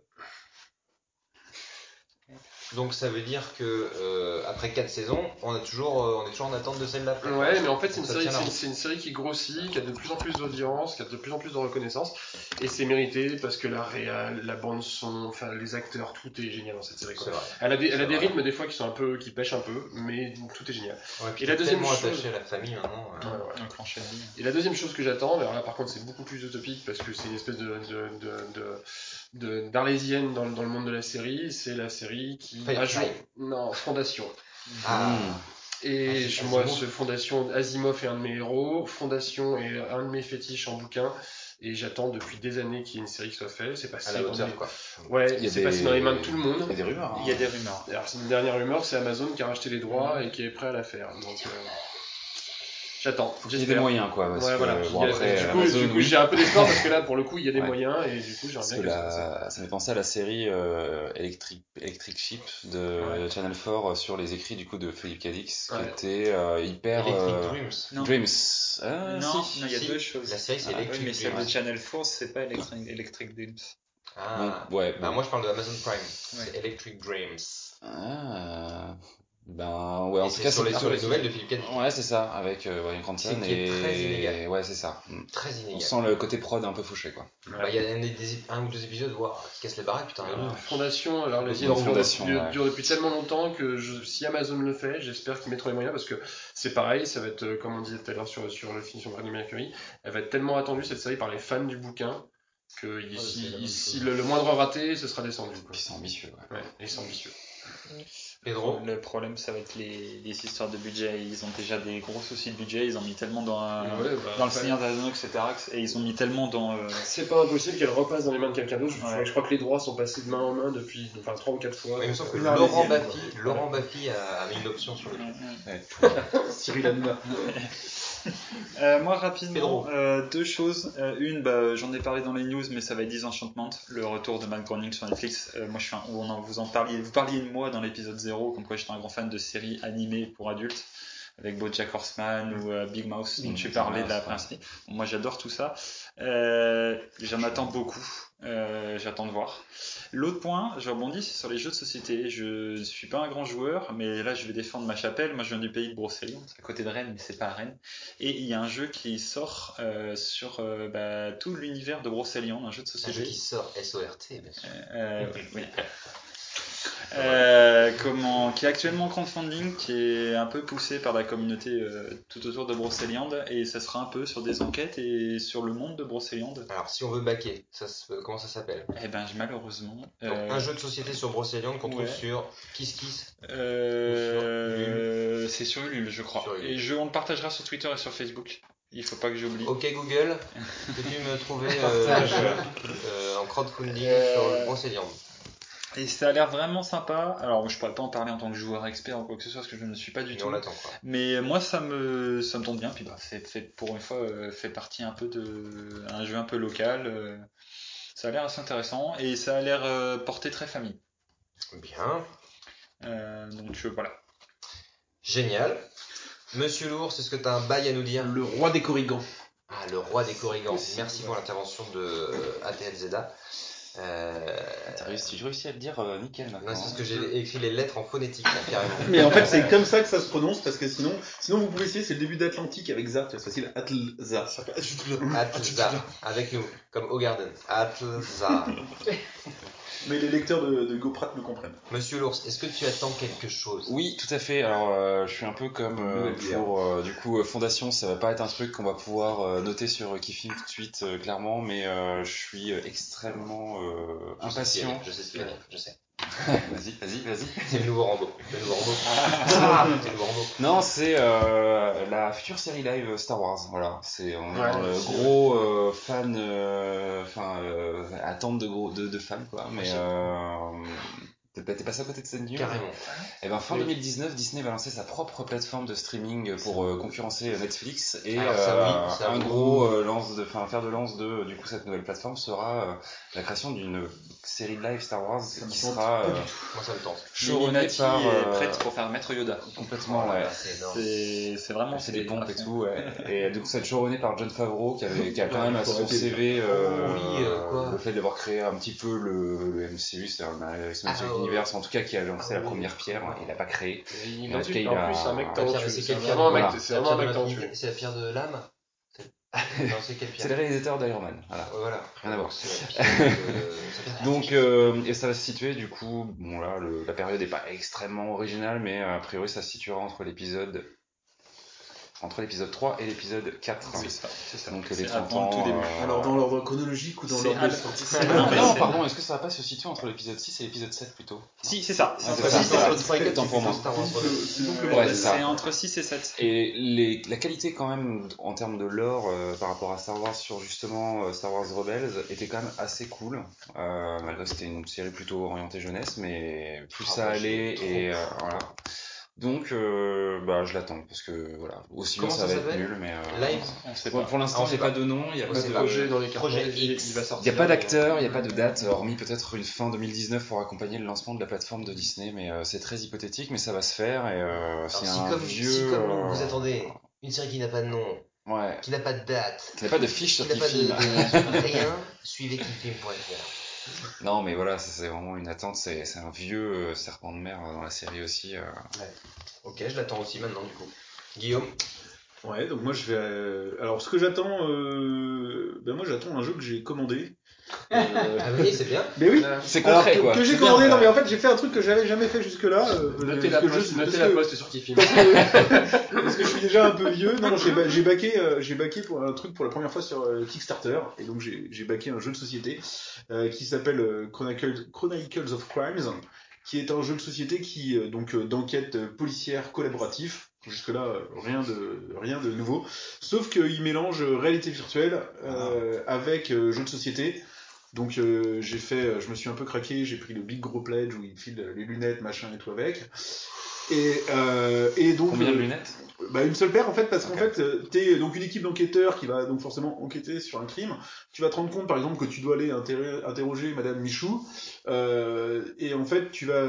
Donc ça veut dire que euh, après 4 saisons, on, a toujours, euh, on est toujours en attente de celle d'après. Ouais, mais en fait, c'est une, série, c'est une- route. c'est une série qui grossit, qui a de plus en plus d'audience, qui a de plus en plus de reconnaissance, et c'est mérité parce que la réal, la bande son, enfin les acteurs, tout est génial dans cette série. Quoi. C'est vrai. Elle a des, elle a des rythmes des fois qui sont un peu, qui pêchent un peu, mais tout est génial. Ouais, puis Et la deuxième chose- attaché à la famille maintenant. euh. Ouais, ouais. Et la deuxième chose que j'attends, alors là par contre c'est beaucoup plus utopique parce que c'est une espèce de, de, de, de, de- d'arlésienne dans, le- dans le monde de la série, c'est la série qui joué- non Fondation. Ah, Et Ah, moi, Asimov. ce Fondation, Asimov est un de mes héros, Fondation est un de mes fétiches en bouquin, et j'attends depuis des années qu'il y ait une série qui soit faite. C'est à passé, la dans hauteur les- quoi. Ouais, Il y a c'est des- passé dans les mains de tout le monde. Il y a des rumeurs. hein. Il y a des rumeurs. Alors, c'est une dernière rumeur, c'est Amazon qui a racheté les droits et qui est prêt à la faire. Donc, euh, j'attends. Il y a des moyens, quoi. Parce Ouais, que, voilà. bon, a- après, du coup, Amazon, du coup, oui. j'ai un peu d'espoir parce que là, pour le coup, il y a des Ouais. moyens et du coup, j'aimerais bien que que ça- ça- la... ça me fait penser à la série euh, Electric, Electric Sheep de Ouais. Channel 4 sur les écrits du coup de Philippe Cadix, Ouais. qui était euh, hyper. Electric euh, Dreams. Ah, non, si. non, il y a si. deux choses. La série c'est Ah, Electric Oui, mais celle de Channel 4, c'est pas Electric, Electric Dreams. Ah. Bon, ouais. Bah, bon. moi je parle de Amazon Prime. Ouais. C'est Electric Dreams. Ah, ben ouais, en tout cas, sur les, sur les nouvelles de Philippe Cadic. Ouais, c'est ça, avec euh, Bryan Cranston C'est qui est et très inégal. ouais, c'est ça. Mm. Très On inégal. sent le côté prod un peu fauché, quoi. Bah, Il y a un, des- des- un ou deux épisodes wow, qui cassent les baraques, putain. Fondation, alors les dure, ouais. dure depuis tellement longtemps que je- si Amazon le fait, j'espère qu'ils mettront les moyens parce que c'est pareil, ça va être euh, comme on disait tout à l'heure sur, sur le film sur Freddie Mercury, elle va être tellement attendue cette série par les fans du bouquin que ici, le, le moindre raté, ce sera descendu. quoi. Puis c'est ambitieux, ouais. Ouais, et c'est ambitieux. Pedro. Le problème, ça va être les, les histoires de budget. Ils ont déjà des gros soucis de budget. Ils ont mis tellement dans, un- Ouais, bah, dans le Seigneur des Anneaux, etc. Et ils ont mis tellement dans. euh, C'est pas impossible qu'elle repasse dans les mains de quelqu'un d'autre. Je, Ouais. je crois que les droits sont passés de main en main depuis enfin trois ou quatre fois. Ouais, il me semble que Laurent Baffy, Laurent Baffy a, a mis une option sur le truc. Cyril Hanouna. Euh, moi, rapidement, euh, deux choses. Euh, une, bah, j'en ai parlé dans les news, mais ça va être Disenchantment, le retour de Matt Groening sur Netflix. Euh, moi, je suis un, on en, vous en parliez, vous parliez de moi dans l'épisode 0, comme quoi j'étais un grand fan de séries animées pour adultes, avec BoJack Horseman ou euh, Big Mouth, dont tu parlais de la ouais. principe. Moi, j'adore tout ça. Euh, J'en attends beaucoup. Euh, J'attends de voir. L'autre point, je rebondis c'est sur les jeux de société. Je suis pas un grand joueur, mais là je vais défendre ma chapelle. Moi je viens du pays de Brocéliande, c'est à côté de Rennes, mais c'est pas à Rennes. Et il y a un jeu qui sort euh, sur euh, bah, tout l'univers de Brocéliande, un jeu de C'est un jeu société. qui sort SORT, bien sûr. Oui, oui. Euh, comment, qui est actuellement en crowdfunding, qui est un peu poussé par la communauté euh, tout autour de Brocéliande, et ça sera un peu sur des enquêtes et sur le monde de Brocéliande. Alors, si on veut backer, ça, comment ça s'appelle? Eh ben, malheureusement. Donc, euh, Un jeu de société sur Brocéliande qu'on trouve ouais. sur Kiss Kiss. Euh, c'est sur Ulule, je crois. Ulule. Et je, on le partagera sur Twitter et sur Facebook. Il faut pas que j'oublie. Ok Google, peux-tu me trouver un jeu en crowdfunding sur Brocéliande? Et ça a l'air vraiment sympa. Alors, je pourrais pas en parler en tant que joueur expert ou quoi que ce soit, parce que je ne suis pas du tout. on quoi. Mais moi, ça me, ça me tente bien. Puis, bah, c'est pour une fois, euh, fait partie un peu de un jeu un peu local. euh, ça a l'air assez intéressant et ça a l'air euh, porté très famille. Bien. Euh, donc euh, voilà. Génial. Monsieur l'ours, est-ce que tu as un bail à nous dire? Le roi des corrigans. Ah, le roi des corrigans. Merci pour l'intervention de euh, ATL Zeda. Euh, T'as réussi, j'ai réussi à le dire euh, nickel maintenant. non, c'est parce que j'ai écrit les lettres en phonétique, là, carrément. Mais en fait, c'est comme ça que ça se prononce parce que sinon, sinon vous pouvez essayer, c'est le début d'Atlantique avec Za, c'est facile, Atlza. Atlza, avec nous, comme Garden. Atlza. Mais les lecteurs de, de GoPrat me comprennent. Monsieur l'ours, est-ce que tu attends quelque chose? Oui, tout à fait. Alors, euh, je suis un peu comme euh, pour euh, du coup euh, Fondation. Ça va pas être un truc qu'on va pouvoir euh, noter sur euh, Kifim tout de suite, euh, clairement, mais euh, je suis euh, extrêmement euh, Je sais impatient. Je sais ce qu'il y a, je sais. vas-y, vas-y, vas-y. C'est le nouveau Rambo. Le nouveau Rambo. Ah, c'est le nouveau Rambo. Non, c'est euh, la future série live Star Wars. Voilà, c'est on est Ouais, aussi, gros euh, fan, euh, enfin euh, attente de gros de, de fans quoi. Mais euh, t'es pas, t'es passé à côté de cette news? Carrément. Et ben fin Oui. 2019, Disney va lancer sa propre plateforme de streaming pour euh, concurrencer Netflix et Alors, ça, euh, oui, ça, un oui. gros euh, lance de, enfin fer de lance de du coup cette nouvelle plateforme sera euh, la création d'une série de live Star Wars Ça qui sera euh. Moi, ça me tente. showrunnée par est euh, prête pour faire Maître Yoda. complètement Oh là ouais. c'est. C'est c'est vraiment C'est des pompes et tout, ouais. Et du coup, c'est showrunné par John Favreau, qui, avait, qui a quand même à son. CV euh, Oh euh, le fait d'avoir créé un petit peu le, le MCU, c'est-à-dire le Universe, en tout cas qui a lancé Ah, la première pierre, Ouais. il l'a pas créé. Il En tout cas, il en a- plus, c'est un mec talentueux. c'est vraiment un mec, Voilà. c'est vraiment un mec la pierre de talentueux. l'infinité- C'est la pierre de l'âme C'est- le réalisateur d'Iron Man, voilà. Rien à voir. Donc, euh, et ça va se situer, du coup, bon là, le- la période n'est pas extrêmement originale, mais euh, a priori, ça se situera entre l'épisode entre l'épisode 3 et l'épisode 4. C'est ça, ça. Donc les C'est 30 avant ans. tout début. euh, Alors dans l'ordre chronologique ou dans l'ordre non, non, pardon, est-ce que ça va pas se situer entre l'épisode 6 et l'épisode 7 plutôt? Si, c'est ça. Ah, C'est c'est entre ça, six et voilà. sept. Star Wars. Autant pour moi. Star Wars. C'est donc le- c'est donc le Ouais, bordel. c'est ça. C'est entre 6 et 7. Et les, la qualité quand même en termes de lore euh, par rapport à Star Wars sur justement euh, Star Wars Rebels était quand même assez cool. Euh, malgré que c'était une série plutôt orientée jeunesse, mais plus Ah, ça allait et euh, voilà. Donc euh, bah je l'attends parce que voilà aussi bien Comment ça ça va être nul mais euh, Live On sait pour, pas. pour l'instant Ah, j'ai pas pas. de nom, il y a On pas de. Projet dans les cartons, il, il va il sortir. n'y a pas d'acteur, il n'y a pas de date, hormis peut-être une fin 2019 pour accompagner le lancement de la plateforme de Disney, mais euh, c'est très hypothétique, mais ça va se faire et euh, c'est si un comme, vieux. si comme vous attendez une série qui n'a pas de nom, Ouais. qui n'a pas de date, Qui n'a pas de fiche qui sur n'a pas de, Kifim. de rien, suivez kifim.fr. Non, mais voilà, ça, c'est vraiment une attente. C'est c'est un vieux euh, serpent de mer dans la série aussi. euh. Ok, je l'attends aussi maintenant du coup. Guillaume? Ouais, donc moi je vais. euh, Alors ce que j'attends, euh... ben moi j'attends un jeu que j'ai commandé. Euh, Ah oui, c'est bien. Mais oui. C'est Alors concret, que, quoi. que j'ai C'est bien, commandé, non mais en fait j'ai fait un truc que j'avais jamais fait jusque-là. euh, Notez parce la que poste, notez la sur Kifim. parce que, parce que je suis déjà un peu vieux. Non, j'ai ba- j'ai baqué, euh, j'ai baqué pour un truc pour la première fois sur euh, Kickstarter, et donc j'ai j'ai baqué un jeu de société euh, qui s'appelle euh, Chronicles, Chronicles of Crimes, qui est un jeu de société qui euh, donc euh, d'enquête euh, policière collaboratif. Jusque là, rien de rien de nouveau, sauf qu'il mélange euh, réalité virtuelle euh, avec euh, jeu de société. Donc euh, j'ai fait, euh, je me suis un peu craqué, j'ai pris le Big Gros Pledge où il file les lunettes, machin et tout avec. Et, euh, et donc Combien de euh, lunettes? bah, une seule paire en fait parce qu'en fait euh, t'es donc une équipe d'enquêteurs qui va donc forcément enquêter sur un crime. Tu vas te rendre compte par exemple que tu dois aller interro- interroger Madame Michou euh, et en fait tu vas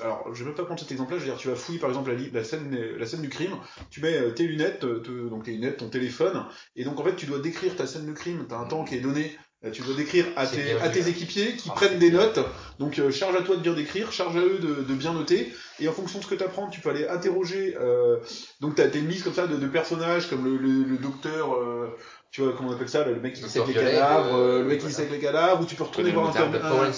alors je vais même pas prendre cet exemple-là, je veux dire tu vas fouiller par exemple la, scène la scène du crime, tu mets tes lunettes te- donc tes lunettes ton téléphone et donc en fait tu dois décrire ta scène de crime, t'as un temps qui est donné tu dois décrire à tes, à équipiers qui Ah, prennent des notes. Donc euh, charge à toi de bien décrire, charge à eux de, de bien noter. Et en fonction de ce que tu apprends, tu peux aller interroger. Euh, donc tu as des mises comme ça de, de personnages comme le, le, le docteur. euh, tu vois comment on appelle ça, le mec qui dissèque les cadavres, euh, euh, le mec qui voilà. dissèque les cadavres, ou tu peux retourner voir un, Moutarde,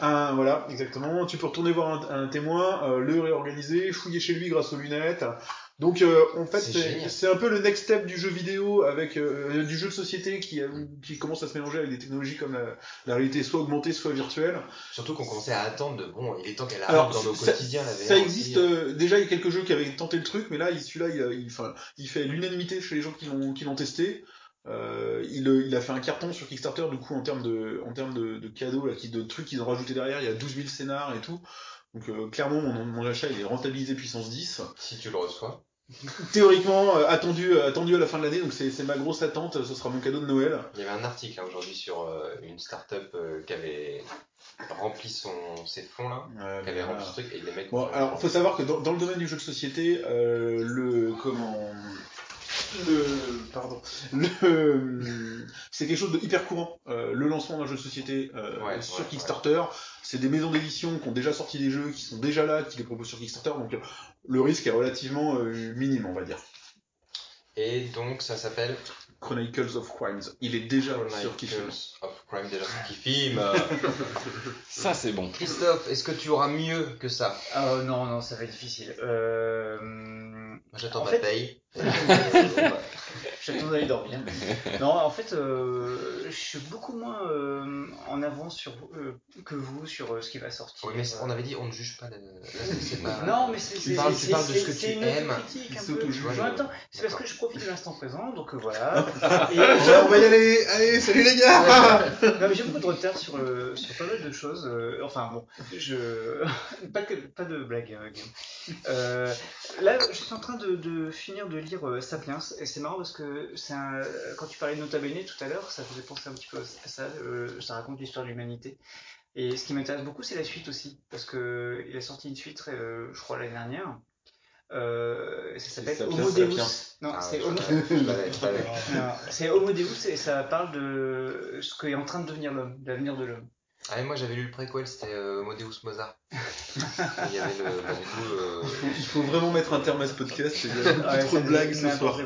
un, voilà, exactement. Tu peux retourner voir un, un témoin, euh, le réorganiser, fouiller chez lui grâce aux lunettes. Donc euh, en fait C'est un peu le next step du jeu vidéo avec euh, du jeu de société qui euh, qui commence à se mélanger avec des technologies comme la, la réalité soit augmentée soit virtuelle. Surtout qu'on commençait à attendre de bon, il est temps qu'elle Alors, arrive dans nos quotidiens la VR. Ça existe euh, déjà. Il y a quelques jeux qui avaient tenté le truc, mais là, il- celui-là, il, a- il, enfin, il fait l'unanimité chez les gens qui l'ont qui l'ont testé. Euh, il, il a fait un carton sur Kickstarter du coup en termes de, en termes de, de cadeaux, là, qui, de trucs qu'ils ont rajouté derrière. Il y a 12 000 scénars et tout. Donc euh, clairement, mon, mon achat il est rentabilisé puissance 10. Si tu le reçois. Théoriquement euh, attendu, attendu à la fin de l'année, donc c'est c'est ma grosse attente. Ce sera mon cadeau de Noël. Il y avait un article hein, aujourd'hui sur euh, une start-up euh, qui avait rempli son, ses fonds là, qui avait rempli ce truc et les mecs. Bon, alors faut savoir que dans, dans le domaine du jeu de société, euh, le comment le pardon le c'est quelque chose de hyper courant. Euh, le lancement d'un jeu de société euh, Ouais, sur ouais, Kickstarter, c'est des maisons d'édition qui ont déjà sorti des jeux, qui sont déjà là, qui les proposent sur Kickstarter, donc euh, le risque est relativement euh, minime, on va dire. Et donc ça s'appelle Chronicles of Crimes, il est déjà sur Chronicles Kickstarter. of Crime déjà sur Kifim. Ça, c'est bon. Christophe, est-ce que tu auras mieux que ça? Ah non, non, ça va être difficile. Euh... J'attends En ma fait- paye. J'attends d'aller dormir. Non, en fait, euh, je suis beaucoup moins euh, en avance sur, euh, que vous sur euh, ce qui va sortir. Oui, mais on avait dit on ne juge pas. Le... Là, c'est pas- Non, mais c'est Tu c'est- parles- tu c'est- parles de ce que tu une aimes. autocritique Il un peu. c'est parce que je profite de l'instant présent, donc euh, voilà. Et on va y aller, allez, salut les gars Non, mais j'ai beaucoup de retard sur, euh, sur pas mal de choses. euh, enfin bon, je pas que pas de blague, euh, Guillaume. Euh, là, je suis en train de, de finir de lire euh, Sapiens et c'est marrant parce que c'est un... quand tu parlais de Nota Bene tout à l'heure, ça faisait penser un petit peu à ça. euh, ça raconte l'histoire de l'humanité. Et ce qui m'intéresse beaucoup, c'est la suite aussi, parce que il a sorti une suite, euh, je crois l'année dernière. Euh, ça s'appelle Homo Deus. Sapiens. Non, Ah, c'est Homo. Homo Deus et ça parle de ce qu'est en train de devenir l'homme, l'avenir de l'homme. Ah, et moi j'avais lu le préquel, c'était euh, Modeus Mozart. Il y avait le. bah, du coup, euh, Il faut vraiment mettre un terme à ce podcast, Ouais, trop de blagues ce soir.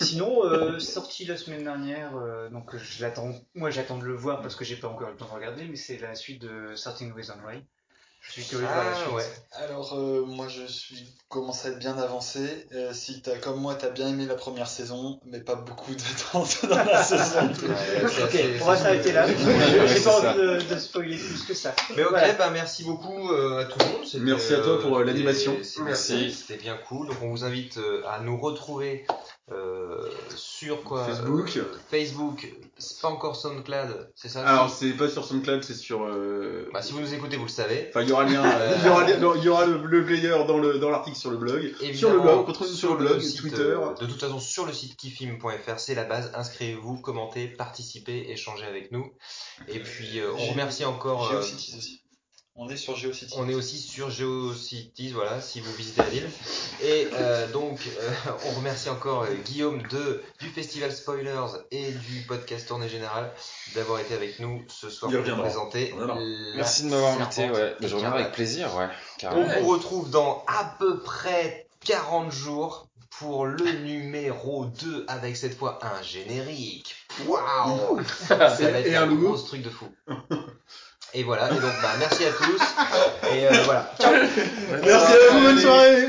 Sinon, euh, sorti la semaine dernière, euh, donc je l'attends. Moi, j'attends de le voir parce que j'ai pas encore eu le temps de regarder, mais c'est la suite de Certain Ways on Way. Je suis curieux de voir la Ah suite. ouais. Alors, euh, moi, je suis commence à être bien avancé. Euh, si t'as comme moi, t'as bien aimé la première saison, mais pas beaucoup d'attente dans la saison. Ouais, Ok, on va s'arrêter là. J'ai pas envie de, de spoiler plus que ça. Mais ok, Voilà. bah merci beaucoup euh, à tout le monde. C'était, Merci à toi pour, euh, l'animation. c'était- Merci. C'était bien cool. Donc on vous invite euh, à nous retrouver euh, sur quoi Facebook. euh, Facebook, c'est pas encore SoundCloud, c'est ça Alors c'est pas sur SoundCloud, c'est sur. euh, bah, si vous nous écoutez, vous le savez. Enfin, il y aura le lien, Euh, il y aura, il y aura le, le player dans le dans l'article sur le blog, sur le blog, retrouvez-nous sur le blog, site, Twitter. euh, de toute façon, sur le site kifim.fr, c'est la base. Inscrivez-vous, commentez, participez, échangez avec nous. Et puis, euh, on remercie encore. euh, GeoCities aussi. On est sur GeoCities. On est aussi sur GeoCities, voilà, si vous visitez la ville. Et euh, donc, euh, on remercie encore euh, Guillaume de, du Festival Spoilers et du podcast Tournée Générale d'avoir été avec nous ce soir pour nous reviendra. présenter. Merci de m'avoir invité, ouais. Je reviendrai avec plaisir, ouais. On vous retrouve dans à peu près 40 jours pour le numéro 2 avec cette fois un générique. Waouh Ça va être Et un un gros truc de fou. Et voilà, et donc bah, merci à tous. Et euh, voilà. Ciao. Merci à vous, bonne soirée.